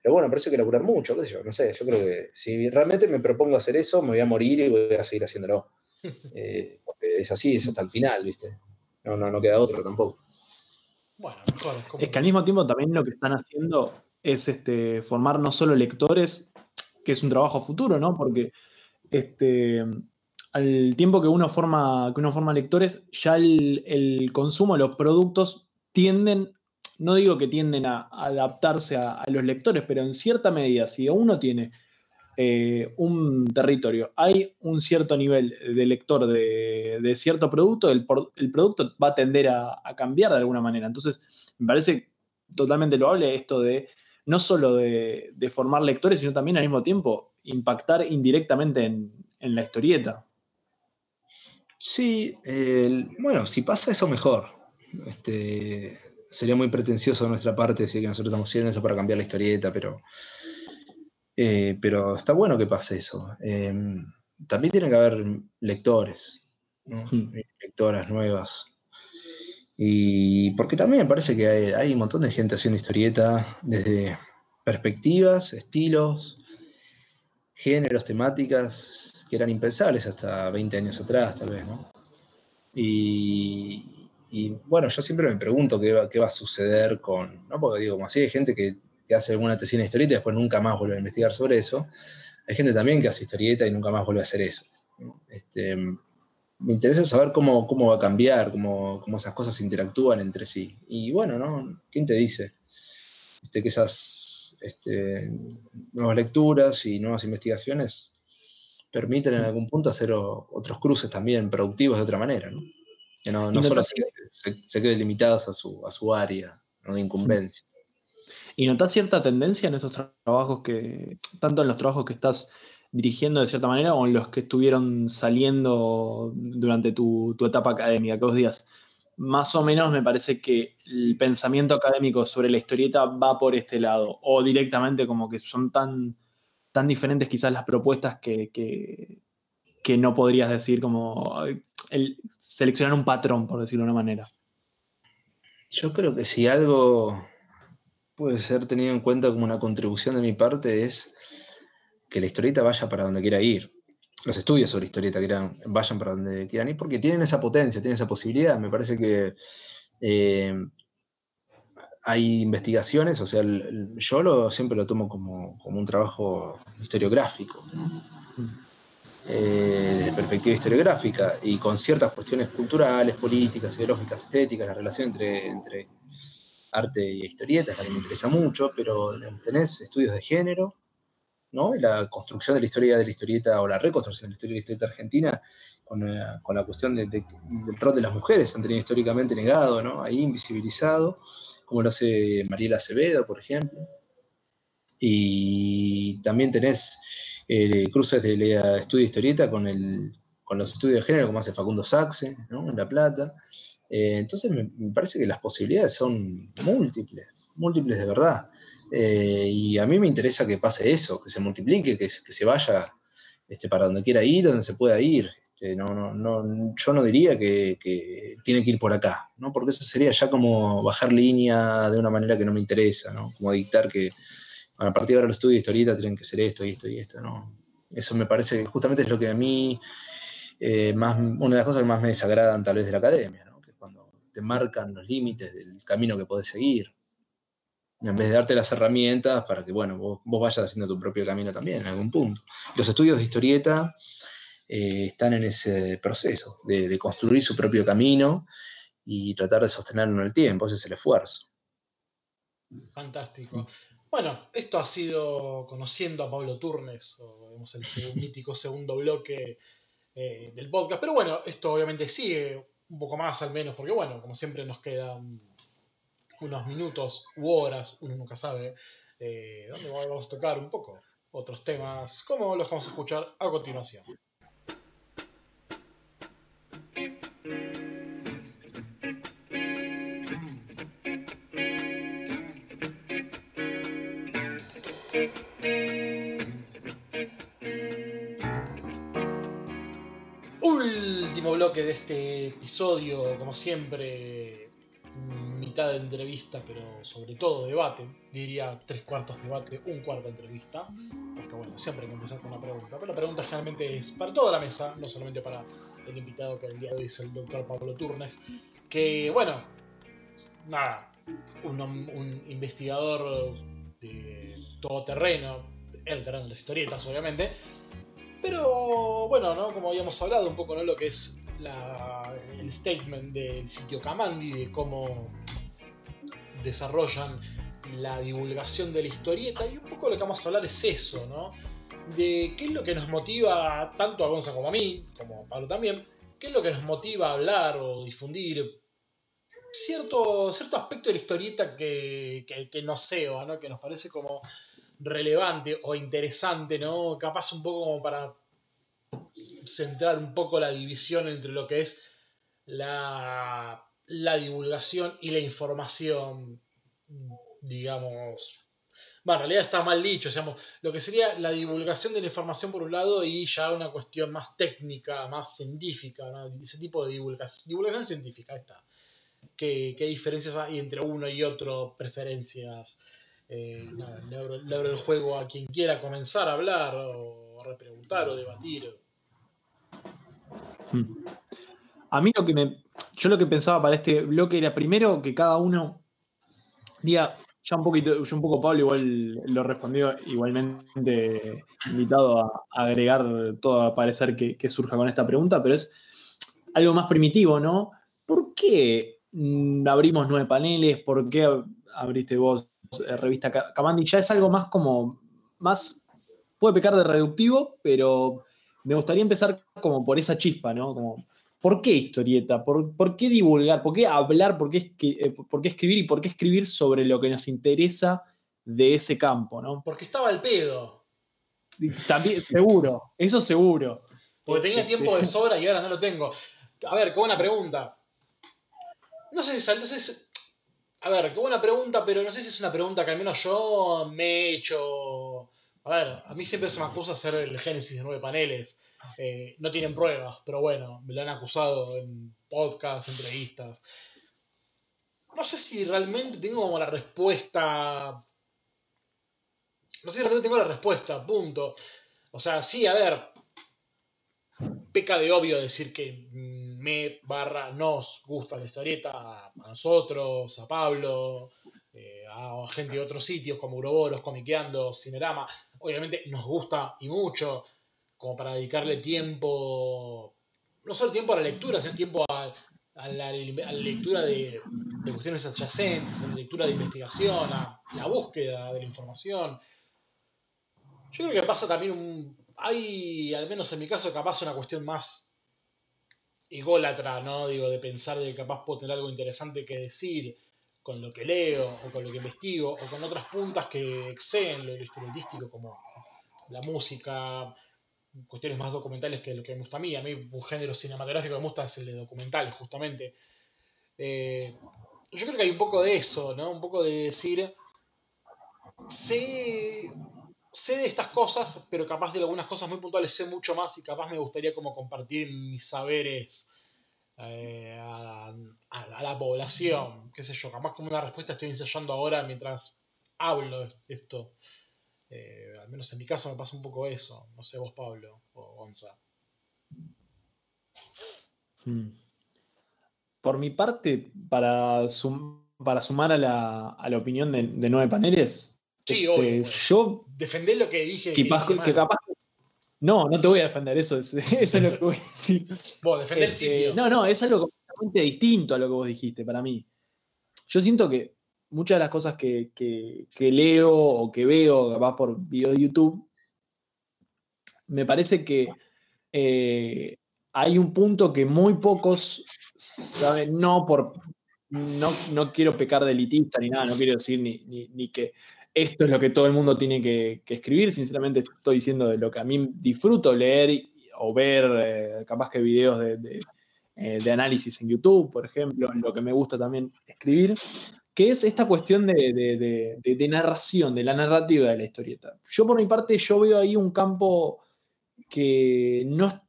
Speaker 4: Pero bueno, parece que laburar mucho, qué sé yo, no sé, yo creo que si realmente me propongo hacer eso, me voy a morir y voy a seguir haciéndolo. Eh, es así, es hasta el final, ¿viste? No, no, no queda otro tampoco.
Speaker 2: Bueno, mejor.
Speaker 3: Es, es que al mismo tiempo también lo que están haciendo es este, formar no solo lectores, que es un trabajo futuro, ¿no? Porque este, al tiempo que uno forma, que uno forma lectores, ya el, consumo los productos tienden, no digo que tienden a, adaptarse a, a, los lectores, pero en cierta medida, si uno tiene eh, un territorio, hay un cierto nivel de lector de, cierto producto, el, producto va a tender a, cambiar de alguna manera. Entonces, me parece totalmente loable esto de no solo de, formar lectores, sino también al mismo tiempo impactar indirectamente en, la historieta.
Speaker 4: Sí, bueno, si pasa eso mejor. Este, sería muy pretencioso de nuestra parte decir que nosotros estamos haciendo eso para cambiar la historieta, pero eh, pero está bueno que pase eso. Em, también tiene que haber lectores, hmm. lectoras nuevas. Y porque también me parece que hay, un montón de gente haciendo historieta desde perspectivas, estilos, géneros, temáticas que eran impensables hasta 20 años atrás, tal vez, ¿no? Y, bueno, yo siempre me pregunto qué va, qué va a suceder con, ¿no? Porque digo, como así hay gente que que hace alguna tesina de historieta y después nunca más vuelve a investigar sobre eso. Hay gente también que hace historieta y nunca más vuelve a hacer eso. Este, me interesa saber cómo, cómo va a cambiar, cómo, cómo, esas cosas interactúan entre sí. Y bueno, ¿no? ¿Quién te dice? Este, que esas este, nuevas lecturas y nuevas investigaciones permiten en algún punto hacer otros cruces también productivos de otra manera, ¿no? Que no, no solo se, se, queden limitados a su, a su área de incumbencia.
Speaker 3: ¿Y notas cierta tendencia en esos trabajos que, tanto en los trabajos que estás dirigiendo de cierta manera o en los que estuvieron saliendo durante tu, etapa académica? Que vos digas, más o menos me parece que el pensamiento académico sobre la historieta va por este lado, o directamente como que son tan, tan diferentes quizás las propuestas que, que, no podrías decir como el, seleccionar un patrón, por decirlo de una manera.
Speaker 4: Yo creo que si algo puede ser tenido en cuenta como una contribución de mi parte es que la historieta vaya para donde quiera ir. Los estudios sobre historieta vayan para donde quieran ir porque tienen esa potencia, tienen esa posibilidad. Me parece que eh, hay investigaciones, o sea, yo lo, siempre lo tomo como, un trabajo historiográfico, eh, de perspectiva historiográfica y con ciertas cuestiones culturales, políticas, ideológicas, estéticas, la relación entre, entre arte y historietas, la que me interesa mucho, pero tenés estudios de género, ¿no? la construcción de la historia de la historieta o la reconstrucción de la historia de la historieta argentina con, eh, la cuestión del rol de las mujeres, han tenido históricamente negado, ¿no? Ahí invisibilizado, como lo hace Mariela Acevedo, por ejemplo. Y también tenés eh, cruces de estudio de historieta con, el, con los estudios de género, como hace Facundo Saxe, ¿no? En La Plata. Eh, entonces me, parece que las posibilidades son múltiples, múltiples de verdad. Eh, y a mí me interesa que pase eso, que se multiplique, que, se vaya este, para donde quiera ir, donde se pueda ir. Este, no, no, no, yo no diría que, tiene que ir por acá, ¿no? porque eso sería ya como bajar línea de una manera que no me interesa, ¿no? como dictar que a partir de ahora los estudios de historieta tienen que ser esto y esto y esto. ¿no? Eso me parece que justamente es lo que a mí, eh, más, una de las cosas que más me desagradan tal vez de la academia. Te marcan los límites del camino que podés seguir. En vez de darte las herramientas para que, bueno, vos, vayas haciendo tu propio camino también en algún punto. Los estudios de historieta eh, están en ese proceso de, construir su propio camino y tratar de sostenerlo en el tiempo. Ese es el esfuerzo.
Speaker 2: Fantástico. Bueno, esto ha sido conociendo a Pablo Turnes, o vemos el mítico segundo bloque eh, del podcast. Pero bueno, esto obviamente sigue un poco más al menos, porque bueno, como siempre nos quedan unos minutos u horas, uno nunca sabe, eh, donde vamos a tocar un poco otros temas, como los vamos a escuchar a continuación. Último bloque de este episodio, como siempre, mitad de entrevista, pero sobre todo debate. Diría tres cuartos debate, un cuarto entrevista. Porque bueno, siempre hay que empezar con una pregunta. Pero la pregunta generalmente es para toda la mesa, no solamente para el invitado que el día de hoy es el doctor Pablo Turnes. Que bueno, nada, un, un investigador de todo terreno, el terreno de las historietas obviamente. Pero bueno, ¿no? Como habíamos hablado un poco, ¿no? Lo que es el statement del sitio Kamandi, de cómo desarrollan la divulgación de la historieta. Y un poco lo que vamos a hablar es eso, ¿no? De qué es lo que nos motiva tanto a Gonza como a mí, como a Pablo también, qué es lo que nos motiva a hablar o difundir cierto, cierto aspecto de la historieta que, que, que ¿no? Que nos parece como relevante o interesante, ¿no? Capaz un poco como para centrar un poco la división entre lo que es la, la divulgación y la información, digamos. Bueno, en realidad está mal dicho, digamos, lo que sería la divulgación de la información por un lado y ya una cuestión más técnica, más científica, ese tipo de divulgación, divulgación científica, está. ¿Qué, ¿Qué diferencias hay entre uno y otro? Preferencias eh, le, abro, el juego a quien quiera comenzar a hablar o repreguntar o debatir.
Speaker 3: Hmm. A mí lo que me. Yo lo que pensaba para este bloque era primero que cada uno diga. Ya un poquito, yo un poco Pablo igual lo respondió igualmente invitado a, agregar todo a parecer que, que surja con esta pregunta, pero es algo más primitivo, ¿no? ¿Por qué mm, abrimos nueve paneles? ¿Por qué abriste vos revista Kamandi, ya es algo más como, más, puede pecar de reductivo, pero me gustaría empezar como por esa chispa, ¿no? Como, ¿por qué historieta? ¿Por, qué divulgar? ¿Por qué hablar? ¿Por qué, eh, ¿Por qué escribir? ¿Y por qué escribir sobre lo que nos interesa de ese campo, ¿no?
Speaker 2: Porque estaba el pedo.
Speaker 3: También, seguro, eso seguro.
Speaker 2: Porque tenía tiempo de sobra y ahora no lo tengo. A ver, qué buena pregunta. No sé si, no sé a ver, qué buena pregunta, pero no sé si es una pregunta que al menos yo me he hecho. A ver, a mí siempre se me acusa hacer el Génesis de nueve paneles. Eh, no tienen pruebas, pero bueno, me lo han acusado en podcasts, entrevistas. No sé si realmente tengo como la respuesta. No sé si realmente tengo la respuesta, punto. O sea, sí, a ver. Peca de obvio decir que me barra nos gusta la historieta, a, nosotros, a Pablo, eh, a gente de otros sitios como Uroboros, Comiqueando, Cinerama, obviamente nos gusta y mucho, como para dedicarle tiempo, no solo tiempo a la lectura, sino tiempo a, la, lectura de, cuestiones adyacentes, a la lectura de investigación, a la búsqueda de la información. Yo creo que pasa también un... Hay, al menos en mi caso, capaz una cuestión más ególatra, ¿no? Digo, de pensar que capaz puedo tener algo interesante que decir con lo que leo, o con lo que investigo, o con otras puntas que exceden lo, lo como la música, cuestiones más documentales que lo que me gusta a mí. A mí un género cinematográfico que me gusta es el de documental, justamente. Eh, yo creo que hay un poco de eso, ¿no? Un poco de decir, sé sé de estas cosas, pero capaz de algunas cosas muy puntuales sé mucho más y capaz me gustaría como compartir mis saberes eh, a, la población, qué sé yo, capaz como una respuesta estoy ensayando ahora mientras hablo esto. Eh, al menos en mi caso me pasa un poco eso, no sé vos Pablo o Gonza.
Speaker 3: Hmm. Por mi parte, para, para sumar a la, opinión de, de nueve paneles,
Speaker 2: Sí, obvio. Este, yo. Defender lo que dije.
Speaker 3: Que, capaz, no, no te voy a defender, eso es, eso es lo que voy a decir.
Speaker 2: Vos, defender el
Speaker 3: este, No, no, es algo completamente distinto a lo que vos dijiste para mí. Yo siento que muchas de las cosas que, leo o que veo, capaz por video de YouTube, me parece que eh, hay un punto que muy pocos saben, no por. No, no quiero pecar de elitista ni nada, no quiero decir ni, ni que esto es lo que todo el mundo tiene que, escribir. Sinceramente, estoy diciendo de lo que a mí disfruto leer o ver, eh, capaz que videos de, eh, de, análisis en YouTube, por ejemplo, lo que me gusta también escribir, que es esta cuestión de, narración, de la narrativa de la historieta. Yo, por mi parte, yo veo ahí un campo que no,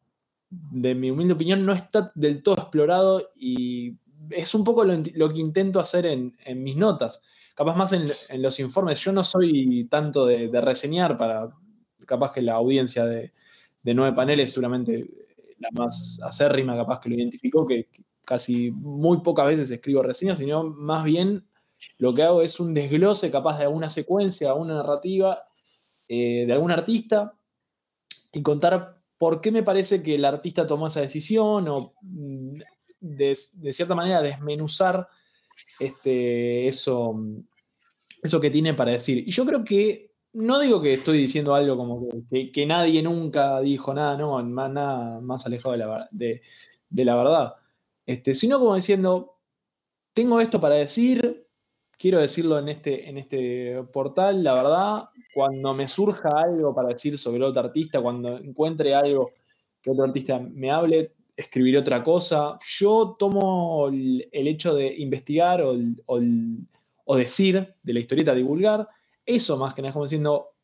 Speaker 3: de mi humilde opinión, no está del todo explorado y es un poco lo, que intento hacer en, mis notas. Capaz más en, los informes. Yo no soy tanto de, reseñar para, capaz que la audiencia de, nueve paneles, seguramente la más acérrima, capaz que lo identificó, que, casi muy pocas veces escribo reseñas, sino más bien lo que hago es un desglose capaz de alguna secuencia, alguna narrativa eh, de algún artista y contar por qué me parece que el artista tomó esa decisión o mm, de, cierta manera desmenuzar este, eso, eso que tiene para decir. Y yo creo que, no digo que estoy diciendo algo como que, nadie nunca dijo nada, no, más, nada más alejado de la, de, la verdad, este, sino como diciendo, tengo esto para decir, quiero decirlo en este, en este portal, la verdad, cuando me surja algo para decir sobre otro artista, cuando encuentre algo que otro artista me hable, escribiré otra cosa. Yo tomo el, hecho de investigar o, decir de la historieta, divulgar, eso más que nada, como diciendo,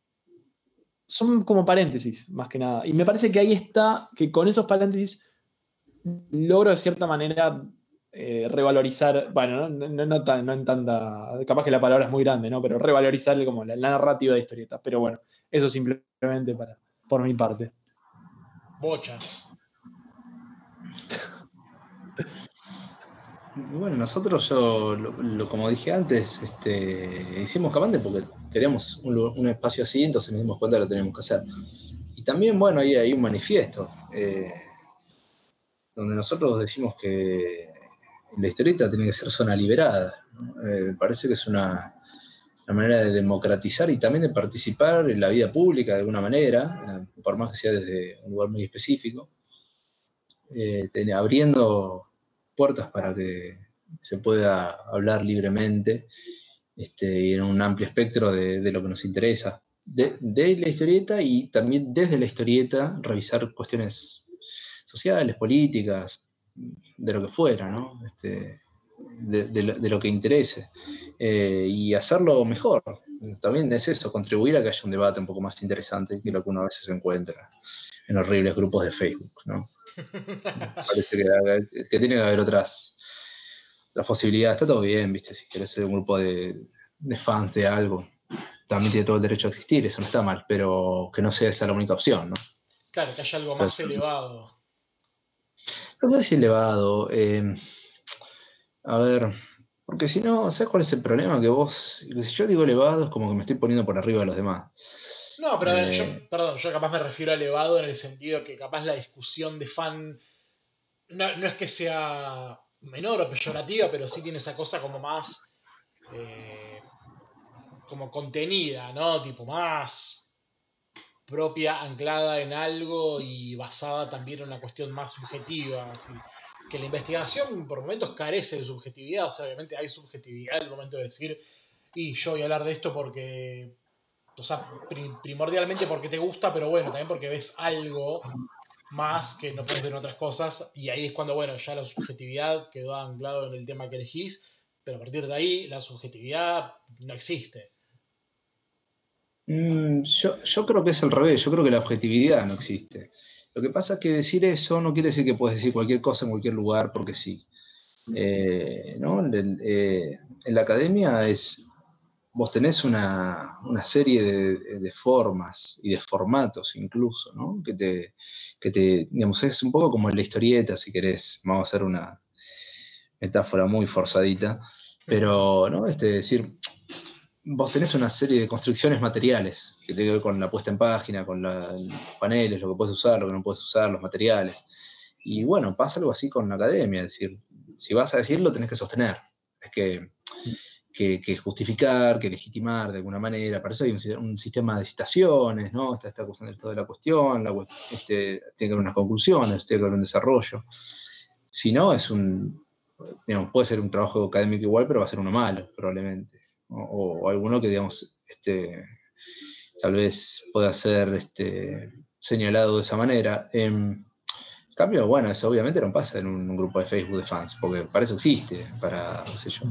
Speaker 3: son como paréntesis, más que nada. Y me parece que ahí está, que con esos paréntesis logro de cierta manera eh, revalorizar, bueno, no, no, en tanta, capaz que la palabra es muy grande, ¿no? Pero revalorizar como la, narrativa de historietas. Pero bueno, eso simplemente para, por mi parte.
Speaker 2: Bocha.
Speaker 4: Bueno, nosotros, yo, lo, como dije antes, este, hicimos Camante porque queríamos un, espacio así, entonces nos dimos cuenta que lo teníamos que hacer. Y también, bueno, ahí hay un manifiesto, eh, donde nosotros decimos que la historieta tiene que ser zona liberada. Eh, parece que es una, manera de democratizar y también de participar en la vida pública de alguna manera, por más que sea desde un lugar muy específico, eh, abriendo puertas para que se pueda hablar libremente este, y en un amplio espectro de, lo que nos interesa. De, de, la historieta y también desde la historieta revisar cuestiones sociales, políticas, de lo que fuera, ¿no? Este, de, lo, que interese. Eh, y hacerlo mejor. También es eso, contribuir a que haya un debate un poco más interesante que lo que uno a veces encuentra en horribles grupos de Facebook, ¿no? Parece que, tiene que haber otras, otras posibilidades. Está todo bien, ¿viste? Si quieres ser un grupo de, fans de algo, también tiene todo el derecho a existir, eso no está mal, pero que no sea esa la única opción, ¿no?
Speaker 2: Claro, que haya algo más elevado.
Speaker 4: No sé si elevado. Eh, a ver, porque si no, ¿sabes cuál es el problema? Que vos, si yo digo elevado, es como que me estoy poniendo por arriba de los demás.
Speaker 2: No, pero a ver, yo, eh, perdón, yo capaz me refiero a elevado en el sentido que capaz la discusión de fan no, es que sea menor o peyorativa, pero sí tiene esa cosa como más eh, como contenida, ¿no? Tipo más propia, anclada en algo y basada también en una cuestión más subjetiva. Así. Que la investigación por momentos carece de subjetividad, o sea, obviamente hay subjetividad el momento de decir, y yo voy a hablar de esto porque, o sea, primordialmente porque te gusta, pero bueno, también porque ves algo más que no puedes ver en otras cosas, y ahí es cuando, bueno, ya la subjetividad quedó anclado en el tema que elegís, pero a partir de ahí la subjetividad no existe.
Speaker 4: Mm, yo, creo que es al revés, yo creo que la objetividad no existe. Lo que pasa es que decir eso no quiere decir que puedes decir cualquier cosa en cualquier lugar porque sí. Eh, eh, en la academia es, vos tenés una, serie de, formas y de formatos incluso, ¿no? Que te, que te, digamos, es un poco como la historieta, si querés, vamos a hacer una metáfora muy forzadita, pero, ¿no? Este, decir, vos tenés una serie de construcciones materiales que tiene que ver con la puesta en página, con los paneles, lo que puedes usar, lo que no puedes usar, los materiales. Y bueno, pasa algo así con la academia, es decir, si vas a decirlo, tenés que sostener, es que, que, justificar, que legitimar de alguna manera. Para eso hay un, sistema de citaciones, ¿no? Está esta cuestión del todo de la cuestión, este, tiene que haber unas conclusiones, tiene que haber un desarrollo. Si no, es un, digamos, puede ser un trabajo académico igual, pero va a ser uno malo, probablemente o, alguno que, digamos, este, tal vez pueda ser este, señalado de esa manera. en cambio, bueno, eso obviamente no pasa en un, grupo de Facebook de fans, porque para eso existe, para,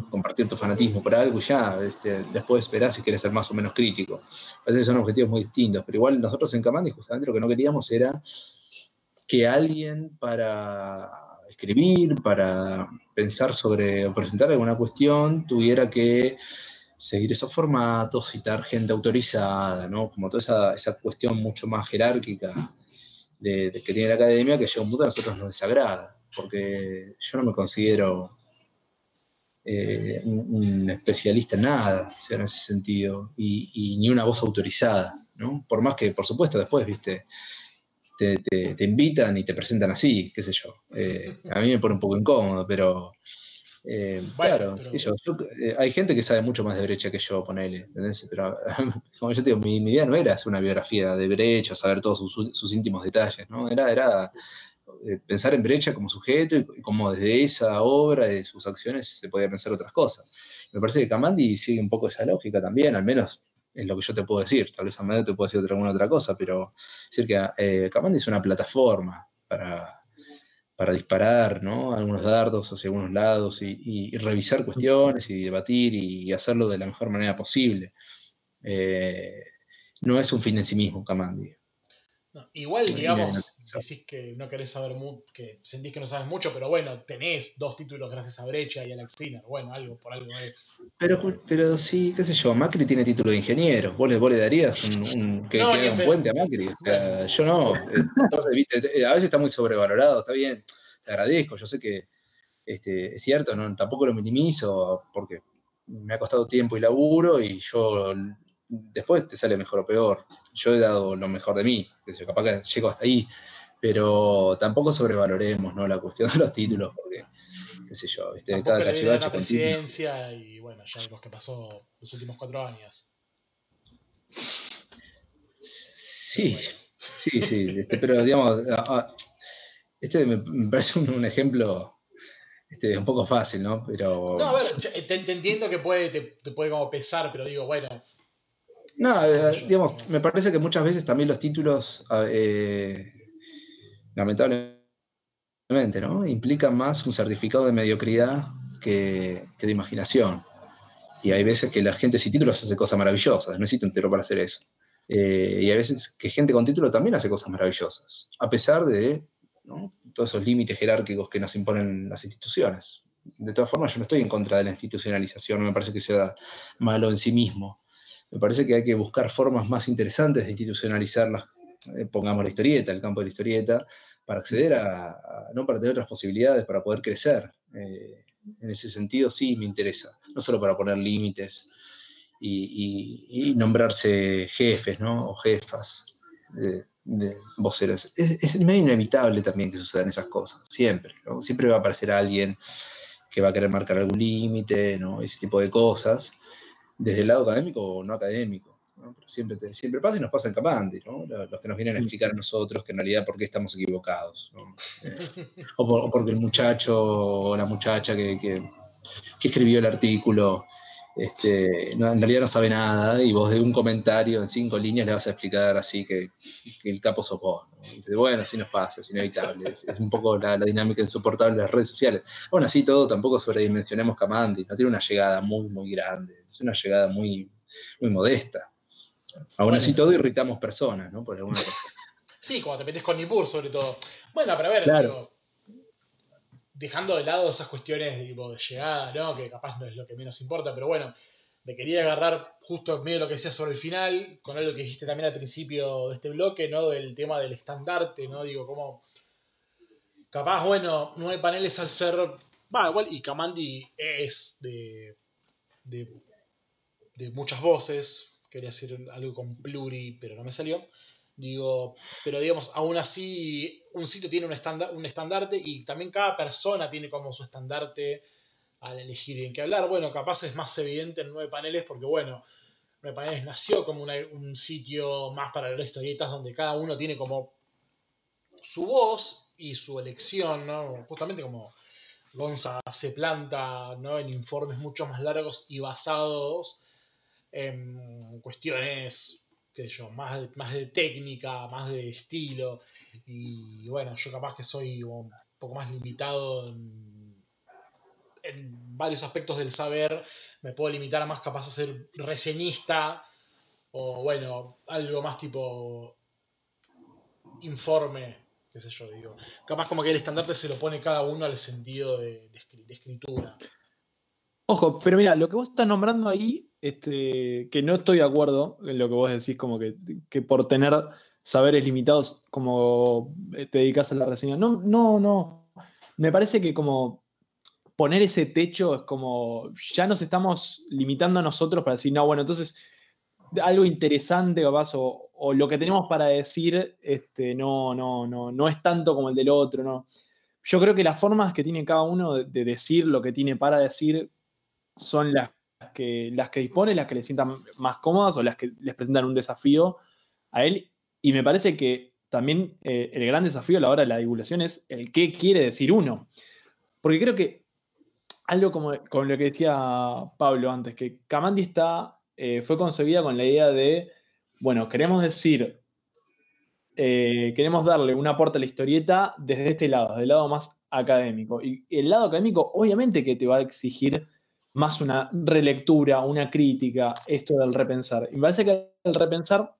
Speaker 4: compartir tu fanatismo por algo y ya, este, después verás si quieres ser más o menos crítico. Parece que son objetivos muy distintos, pero igual nosotros en Camandi justamente lo que no queríamos era que alguien para escribir, para pensar sobre o presentar alguna cuestión, tuviera que seguir esos formatos, citar gente autorizada, ¿no? Como toda esa, esa cuestión mucho más jerárquica que tiene la academia que llega un punto a nosotros nos desagrada, porque yo no me considero eh, un, especialista en nada, en ese sentido, y, ni una voz autorizada, ¿no? Por más que, por supuesto, después, viste, te, te, invitan y te presentan así, qué sé yo. Eh, a mí me pone un poco incómodo, pero eh, claro, eh, hay gente que sabe mucho más de brecha que yo, ponele, ¿entendés? Pero como yo te digo, mi, idea no era hacer una biografía de brecha, saber todos sus, íntimos detalles, ¿no? Era, era eh, pensar en brecha como sujeto y, como desde esa obra, de sus acciones, se podía pensar otras cosas. Me parece que Kamandi sigue un poco esa lógica también, al menos es lo que yo te puedo decir. Tal vez a medio te puedo decir alguna otra cosa, pero decir que eh, Kamandi es una plataforma para para disparar ¿no? algunos dardos hacia algunos lados y, revisar cuestiones y debatir y hacerlo de la mejor manera posible. Eh, no es un fin en sí mismo, Kamandi.
Speaker 2: igual, digamos, decís que no querés saber mucho, que sentís que no sabes mucho, pero bueno, tenés dos títulos gracias a Brecha y a Alex Sinner. Bueno, algo por algo es.
Speaker 4: Pero, pero sí, qué sé yo, Macri tiene título de ingeniero. ¿Vos le, vos le darías un, que, un puente a Macri? yo no. Entonces, viste, a veces está muy sobrevalorado, está bien te agradezco, yo sé que este, es cierto, no, tampoco lo minimizo porque me ha costado tiempo y laburo y yo después te sale mejor o peor. Yo he dado lo mejor de mí, capaz que llego hasta ahí, pero tampoco sobrevaloremos ¿no? la cuestión de los títulos, porque, qué sé yo,
Speaker 2: ¿viste? cada le la presidencia y bueno, ya vimos que pasó los últimos cuatro años.
Speaker 4: Sí, sí, sí, este, pero digamos, este me, parece un, ejemplo este, un poco fácil, ¿no? Pero...
Speaker 2: No, a ver, te, entiendo que puede, te, puede como pesar, pero digo, bueno.
Speaker 4: No, eh, digamos, me parece que muchas veces también los títulos, eh, lamentablemente, ¿no? Implican más un certificado de mediocridad que, de imaginación. Y hay veces que la gente sin títulos hace cosas maravillosas, no necesita un título para hacer eso. Eh, y hay veces que gente con título también hace cosas maravillosas, a pesar de todos esos límites jerárquicos que nos imponen las instituciones. De todas formas, yo no estoy en contra de la institucionalización, no me parece que sea malo en sí mismo. Me parece que hay que buscar formas más interesantes de institucionalizar, eh, pongamos la historieta, el campo de la historieta, para acceder a, no para tener otras posibilidades, para poder crecer. Eh, en ese sentido sí me interesa, no solo para poner límites y, nombrarse jefes ¿no? o jefas. Eh, de voceros. Es, medio inevitable también que sucedan esas cosas, siempre. Siempre va a aparecer alguien que va a querer marcar algún límite, ¿no? ese tipo de cosas, desde el lado académico o no académico. Pero siempre, siempre pasa y nos pasa en Capandi, ¿no? los que nos vienen a explicar a nosotros que en realidad por qué estamos equivocados. Eh, o, porque el muchacho o la muchacha que, que escribió el artículo este, en realidad no sabe nada y vos de un comentario en cinco líneas le vas a explicar así que, el capo sos vos. bueno, así nos pasa, es inevitable. Es, un poco la, dinámica insoportable de las redes sociales. Bueno, así todo, tampoco sobredimensionemos Camandi, no tiene una llegada muy, muy grande, es una llegada muy, muy modesta. Aún así todo irritamos personas, ¿no? Por alguna razón.
Speaker 2: Sí, cuando te metes con Nipur sobre todo. Bueno, pero a ver, dejando de lado esas cuestiones de llegada, ¿no? que capaz no es lo que menos importa, pero bueno, me quería agarrar justo en medio de lo que decía sobre el final, con algo que dijiste también al principio de este bloque, ¿no? Del tema del estandarte, ¿no? Digo, como. Capaz, bueno, nueve paneles al ser. Va, igual, y Kamandi es de, de, de muchas voces. Quería decir algo con pluri, pero no me salió. Digo, pero digamos, aún así, un sitio tiene un, un estandarte y también cada persona tiene como su estandarte al elegir en qué hablar. Bueno, capaz es más evidente en Nueve Paneles porque, bueno, Nueve Paneles nació como un sitio más para las historietas donde cada uno tiene como su voz y su elección, ¿no? Justamente como Gonza se planta ¿no? en informes mucho más largos y basados en cuestiones que yo, más, más de técnica, más de estilo. Y bueno, yo capaz que soy un poco más limitado en, varios aspectos del saber. Me puedo limitar a más capaz de ser reseñista o bueno, algo más tipo informe qué sé yo, digo. Capaz como que el estandarte se lo pone cada uno al sentido de, escritura.
Speaker 3: Ojo, pero mira, lo que vos estás nombrando ahí, este, que no estoy de acuerdo en lo que vos decís, como que, que por tener saberes limitados, como te dedicas a la reseña. No, no, no. Me parece que como poner ese techo es como, ya nos estamos limitando a nosotros para decir, no, bueno, entonces algo interesante capaz o, o lo que tenemos para decir este, no, no, no, no es tanto como el del otro. ¿no? Yo creo que las formas que tiene cada uno de, decir lo que tiene para decir son las que, las que dispone, las que le sientan más cómodas o las que les presentan un desafío a él. Y me parece que también eh, el gran desafío a la hora de la divulgación es el qué quiere decir uno. Porque creo que algo como, lo que decía Pablo antes, que Kamandi está, eh, fue concebida con la idea de, bueno, queremos decir, eh, queremos darle un aporte a la historieta desde este lado, desde el lado más académico. Y el lado académico, obviamente que te va a exigir más una relectura, una crítica, esto del repensar. Y me parece que el repensar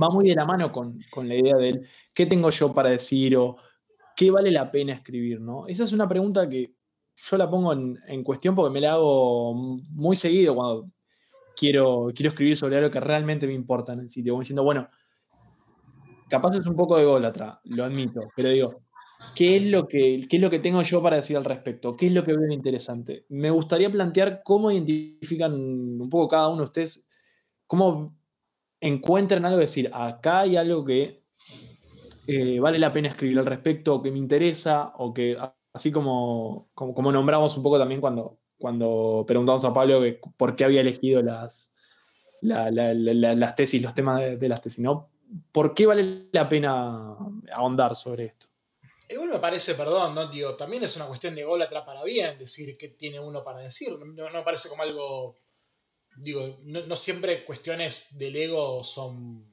Speaker 3: va muy de la mano con, con la idea del qué tengo yo para decir o qué vale la pena escribir, ¿no? Esa es una pregunta que yo la pongo en, cuestión porque me la hago muy seguido cuando quiero, quiero escribir sobre algo que realmente me importa en el sitio. Como diciendo, bueno, capaz es un poco de golatra, lo admito, pero digo, ¿qué es, lo que, ¿qué es lo que tengo yo para decir al respecto? ¿Qué es lo que veo interesante? Me gustaría plantear cómo identifican un poco cada uno de ustedes, cómo encuentran algo, decir, acá hay algo que eh, vale la pena escribir al respecto, o que me interesa, o que así como, como, nombramos un poco también cuando, cuando preguntamos a Pablo por qué había elegido las, las tesis, los temas de, las tesis, ¿no? ¿Por qué vale la pena ahondar sobre esto?
Speaker 2: Igual me parece, perdón, ¿no? Digo, también es una cuestión de golatra para bien decir qué tiene uno para decir. No, me parece como algo. Digo, no, no, siempre cuestiones del ego son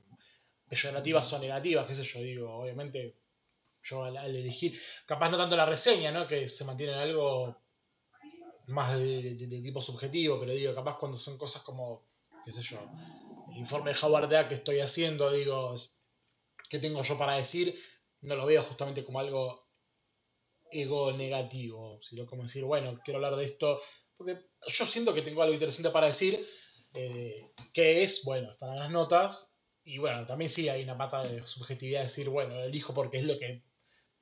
Speaker 2: peyorativas o negativas, qué sé yo, digo, obviamente yo al, elegir, capaz no tanto la reseña, ¿no? Que se mantiene en algo más de, tipo subjetivo, pero digo, capaz cuando son cosas como, qué sé yo, el informe de Howard que estoy haciendo, digo, ¿qué tengo yo para decir? No lo veo justamente como algo ego negativo, sino como decir, bueno, quiero hablar de esto, porque yo siento que tengo algo interesante para decir, eh, que es, bueno, están en las notas, y bueno, también sí hay una pata de subjetividad, decir, bueno, lo elijo porque es lo que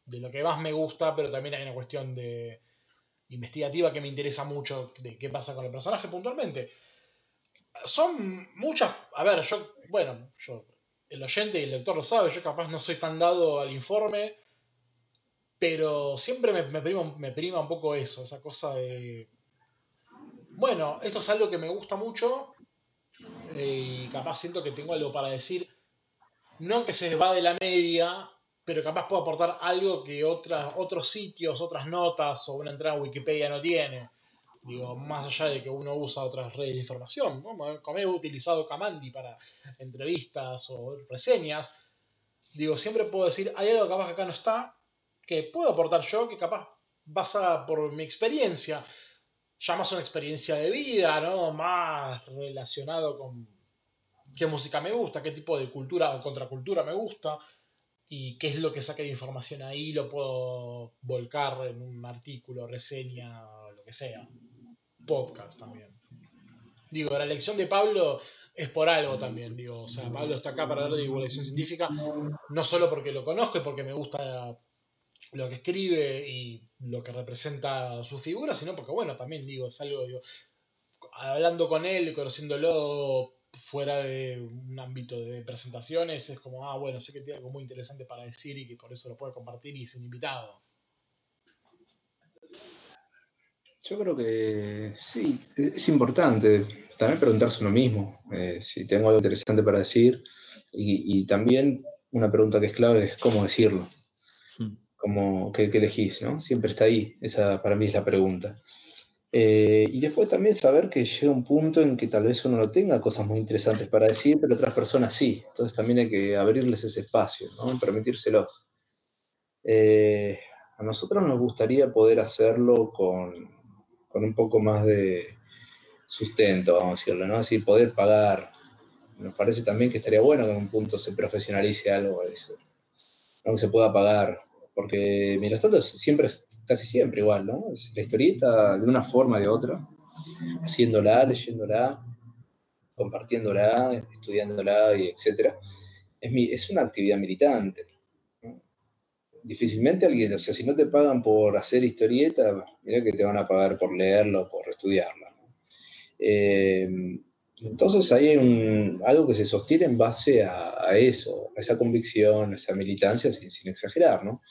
Speaker 2: de lo que más me gusta, pero también hay una cuestión de investigativa que me interesa mucho de qué pasa con el personaje puntualmente. Son muchas, a ver, yo, bueno, yo, el oyente y el lector lo sabe, yo capaz no soy tan dado al informe, pero siempre me, me, prima, me prima un poco eso, esa cosa de, bueno, esto es algo que me gusta mucho eh, y capaz siento que tengo algo para decir, no que se va de la media, pero capaz puedo aportar algo que otras, otros sitios, otras notas o una entrada a Wikipedia no tiene. Digo, más allá de que uno usa otras redes de información, como he utilizado Camandi para entrevistas o reseñas, digo, siempre puedo decir, hay algo capaz que acá no está, que puedo aportar yo, que capaz pasa por mi experiencia, ya más una experiencia de vida, ¿no? Más relacionado con qué música me gusta, qué tipo de cultura o contracultura me gusta, y qué es lo que saque de información ahí, lo puedo volcar en un artículo, reseña, lo que sea. Podcast también. Digo, la lección de Pablo es por algo también, digo, o sea, Pablo está acá para hablar de divulgación científica, no solo porque lo conozco y porque me gusta lo que escribe y lo que representa su figura, sino porque, bueno, también digo, es algo, digo, hablando con él, conociéndolo fuera de un ámbito de presentaciones, es como, ah, bueno, sé que tiene algo muy interesante para decir y que por eso lo puede compartir y sin invitado.
Speaker 4: Yo creo que sí, es importante también preguntarse uno mismo eh, si tengo algo interesante para decir y, también una pregunta que es clave es cómo decirlo. Hmm. ¿qué, ¿qué, elegís? ¿no? Siempre está ahí, esa para mí es la pregunta. Eh, y después también saber que llega un punto en que tal vez uno no tenga cosas muy interesantes para decir, pero otras personas sí. Entonces también hay que abrirles ese espacio, ¿no? permitírselo. Eh, a nosotros nos gustaría poder hacerlo con, con, un poco más de sustento, vamos a decirlo, ¿no? Así poder pagar. Nos parece también que estaría bueno que en un punto se profesionalice algo de eso. aunque se pueda pagar. Porque mientras tanto siempre casi siempre igual, ¿no? La historieta de una forma o de otra, haciéndola, leyéndola, compartiéndola, estudiándola, y etc. Es, es una actividad militante. Difícilmente alguien, o sea, si no te pagan por hacer historieta, mira que te van a pagar por leerlo por estudiarla. Eh, entonces ahí hay algo que se sostiene en base a, eso, a esa convicción, a esa militancia, sin, exagerar, ¿no?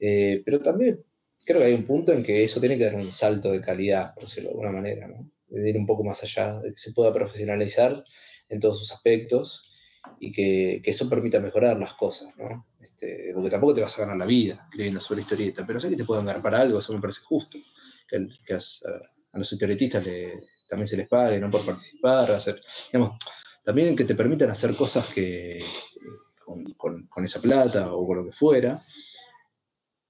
Speaker 4: Eh, pero también creo que hay un punto en que eso tiene que dar un salto de calidad, por decirlo de alguna manera, ¿no? De ir un poco más allá, de que se pueda profesionalizar en todos sus aspectos y que, eso permita mejorar las cosas, ¿no? Este, porque tampoco te vas a ganar la vida escribiendo sobre historieta, pero sé que te puedan dar para algo, eso me parece justo, que, a, los historietistas también se les pague, no por participar, hacer, digamos, también que te permitan hacer cosas que con, esa plata o con lo que fuera,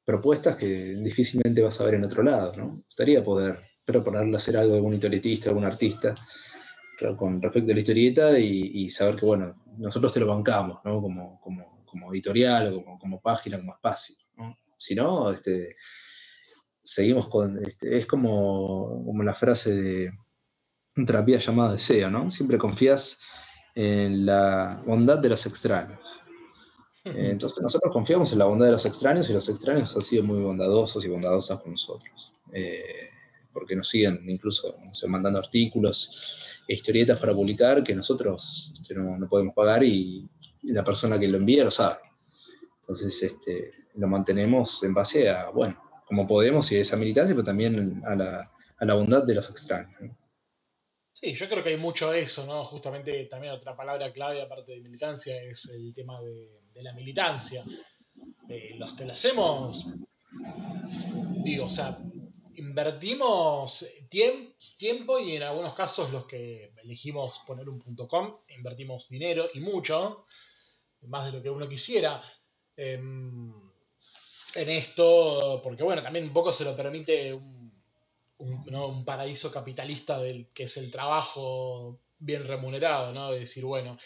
Speaker 4: propuestas que difícilmente vas a ver en otro lado, ¿no? gustaría poder proponerle hacer algo a algún historietista, algún artista con respecto a la historieta y, saber que, bueno, nosotros te lo bancamos, ¿no? Como, como, editorial, como, como página, como espacio, ¿no? Si no, este, seguimos con, este, es como, como la frase de un terapia llamada deseo, ¿no? Siempre confías en la bondad de los extraños. Entonces nosotros confiamos en la bondad de los extraños y los extraños han sido muy bondadosos y bondadosas con nosotros. Eh, porque nos siguen incluso mandando artículos e historietas para publicar que nosotros este, no, podemos pagar y, la persona que lo envía lo sabe. Entonces este, lo mantenemos en base a, bueno, como podemos y a esa militancia, pero también a la, bondad de los extraños.
Speaker 2: Sí, yo creo que hay mucho de eso, ¿no? Justamente también otra palabra clave aparte de militancia es el tema de de la militancia. Eh, los que lo hacemos, digo, o sea, invertimos tiempo y en algunos casos los que elegimos poner un punto .com, invertimos dinero y mucho, más de lo que uno quisiera. Em, en esto, porque bueno, también un poco se lo permite un, un, paraíso capitalista del que es el trabajo bien remunerado, ¿no? De decir, bueno,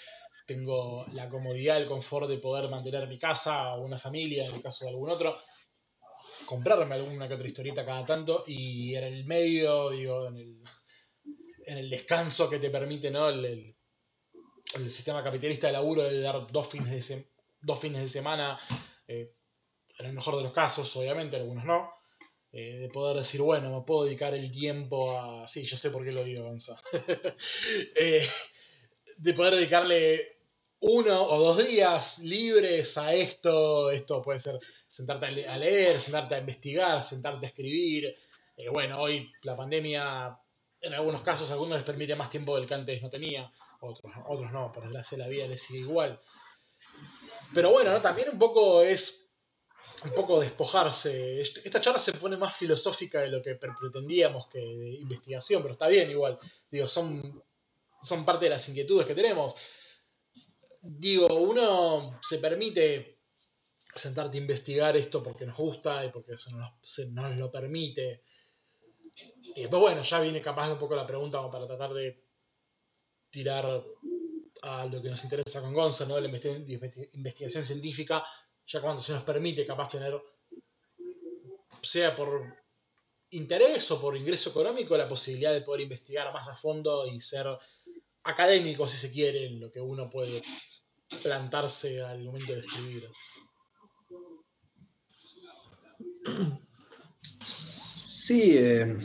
Speaker 2: tengo la comodidad, el confort de poder mantener mi casa o una familia, en el caso de algún otro, comprarme alguna que otra historieta cada tanto y en el medio, digo, en el, en el descanso que te permite ¿no? el, sistema capitalista de laburo de dar dos fines de, dos fines de semana, eh, en el mejor de los casos, obviamente, algunos no. Eh, de poder decir, bueno, me puedo dedicar el tiempo a... Sí, yo sé por qué lo digo, Gonzalo. Eh, de poder dedicarle uno o dos días libres a esto. Esto puede ser sentarte a leer, sentarte a investigar, sentarte a escribir. Eh, bueno, hoy la pandemia, en algunos casos, a algunos les permite más tiempo del que antes no tenía, otros, otros no, por desgracia la vida les sigue igual. Pero bueno, también un poco es un poco despojarse. Esta charla se pone más filosófica de lo que pretendíamos que de investigación, pero está bien igual. Digo, son, son parte de las inquietudes que tenemos digo, uno se permite sentarte a investigar esto porque nos gusta y porque eso nos, lo permite. Y después, bueno, ya viene capaz un poco la pregunta para tratar de tirar a lo que nos interesa con Gonza, ¿no? La investigación científica, ya cuando se nos permite capaz tener, sea por interés o por ingreso económico, la posibilidad de poder investigar más a fondo y ser académico, si se quiere, en lo que uno puede plantarse al momento de escribir.
Speaker 4: Sí, eh,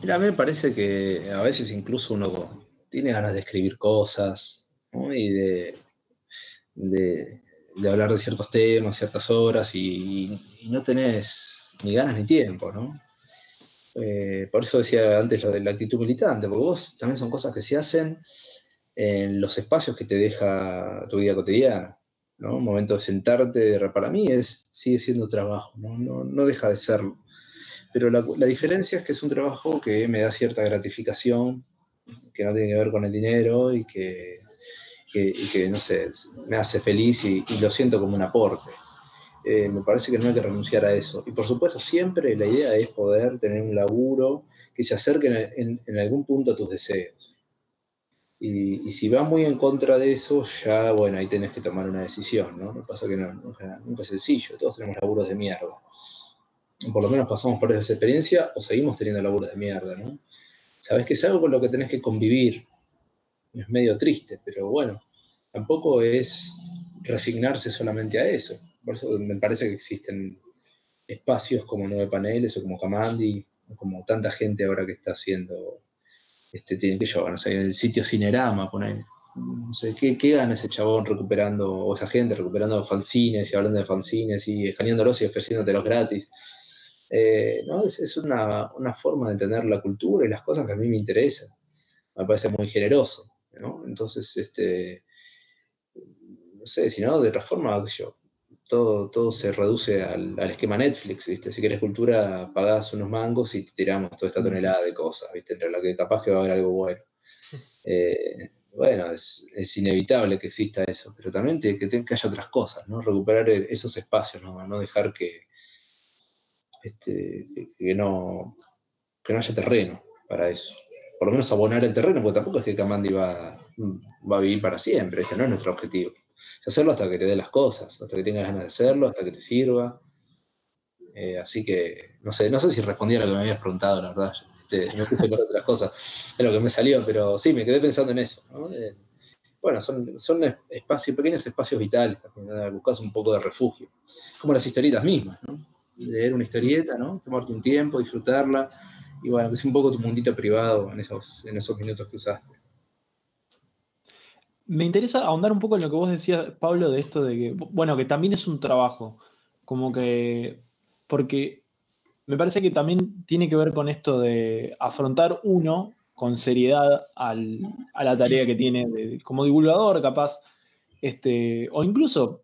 Speaker 4: mira, a mí me parece que a veces incluso uno tiene ganas de escribir cosas y de, de, hablar de ciertos temas, ciertas obras y, no tenés ni ganas ni tiempo, ¿no? Eh, por eso decía antes lo de la actitud militante, porque vos también son cosas que se hacen en los espacios que te deja tu vida cotidiana. ¿no? Un momento de sentarte, para mí es, sigue siendo trabajo, no, no, deja de serlo. Pero la, la, diferencia es que es un trabajo que me da cierta gratificación, que no tiene que ver con el dinero y que, que, no sé, me hace feliz y, lo siento como un aporte. Eh, me parece que no hay que renunciar a eso. Y por supuesto, siempre la idea es poder tener un laburo que se acerque en, en algún punto a tus deseos. Y, si va muy en contra de eso, ya, bueno, ahí tenés que tomar una decisión, ¿no? Lo que pasa que nunca, nunca, es sencillo, todos tenemos laburos de mierda. Por lo menos pasamos por esa experiencia o seguimos teniendo laburos de mierda, ¿no? Sabes que es algo con lo que tenés que convivir. Es medio triste, pero bueno, tampoco es resignarse solamente a eso. Por eso me parece que existen espacios como Nueve Paneles o como Camandi, o como tanta gente ahora que está haciendo este, tiene que no sé, el sitio Cinerama, poner, no sé, ¿qué, ¿qué, gana ese chabón recuperando, o esa gente recuperando fanzines y hablando de fanzines y escaneándolos y ofreciéndotelos gratis? Eh, ¿no? Es, una, forma de entender la cultura y las cosas que a mí me interesan. Me parece muy generoso, ¿no? Entonces, este, no sé, si no, de otra forma, yo, todo, todo se reduce al, esquema Netflix, ¿viste? Si quieres cultura, pagás unos mangos y te tiramos toda esta tonelada de cosas, ¿viste? Entre la que capaz que va a haber algo bueno. Eh, bueno, es, inevitable que exista eso, pero también que, que, haya otras cosas, ¿no? Recuperar e, esos espacios, ¿no? No dejar que, este, que, no, que no haya terreno para eso. Por lo menos abonar el terreno, porque tampoco es que Kamandi va, va a vivir para siempre, este no es nuestro objetivo hacerlo hasta que te dé las cosas, hasta que tengas ganas de hacerlo, hasta que te sirva. Eh, así que, no sé, no sé si respondí a lo que me habías preguntado, la verdad. Este, me puse por otras cosas, es lo que me salió, pero sí, me quedé pensando en eso. Eh, bueno, son, son espacios, pequeños espacios vitales también, buscas un poco de refugio. Como las historietas mismas, ¿no? Leer una historieta, ¿no? Tomarte un tiempo, disfrutarla, y bueno, que sea un poco tu mundito privado en esos, en esos minutos que usaste.
Speaker 3: Me interesa ahondar un poco en lo que vos decías, Pablo, de esto de que, bueno, que también es un trabajo, como que, porque me parece que también tiene que ver con esto de afrontar uno con seriedad a la tarea que tiene como divulgador, capaz, este, o incluso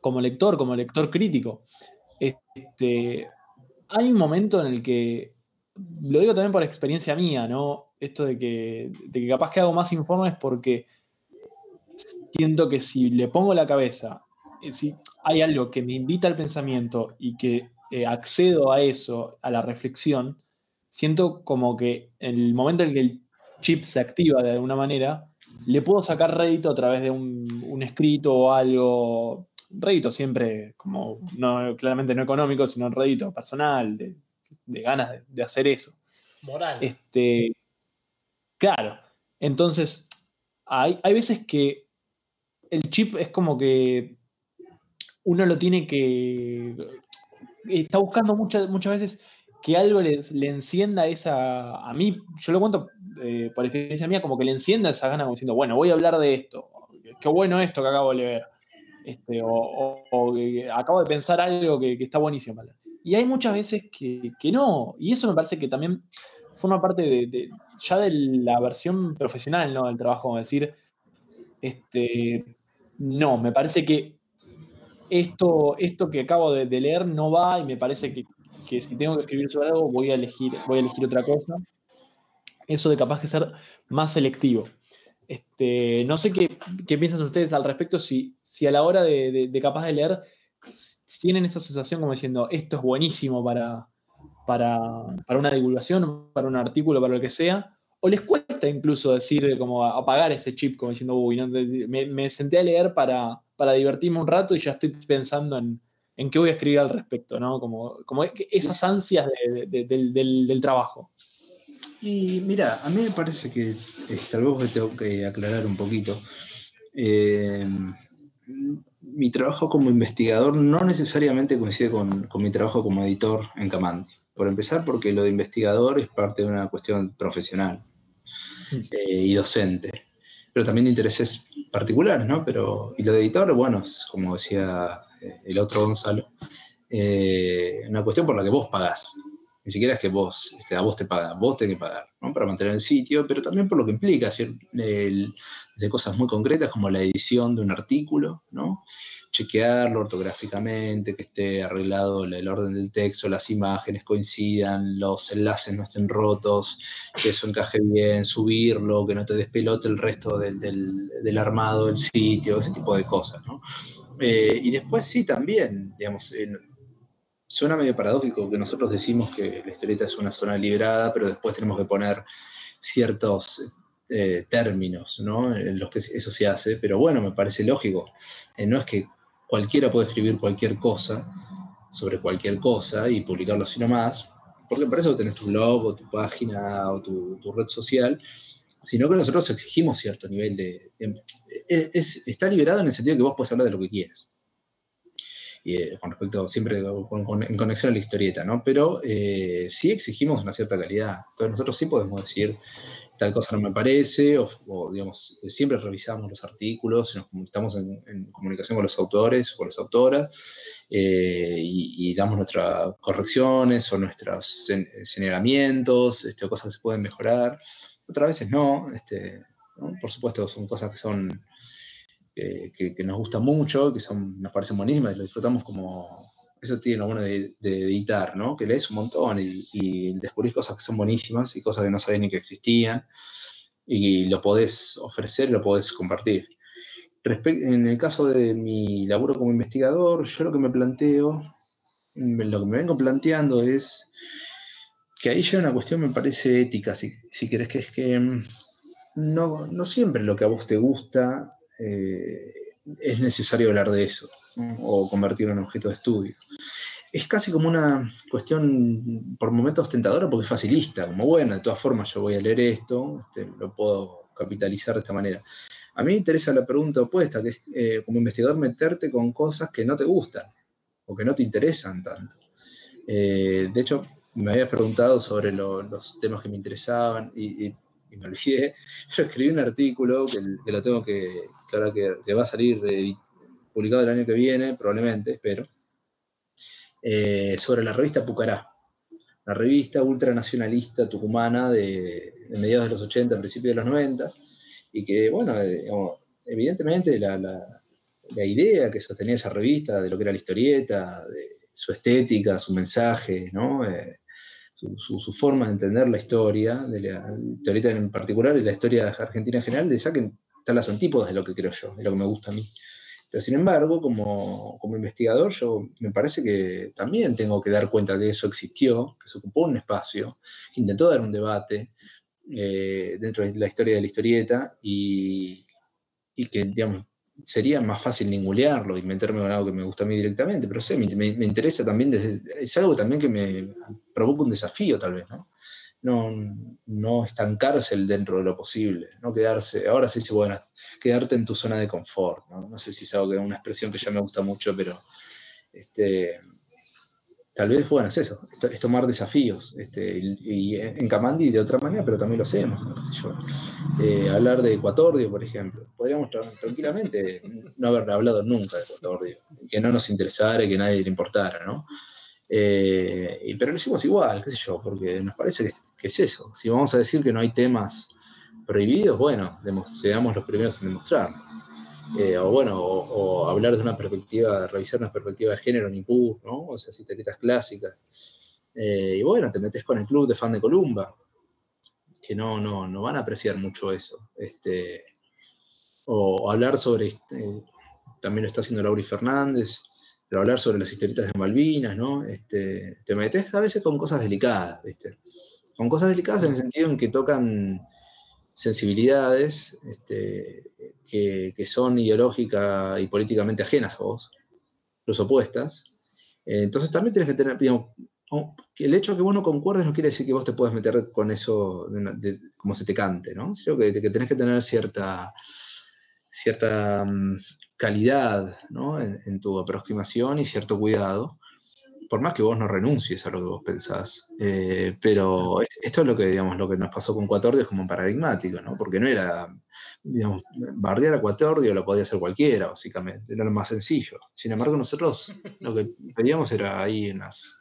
Speaker 3: como lector, como lector crítico. Este, hay un momento en el que, lo digo también por experiencia mía, ¿no? Esto de que, de que capaz que hago más informes porque siento que si le pongo la cabeza, eh, si hay algo que me invita al pensamiento y que eh, accedo a eso, a la reflexión, siento como que en el momento en que el chip se activa de alguna manera, le puedo sacar rédito a través de un, escrito o algo, rédito siempre como, no, claramente no económico, sino rédito personal, de, ganas de, hacer eso.
Speaker 2: Moral.
Speaker 3: Este, claro, entonces hay, hay veces que el chip es como que uno lo tiene que. Está buscando muchas, muchas veces que algo le, encienda esa. A mí, yo lo cuento eh, por experiencia mía, como que le encienda esa gana, como diciendo, bueno, voy a hablar de esto. Qué bueno esto que acabo de leer. Este, o, acabo de pensar algo que, está buenísimo. Y hay muchas veces que, no. Y eso me parece que también forma parte de, ya de la versión profesional ¿no? del trabajo. Decir, este, no, me parece que esto, esto que acabo de, leer no va y me parece que, si tengo que escribir sobre algo voy a elegir, voy a elegir otra cosa. Eso de capaz de ser más selectivo. Este, no sé qué, piensan ustedes al respecto, si, si a la hora de, capaz de leer tienen esa sensación como diciendo, esto es buenísimo para, para, para una divulgación, para un artículo, para lo que sea, o les cuesta incluso decir, como apagar ese chip, como diciendo, uy, me, senté a leer para, para divertirme un rato y ya estoy pensando en, en qué voy a escribir al respecto, ¿no? Como, como esas ansias del, trabajo.
Speaker 4: Y mira, a mí me parece que tal vez tengo que aclarar un poquito. Eh, mi trabajo como investigador no necesariamente coincide con, con mi trabajo como editor en Camandi. Por empezar, porque lo de investigador es parte de una cuestión profesional eh, y docente, pero también de intereses particulares, ¿no? Pero, y lo de editor, bueno, es, como decía eh, el otro Gonzalo, eh, una cuestión por la que vos pagás. Ni siquiera es que vos, este, a vos te pagan, vos tenés que pagar, ¿no? Para mantener el sitio, pero también por lo que implica, desde cosas muy concretas como la edición de un artículo, ¿no? chequearlo ortográficamente, que esté arreglado el orden del texto, las imágenes coincidan, los enlaces no estén rotos, que eso encaje bien, subirlo, que no te despelote el resto del, armado del sitio, ese tipo de cosas. Eh, y después sí, también, digamos, suena medio paradójico que nosotros decimos que la historieta es una zona liberada, pero después tenemos que poner ciertos eh, términos ¿no? en los que eso se hace, pero bueno, me parece lógico. Eh, no es que cualquiera puede escribir cualquier cosa sobre cualquier cosa y publicarlo así nomás, porque para eso tenés tu blog o tu página o tu, red social, sino que nosotros exigimos cierto nivel de... está liberado en el sentido que vos puedes hablar de lo que quieras. Y, eh, con respecto, siempre en conexión a la historieta, ¿no? Pero eh, sí exigimos una cierta calidad. Entonces nosotros sí podemos decir, tal cosa no me parece, o, digamos, siempre revisamos los artículos, estamos en, comunicación con los autores o con las autoras, eh, y, damos nuestras correcciones o nuestros señalamientos, este, cosas que se pueden mejorar. Otras veces no, este, por supuesto son cosas que son que, nos gustan mucho, que son, nos parecen buenísimas lo disfrutamos como... Eso tiene lo bueno de, editar, ¿no? Que lees un montón y, y, descubrís cosas que son buenísimas y cosas que no sabías ni que existían y lo podés ofrecer, lo podés compartir. en el caso de mi laburo como investigador, yo lo que me planteo, lo que me vengo planteando es que ahí llega una cuestión, me parece ética, si, si querés, que es que mm, no, no siempre lo que a vos te gusta eh, es necesario hablar de eso o convertirlo en objeto de estudio. Es casi como una cuestión por momentos tentadora porque es facilista, como bueno, de todas formas yo voy a leer esto, este, lo puedo capitalizar de esta manera. A mí me interesa la pregunta opuesta, que es eh, como investigador meterte con cosas que no te gustan o que no te interesan tanto. Eh, de hecho, me habías preguntado sobre los temas que me interesaban y, me olvidé. Yo escribí un artículo que, lo tengo que, que ahora que, va a salir publicado el año que viene, probablemente, espero, eh, sobre la revista Pucará, la revista ultranacionalista tucumana de, mediados de los 80, principios de los 90, y que, bueno, eh, evidentemente la, idea que sostenía esa revista de lo que era la historieta, de su estética, su mensaje, ¿no? Eh, su, forma de entender la historia, de la historieta en particular y la historia argentina en general, de que están las antípodas de lo que creo yo, de lo que me gusta a mí. Pero sin embargo, como, como, investigador, yo me parece que también tengo que dar cuenta que eso existió, que se ocupó un espacio, intentó dar un debate eh, dentro de la historia de la historieta y, y, que, digamos, sería más fácil ningulearlo y meterme con algo que me gusta a mí directamente, pero sé, me, me, interesa también, desde, es algo también que me provoca un desafío tal vez, ¿no? No, no estancarse dentro de lo posible, no quedarse, ahora sí se bueno, quedarte en tu zona de confort, ¿no? no sé si es algo que una expresión que ya me gusta mucho, pero este, tal vez, bueno, es eso, es tomar desafíos, este, y, en Camandi de otra manera, pero también lo hacemos, eh, hablar de Ecuatordio, por ejemplo, podríamos tranquilamente no haber hablado nunca de Ecuatordio, que no nos interesara y que nadie le importara, ¿no? Eh, pero lo hicimos igual, qué sé yo, porque nos parece que, es eso. Si vamos a decir que no hay temas prohibidos, bueno, seamos los primeros en demostrarlo. Eh, o bueno, o, hablar de una perspectiva, revisar una perspectiva de género en IPUR, ¿no? O sea, citeritas clásicas. Eh, y bueno, te metes con el club de fan de Columba, que no, no, no van a apreciar mucho eso. Este, o, hablar sobre, este, también lo está haciendo Lauri Fernández, pero hablar sobre las historietas de Malvinas, ¿no? Este, te metes a veces con cosas delicadas, ¿viste? Con cosas delicadas en el sentido en que tocan sensibilidades este, que, son ideológicas y políticamente ajenas a vos, los opuestas. entonces también tienes que tener, digamos, el hecho de que vos no concuerdes no quiere decir que vos te puedas meter con eso como se te cante, ¿no? Sino que, que tenés que tener cierta, cierta mm, calidad en, tu aproximación y cierto cuidado, por más que vos no renuncies a lo que vos pensás. Eh, pero esto es lo que, digamos, lo que nos pasó con Cuatordio es como paradigmático, ¿no? porque no era, digamos, bardear a Cuatordio lo podía hacer cualquiera, básicamente, era lo más sencillo. Sin embargo, nosotros lo que pedíamos era ahí unas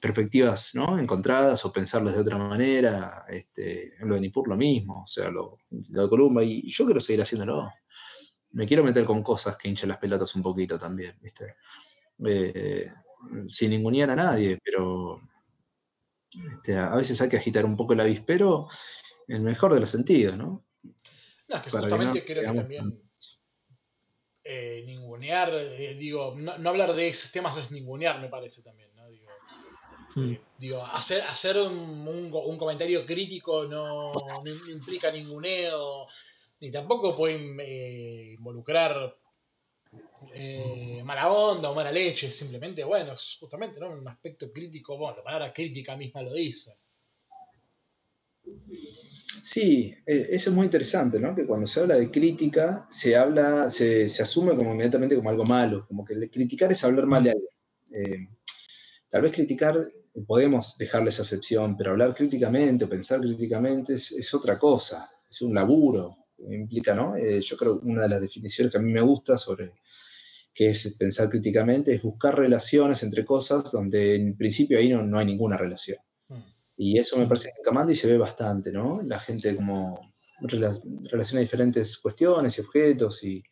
Speaker 4: perspectivas ¿no? encontradas o pensarlas de otra manera, este, lo de Nipur lo mismo, o sea, lo, lo de Columba, y yo quiero seguir haciéndolo me quiero meter con cosas que hinchen las pelotas un poquito también, ¿viste? Eh, sin ningunear a nadie, pero este, a veces hay que agitar un poco el avispero en el mejor de los sentidos, ¿no?
Speaker 2: No, es que justamente creo que también eh, ningunear, eh, digo, no, hablar de esos temas es ningunear, me parece también, ¿no? Digo,
Speaker 3: Hmm.
Speaker 2: Eh, digo, hacer, hacer un, un- un comentario crítico no, no implica ninguneo, ni tampoco puede eh, involucrar eh, mala onda o mala leche, simplemente, bueno, justamente ¿no? un aspecto crítico, bueno, la palabra crítica misma lo dice.
Speaker 4: Sí, eh, eso es muy interesante, ¿no? Que cuando se habla de crítica, se habla, se, se asume como inmediatamente como algo malo, como que criticar es hablar mal de alguien. Eh, tal vez criticar, podemos dejarle esa excepción, pero hablar críticamente o pensar críticamente es, es otra cosa, es un laburo, implica, ¿no? Yo creo que una de las definiciones que a mí me gusta sobre qué es pensar críticamente es buscar relaciones entre cosas donde en principio ahí no, no hay ninguna relación.
Speaker 2: Mm.
Speaker 4: Y eso me parece que en Camandi se ve bastante, ¿no? La gente como rela- relaciona diferentes cuestiones y objetos y,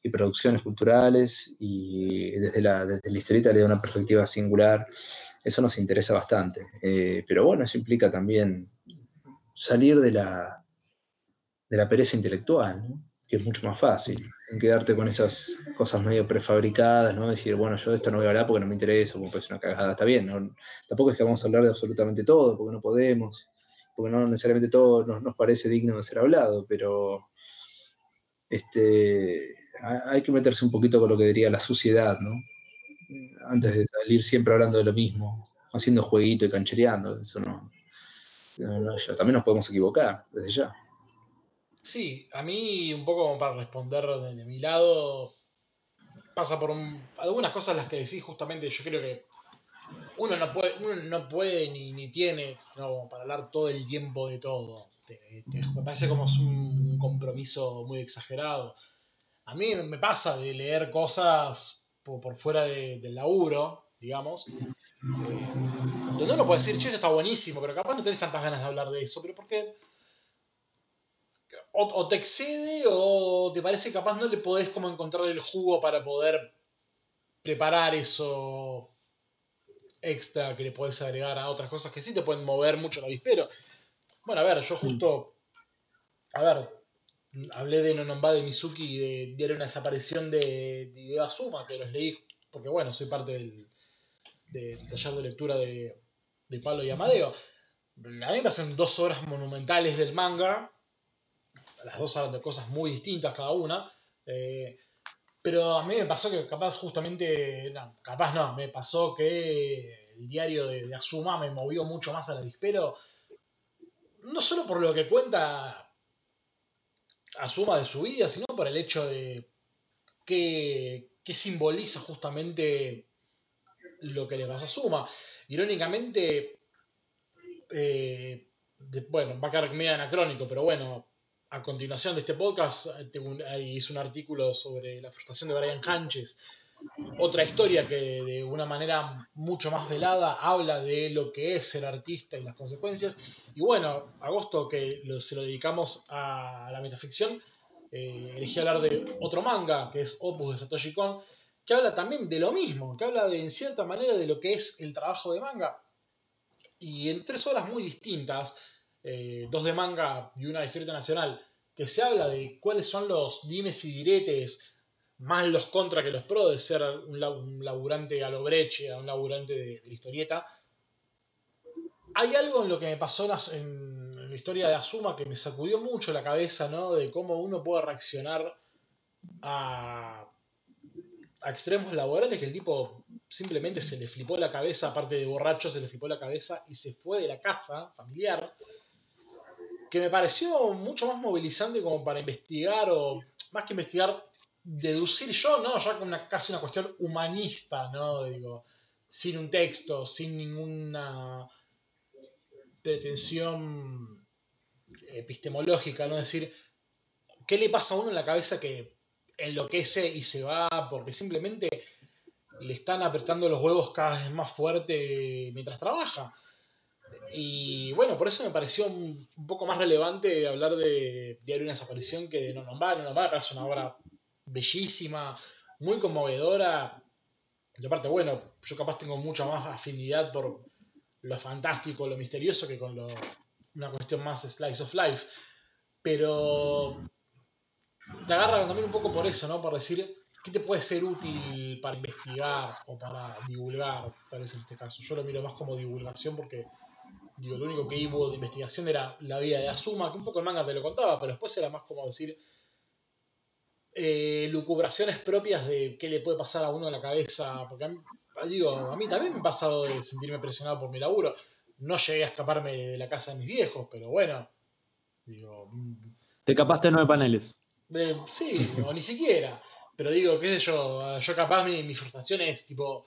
Speaker 4: y producciones culturales y desde la, desde la historieta le da una perspectiva singular. Eso nos interesa bastante. Eh, pero bueno, eso implica también salir de la, de la pereza intelectual, ¿no? que es mucho más fácil, en quedarte con esas cosas medio prefabricadas, ¿no? Decir, bueno, yo de esto no voy a hablar porque no me interesa, porque es una cagada, está bien. Tampoco es que vamos a hablar de absolutamente todo, porque no podemos, porque no necesariamente todo nos, nos parece digno de ser hablado, pero este, ha- hay que meterse un poquito con lo que diría la suciedad, ¿no? Antes de salir siempre hablando de lo mismo, haciendo jueguito y canchereando, eso no. también nos podemos equivocar desde ya.
Speaker 2: Sí, a mí un poco como para responder de, mi lado, pasa por un- algunas cosas las que decís justamente, yo creo que uno no puede, uno no puede ni, ni tiene ¿no? para hablar todo el tiempo de todo. Te- me parece como es un, compromiso muy exagerado. A mí me pasa de leer cosas por, por fuera de- del laburo, digamos, eh, donde uno puede decir, che, esto está buenísimo, pero capaz no tenés tantas ganas de hablar de eso, pero porque o, o te excede o te parece capaz no le podés como encontrar el jugo para poder preparar eso extra que le podés agregar a otras cosas que sí te pueden mover mucho el avispero. Bueno, a ver, yo justo, a ver, hablé de Nonomba de Mizuki y de de una desaparición de, de Azuma, que los leí porque, bueno, soy parte del, del taller de lectura de, de Pablo y Amadeo. A mí me parecen dos obras monumentales del manga. Las dos hablan de cosas muy distintas cada una. eh, pero a mí me pasó que capaz justamente, no, capaz no, me pasó que el diario de, de Azuma me movió mucho más al avispero. No solo por lo que cuenta Azuma de su vida, sino por el hecho de que, que simboliza justamente lo que le pasó a Azuma. Irónicamente, eh, bueno, va a quedar medio anacrónico, pero bueno, a continuación de este podcast eh, hice un artículo sobre la frustración de Brian Hanches. Otra historia que de una manera mucho más velada habla de lo que es ser artista y las consecuencias. Y bueno, agosto que se lo dedicamos a la metaficción, eh, elegí hablar de otro manga, que es Opus de Satoshi Kon, que habla también de lo mismo, que habla de, en cierta manera de lo que es el trabajo de manga. Y en tres obras muy distintas, eh, dos de manga y una de historieta nacional, que se habla de cuáles son los dimes y diretes, más los contra que los pro de ser un, la- un laburante a lo breche, un laburante de, la historieta. Hay algo en lo que me pasó en, la historia de Azuma que me sacudió mucho la cabeza, ¿no? De cómo uno puede reaccionar a, a extremos laborales que el tipo simplemente se le flipó la cabeza, aparte de borracho, se le flipó la cabeza y se fue de la casa familiar. Que me pareció mucho más movilizante como para investigar, o más que investigar, deducir yo, ¿no? Ya con una, casi una cuestión humanista, ¿no? Digo, sin un texto, sin ninguna pretensión epistemológica, ¿no? Es decir, ¿qué le pasa a uno en la cabeza que enloquece y se va porque simplemente le están apretando los huevos cada vez más fuerte mientras trabaja? Y bueno, por eso me pareció un, poco más relevante hablar de Diario de una desaparición que de Nonomba. Nonomba me parece una obra bellísima, muy conmovedora. Y aparte, bueno, yo capaz tengo mucha más afinidad por lo fantástico, lo misterioso que con lo, una cuestión más slice of life. Pero te agarra también un poco por eso, ¿no? Por decir, ¿qué te puede ser útil para investigar o para divulgar? Parece en este caso. Yo lo miro más como divulgación porque digo, lo único que hubo de investigación era la vida de Asuma, que un poco el manga te lo contaba, pero después era más como decir eh, lucubraciones propias de qué le puede pasar a uno en la cabeza. Porque a mí, digo, a mí también me ha pasado de sentirme presionado por mi laburo. No llegué a escaparme de la casa de mis viejos, pero bueno. Digo,
Speaker 3: Te capaste nueve paneles.
Speaker 2: eh, sí, o ni siquiera. Pero digo, qué sé yo, yo capaz mi, mi frustración es tipo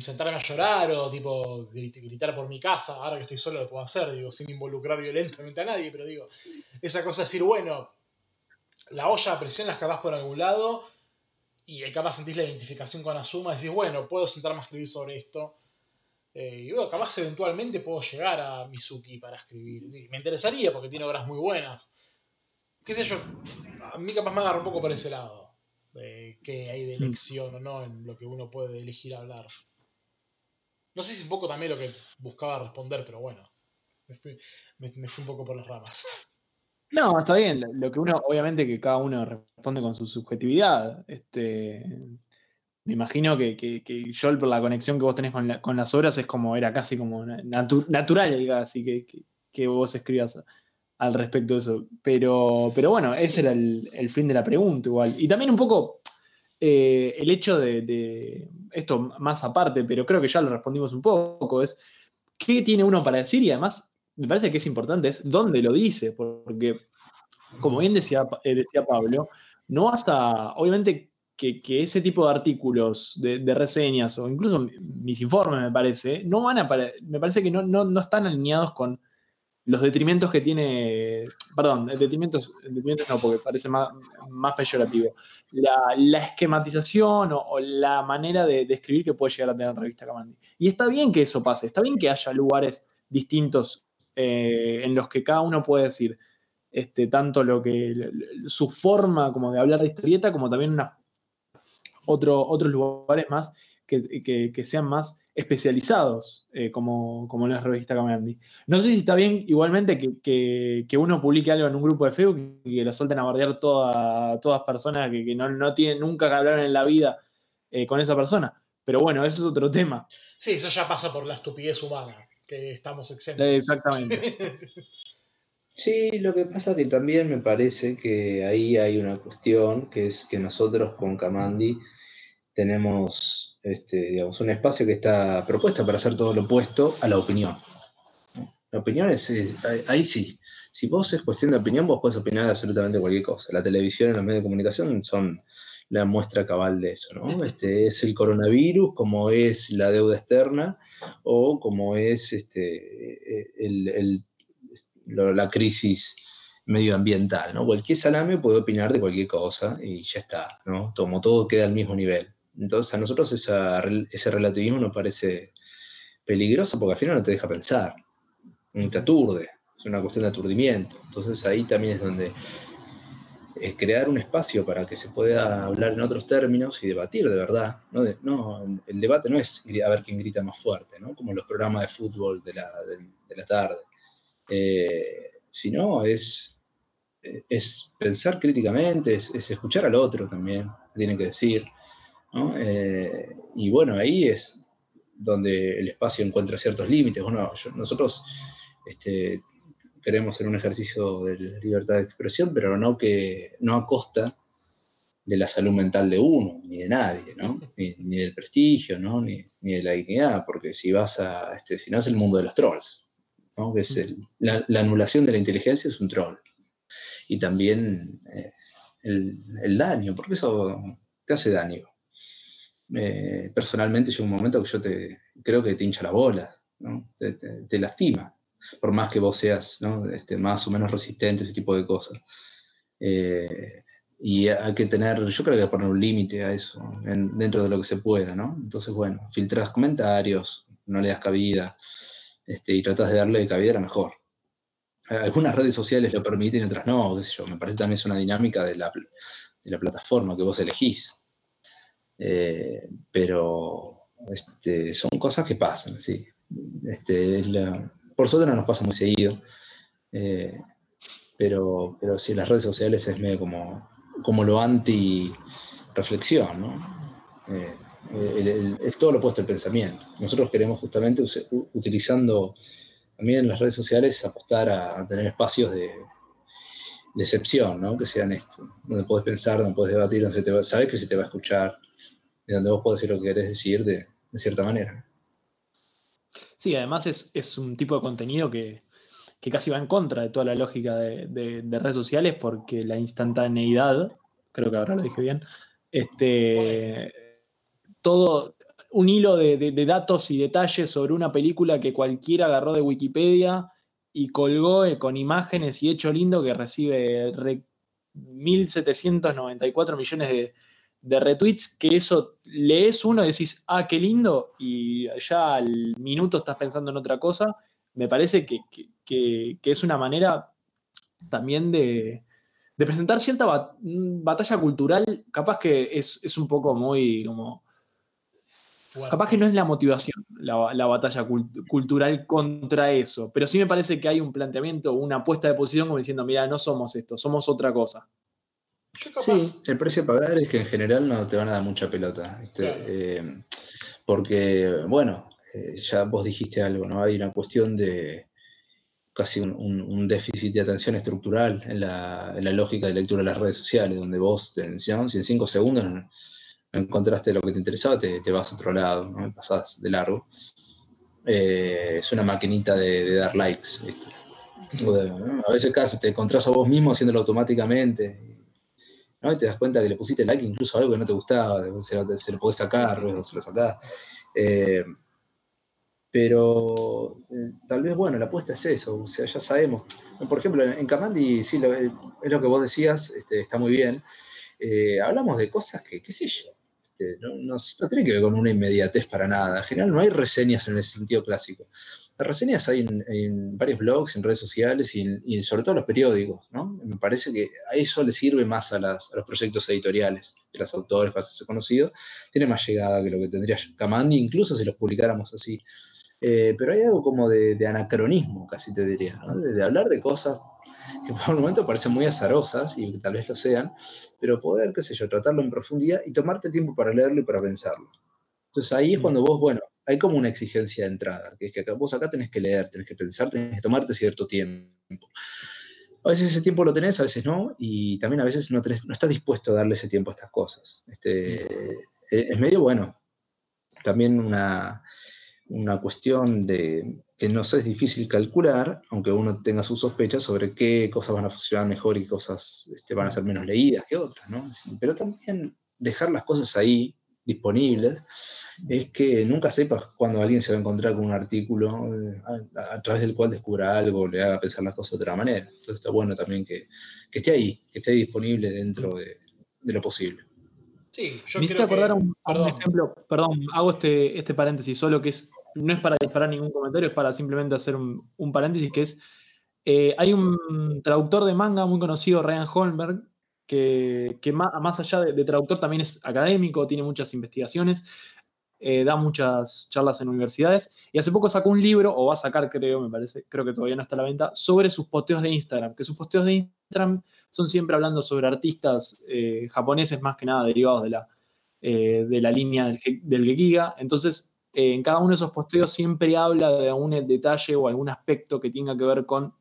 Speaker 2: sentarme a llorar o tipo grit- gritar por mi casa, ahora que estoy solo lo puedo hacer, digo, sin involucrar violentamente a nadie, pero digo, esa cosa de decir, bueno, la olla a presión la escapás por algún lado y ahí capaz sentís la identificación con Asuma y decís, bueno, puedo sentarme a escribir sobre esto. Eh, y bueno, capaz eventualmente puedo llegar a Mizuki para escribir. Y Me interesaría porque tiene obras muy buenas. Qué sé yo, a mí capaz me agarra un poco por ese lado. De qué hay de elección o no en lo que uno puede elegir hablar. No sé si un poco también lo que buscaba responder, pero bueno. Me fui, me- me fui un poco por las ramas.
Speaker 3: No, está bien. Lo- que uno, obviamente que cada uno responde con su subjetividad. Este, me imagino que, que, que yo, por la conexión que vos tenés con, la- con las obras, es como, era casi como na- natu- natural, casi, que, que, que vos escribas al respecto de eso. Pero, pero bueno,
Speaker 2: Sí.
Speaker 3: ese era el, el fin de la pregunta igual. Y también un poco eh, el hecho de, de- esto más aparte, pero creo que ya lo respondimos un poco, es qué tiene uno para decir y además me parece que es importante, es dónde lo dice, porque como bien decía, eh, decía Pablo, no vas a, obviamente que, que ese tipo de artículos, de, de reseñas o incluso mi- mis informes, me parece, no van a, me parece que no, no, no están alineados con los detrimentos que tiene, perdón, detrimentos, detrimentos no, porque parece más, más peyorativo, la, esquematización o, la manera de, de escribir que puede llegar a tener la revista Camandi. Y está bien que eso pase, está bien que haya lugares distintos eh, en los que cada uno puede decir este, tanto lo que su forma como de hablar de historieta, como también una, otro, otros lugares más que, que- que sean más especializados, eh, como, como la revista Camandi. No sé si está bien igualmente que, que- que uno publique algo en un grupo de Facebook y que lo suelten a bardear toda- todas personas que, que no, no tienen nunca que hablar en la vida eh, con esa persona. Pero bueno, ese es otro tema.
Speaker 2: Sí, eso ya pasa por la estupidez humana, que estamos exentos.
Speaker 3: Eh, Exactamente.
Speaker 4: Sí, lo que pasa que también me parece que ahí hay una cuestión, que es que nosotros con Camandi tenemos este, digamos, un espacio que está propuesto para hacer todo lo opuesto a la opinión. La opinión es, ahí, sí. Si vos es cuestión de opinión, vos podés opinar absolutamente cualquier cosa. La televisión y los medios de comunicación son la muestra cabal de eso, ¿no? Este, es el coronavirus, como es la deuda externa, o como es este, el- la crisis medioambiental, ¿no? Cualquier salame puede opinar de cualquier cosa y ya está, ¿no? Como todo queda al mismo nivel. Entonces a nosotros ese relativismo nos parece peligroso porque al final no te deja pensar, te aturde, es una cuestión de aturdimiento. Entonces ahí también es donde es crear un espacio para que se pueda hablar en otros términos y debatir de verdad. No, el debate no es a ver quién grita más fuerte, ¿no? como los programas de fútbol de la, de, de la tarde. Eh, sino es, pensar críticamente, es, es escuchar al otro también, que tiene que decir. Eh, y bueno, ahí es donde el espacio encuentra ciertos límites. Bueno, nosotros este, queremos hacer un ejercicio de libertad de expresión, pero no, que, no a costa de la salud mental de uno, ni de nadie, ¿no? Ni, ni del prestigio. Ni, ni de la dignidad, porque si vas a, este, si no es el mundo de los trolls. Que es la, la anulación de la inteligencia es un troll. Y también eh, el daño, porque eso te hace daño. Eh, personalmente llega un momento que yo te creo que te hincha las bolas, ¿no? te, lastima, por más que vos seas ¿no? este, más o menos resistente ese tipo de cosas. Eh, y hay que tener, yo creo que hay que poner un límite a eso, en- dentro de lo que se pueda, ¿no? Entonces, bueno, filtras comentarios, no le das cabida, este, y tratas de darle cabida a la mejor. Algunas redes sociales lo permiten otras no, qué sé yo. Me parece también es una dinámica de la, de la plataforma que vos elegís. Eh, pero este, son cosas que pasan, sí. Este, por suerte no nos pasa muy seguido. eh, pero, pero sí, las redes sociales es medio como como lo anti-reflexión, ¿no? Eh, es todo lo opuesto al pensamiento. Nosotros queremos justamente, utilizando también las redes sociales, apostar a, tener espacios de, excepción, ¿no? que sean esto, donde puedes pensar, donde puedes debatir, donde sabes que se te va a escuchar, y donde vos podés decir lo que querés decir de, cierta manera.
Speaker 3: Sí, además es, un tipo de contenido que, casi va en contra de toda la lógica de, de, redes sociales porque la instantaneidad, creo que ahora lo dije bien, este, todo un hilo de, datos y detalles sobre una película que cualquiera agarró de Wikipedia y colgó eh, con imágenes y hecho lindo que recibe 1.794 millones de, retweets, que eso lees uno y decís, ah, qué lindo, y ya al minuto estás pensando en otra cosa. Me parece que, es una manera también de, presentar cierta batalla cultural, capaz que es, es un poco muy como Capaz que no es la motivación, la, batalla cultural contra eso, pero sí me parece que hay un planteamiento, una puesta de posición como diciendo, mira, no somos esto, somos otra cosa.
Speaker 4: Sí, el precio a pagar es que en general no te van a dar mucha pelota. Eh, porque, bueno, eh, ya vos dijiste algo, ¿no? Hay una cuestión de casi un, déficit de atención estructural en la, lógica de lectura de las redes sociales, donde vos, te, si en cinco segundos encontraste lo que te interesaba, te, vas a otro lado, ¿no? pasás de largo. Eh, es una maquinita de, dar likes. A veces casi te encontrás a vos mismo haciéndolo automáticamente. ¿No? Y te das cuenta que le pusiste like incluso a algo que no te gustaba, se lo, se lo podés sacar, luego se lo sacás. Eh, pero eh, tal vez, bueno, la apuesta es eso, o sea, ya sabemos. Por ejemplo, en, Kamandi, sí, es lo que vos decías, este, está muy bien. hablamos de cosas que, qué sé yo, este, no, tiene que ver con una inmediatez para nada. En general no hay reseñas en ese sentido clásico. Las reseñas hay en, varios blogs, en redes sociales y, sobre todo en los periódicos. Me parece que a eso le sirve más a, los proyectos editoriales de los autores para hacerse conocidos. Tiene más llegada que lo que tendría Kamandi, incluso si los publicáramos así. Eh, pero hay algo como de, anacronismo, casi te diría, de hablar de cosas que por el momento parecen muy azarosas y que tal vez lo sean, pero poder, qué sé yo, tratarlo en profundidad y tomarte tiempo para leerlo y para pensarlo. Entonces ahí es mm. cuando vos, bueno, hay como una exigencia de entrada, que es que vos acá tenés que leer, tenés que pensar, tenés que tomarte cierto tiempo. A veces ese tiempo lo tenés, a veces no, y también a veces no, no estás dispuesto a darle ese tiempo a estas cosas. Este, mm. es medio bueno. También una, una cuestión de que no sé, es difícil calcular, aunque uno tenga sus sospechas sobre qué cosas van a funcionar mejor y qué cosas este, van a ser menos leídas que otras, ¿no? Pero también dejar las cosas ahí disponibles es que nunca sepas cuando alguien se va a encontrar con un artículo eh, a, través del cual descubra algo, le haga pensar las cosas de otra manera. Entonces está bueno también que, esté ahí, que esté disponible dentro de, lo posible.
Speaker 2: Sí, yo
Speaker 3: Me
Speaker 2: creo
Speaker 3: acordar un, un, ejemplo, perdón, hago este, este paréntesis solo que es no es para disparar ningún comentario, es para simplemente hacer un, paréntesis, que es, eh, hay un traductor de manga muy conocido, Ryan Holmberg, que, más, allá de, traductor también es académico, tiene muchas investigaciones, eh, da muchas charlas en universidades, y hace poco sacó un libro, o va a sacar creo, me parece, creo que todavía no está a la venta, sobre sus posteos de Instagram, que sus posteos de Instagram son siempre hablando sobre artistas eh, japoneses más que nada derivados de la, de la línea del, del Gekiga, entonces en cada uno de esos posteos siempre habla de algún detalle o algún aspecto que tenga que ver con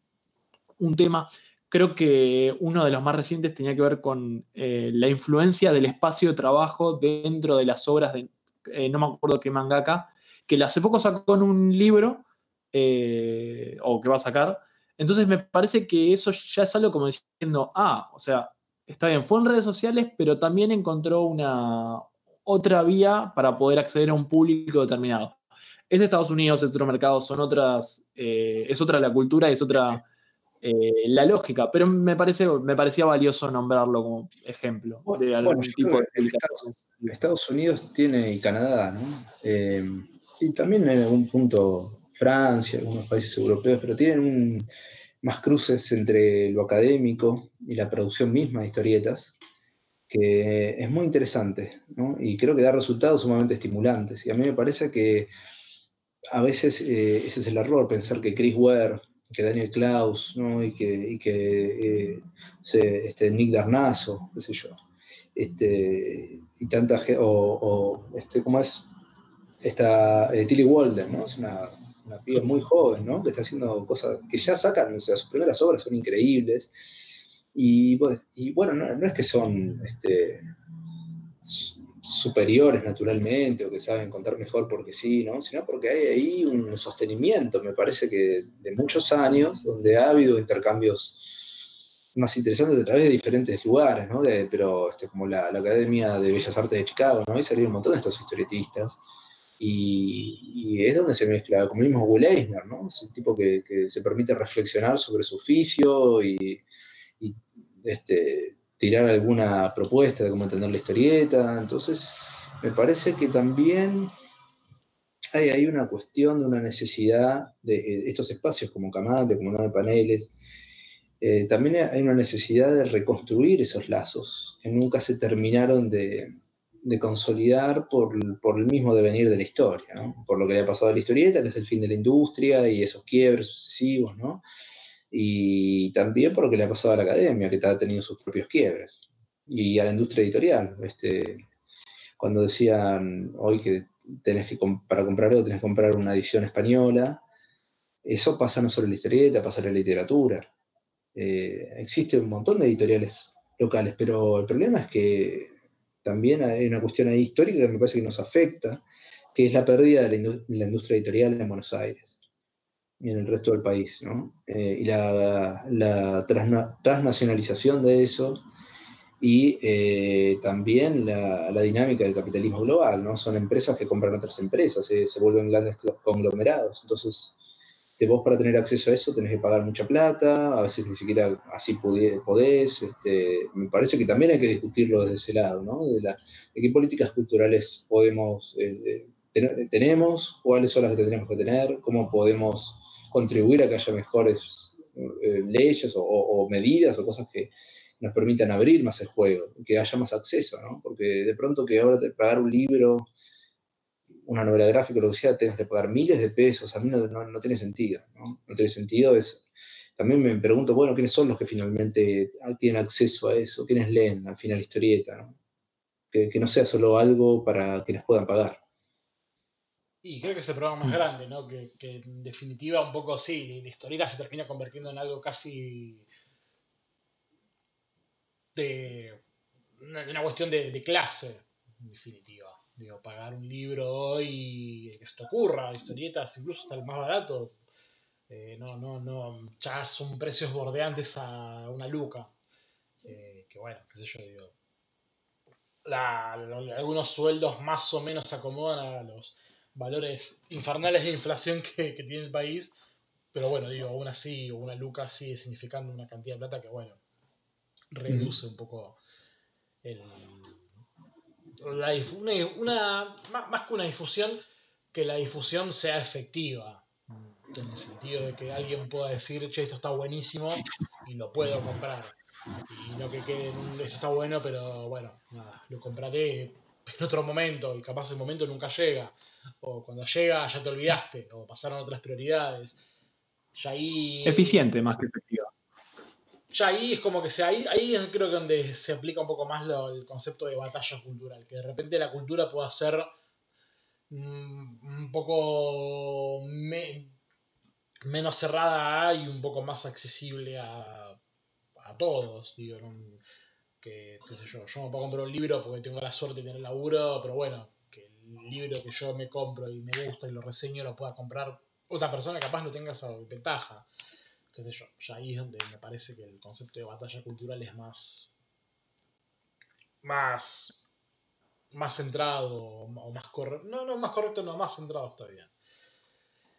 Speaker 3: un tema. Creo que uno de los más recientes tenía que ver con eh, la influencia del espacio de trabajo dentro de las obras de, eh, no me acuerdo qué mangaka, que hace poco sacó en un libro, eh, o que va a sacar. Entonces me parece que eso ya es algo como diciendo, ah, o sea, está bien, fue en redes sociales, pero también encontró una, otra vía para poder acceder a un público determinado. Es Estados Unidos, es otro mercado, son otras, eh, es otra la cultura, es otra eh, la lógica, pero me, parece, me parecía valioso nombrarlo como ejemplo de algún tipo de
Speaker 4: Estados, Unidos tiene y Canadá, ¿no? Eh, y también en algún punto Francia, algunos países europeos, pero tienen más cruces entre lo académico y la producción misma de historietas que es muy interesante y creo que da resultados sumamente estimulantes. Y a mí me parece que a veces eh, ese es el error, pensar que Chris Ware que Daniel Klaus, ¿no? Y que, y que eh, se- este, Nick Darnazo, qué sé yo. Este, y tanta gente, o, o, este, ¿cómo es? Esta eh, Tilly Walden, ¿no? Es una, una piba muy joven, ¿no? Que está haciendo cosas que ya sacan, o sea, sus primeras obras son increíbles. Y, y bueno, no, no es que son este, superiores naturalmente o que saben contar mejor porque sí, ¿no? Sino porque hay ahí un sostenimiento, me parece que de muchos años, donde ha habido intercambios más interesantes a través de diferentes lugares, ¿no? De- pero este, como la, la Academia de Bellas Artes de Chicago, ¿no? Ahí salieron un montón de estos historietistas. Y, es donde se mezcla, como mismo Will Eisner, ¿no? Es el tipo que, que se permite reflexionar sobre su oficio y, y, este, tirar alguna propuesta de cómo entender la historieta. Entonces, me parece que también hay, hay una cuestión de una necesidad de eh, estos espacios como Camate, como Nueve Paneles. eh, también hay una necesidad de reconstruir esos lazos que nunca se terminaron de, consolidar por, por el mismo devenir de la historia, ¿no? por lo que le ha pasado a la historieta, que es el fin de la industria y esos quiebres sucesivos, ¿no? Y también por lo que le ha pasado a la academia, que ha tenido sus propios quiebres, y a la industria editorial. Este, cuando decían hoy que tenés que para comprar algo tenés que comprar una edición española, eso pasa no solo en la historieta, pasa en la literatura. Eh, existe un montón de editoriales locales, pero el problema es que también hay una cuestión ahí histórica que me parece que nos afecta, que es la pérdida de la, la industria editorial en Buenos Aires y en el resto del país, ¿no? Eh, y la, la transna- transnacionalización de eso y eh, también la, la dinámica del capitalismo global, ¿no? Son empresas que compran otras empresas, eh, se vuelven grandes conglomerados. Entonces, te, vos para tener acceso a eso tenés que pagar mucha plata, a veces ni siquiera así podés. Este, me parece que también hay que discutirlo desde ese lado, ¿no? De, la, de qué políticas culturales podemos, eh, eh, ten- tenemos, cuáles son las que tenemos que tener, cómo podemos contribuir a que haya mejores eh, leyes o, medidas o cosas que nos permitan abrir más el juego, que haya más acceso, ¿no? Porque de pronto que ahora te pagar un libro, una novela gráfica, lo que sea, tengas que pagar miles de pesos, a mí no tiene sentido, ¿no? No tiene sentido, es... También me pregunto, bueno, ¿quiénes son los que finalmente tienen acceso a eso? ¿Quiénes leen al final la historieta, ¿no? Que, que no sea solo algo para quienes puedan pagar.
Speaker 2: Y creo que es el problema más grande, ¿no? Que, que en definitiva un poco sí, la historieta se termina convirtiendo en algo casi de una, cuestión de, de clase, en definitiva. Digo, pagar un libro hoy, que se te ocurra, historietas, incluso hasta el más barato, eh, no, no, no, ya son precios bordeantes a una luca. Eh, que bueno, qué sé yo, digo. algunos sueldos más o menos se acomodan a los valores infernales de inflación que, que tiene el país, pero bueno, digo, aún así, una luca sigue significando una cantidad de plata que, bueno, reduce un poco el, la una, una- más, más que una difusión, que la difusión sea efectiva, en el sentido de que alguien pueda decir, che, esto está buenísimo y lo puedo comprar. Y no que quede esto está bueno, pero bueno, nada, lo compraré en otro momento y capaz el momento nunca llega. O cuando llega ya te olvidaste, o pasaron otras prioridades. Ya ahí.
Speaker 3: Eficiente más que efectiva.
Speaker 2: Ya ahí es como que se, ahí, ahí es creo que donde se aplica un poco más lo- el concepto de batalla cultural, que de repente la cultura pueda ser mm, un poco me- menos cerrada y un poco más accesible a, a todos. Digo, no- que, qué sé yo, yo me puedo comprar un libro porque tengo la suerte de tener laburo, pero bueno, que el libro que yo me compro y me gusta y lo reseño lo pueda comprar otra persona capaz no tenga esa ventaja qué sé yo, ya ahí es donde me parece que el concepto de batalla cultural es más más más centrado o más correcto, no, no, más correcto, no, más centrado está bien.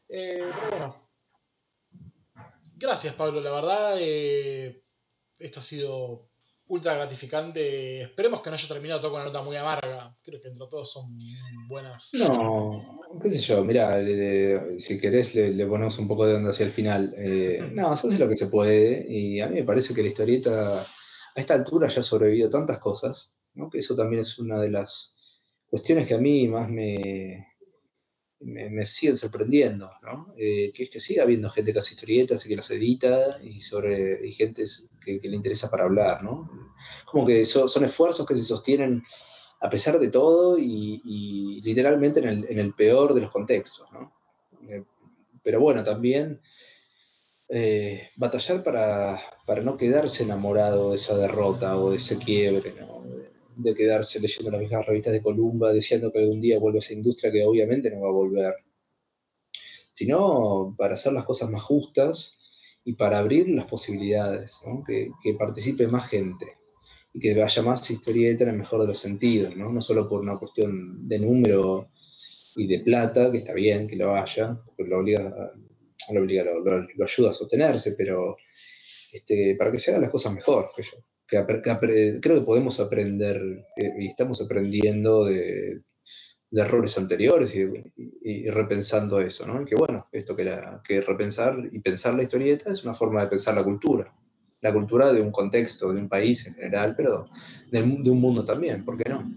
Speaker 2: Eh, pero bueno, gracias Pablo, la verdad, eh, esto ha sido ultra gratificante. Esperemos que no haya terminado todo con una nota muy amarga. Creo que entre todos son buenas.
Speaker 4: No, qué sé yo, mirá, le- le- si querés le, le ponemos un poco de onda hacia el final. Eh, no, se hace lo que se puede y a mí me parece que la historieta a esta altura ya ha sobrevivido tantas cosas, ¿no? que eso también es una de las cuestiones que a mí más me, me, siguen sorprendiendo, ¿no? Eh, que es que siga habiendo gente que hace historietas y que las edita y sobre y gente que, le interesa para hablar, ¿no? Como que son esfuerzos que se sostienen a pesar de todo y, literalmente en el, peor de los contextos, ¿no? Eh, pero bueno, también eh, batallar para, para, no quedarse enamorado de esa derrota o de ese quiebre, ¿no? De quedarse leyendo las viejas revistas de Columba, deseando que algún día vuelva esa industria que obviamente no va a volver, sino para hacer las cosas más justas y para abrir las posibilidades, que, participe más gente y que vaya más historieta en el mejor de los sentidos, ¿no? solo por una cuestión de número y de plata, que está bien que lo vaya, porque lo obliga, lo, obliga, lo, ayuda a sostenerse, pero este, para que se hagan las cosas mejor, que yo creo que podemos aprender eh, y estamos aprendiendo de, errores anteriores y, repensando eso, ¿no? Y que bueno, esto que, que repensar y pensar la historieta es una forma de pensar la cultura. La cultura de un contexto, de un país en general, pero de, un mundo también, ¿por qué no?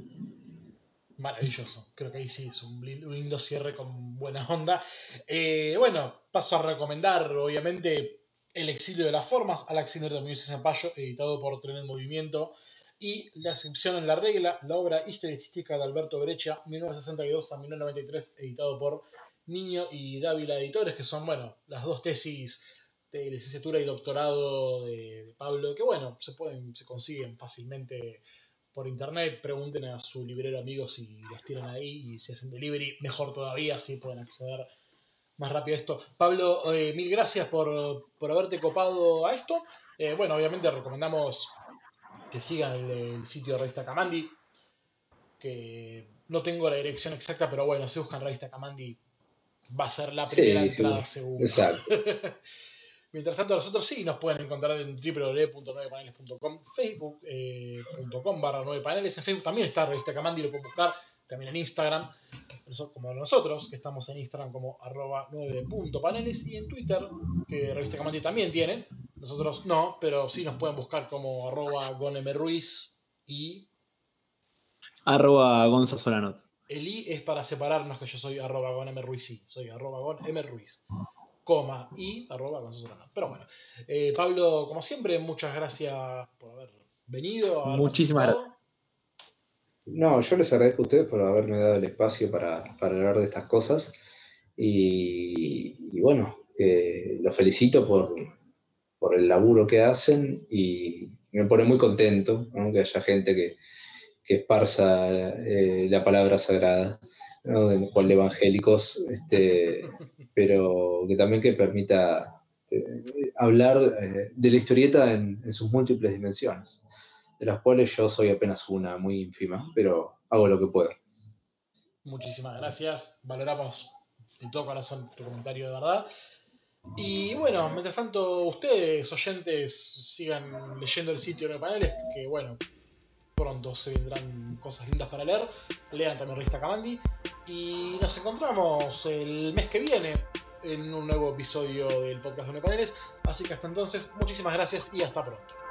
Speaker 2: Maravilloso, creo que ahí sí es un lindo, cierre con buena onda. Eh, bueno, paso a recomendar, obviamente, el exilio de las formas, Alexander de Muñoz y Zampayo, editado por Tren en Movimiento, y La excepción en la regla, la obra historistica de Alberto Brecha, 1962 a 1993, editado por Niño y Dávila Editores, que son, bueno, las dos tesis de licenciatura y doctorado de, Pablo, que, bueno, se, pueden, se consiguen fácilmente por internet, pregunten a su librero amigo si los tienen ahí y si hacen delivery, mejor todavía, así pueden acceder más rápido esto. Pablo, eh, mil gracias por, haberte copado a esto. Eh, bueno, obviamente recomendamos que sigan el, sitio de Revista Camandi, que no tengo la dirección exacta, pero bueno, si buscan Revista Camandi va a ser la primera entrada seguro. Mientras tanto, nosotros sí nos pueden encontrar en www.9paneles.com, facebook.com eh, barra 9paneles. En Facebook también está Revista Camandi, lo pueden buscar también en Instagram, como nosotros, que estamos en Instagram como arroba 9.paneles y en Twitter, que Revista Camandi también tiene, nosotros no, pero sí nos pueden buscar como arroba gonmruiz y...
Speaker 3: arroba.
Speaker 2: El i es para separarnos que yo soy arroba gonmruiz, soy arroba gonmruiz, coma y arroba gonzasolanot. Pero bueno, eh, Pablo, como siempre, muchas gracias por haber venido.
Speaker 3: Muchísimas gracias.
Speaker 4: No, yo les agradezco a ustedes por haberme dado el espacio para, hablar de estas cosas. Y, bueno, los felicito por, el laburo que hacen y me pone muy contento que haya gente que, esparza eh, la palabra sagrada, ¿no? de cual evangélicos, este, pero que también que permita eh, hablar eh, de la historieta en sus múltiples dimensiones de las cuales yo soy apenas una muy ínfima, pero hago lo que puedo.
Speaker 2: Muchísimas gracias, valoramos de todo corazón tu comentario de verdad. Y bueno, mientras tanto, ustedes, oyentes, sigan leyendo el sitio de paneles, que bueno, pronto se vendrán cosas lindas para leer. Lean también Revista Camandi. Y nos encontramos el mes que viene en un nuevo episodio del podcast de Paneles. Así que hasta entonces, muchísimas gracias y hasta pronto.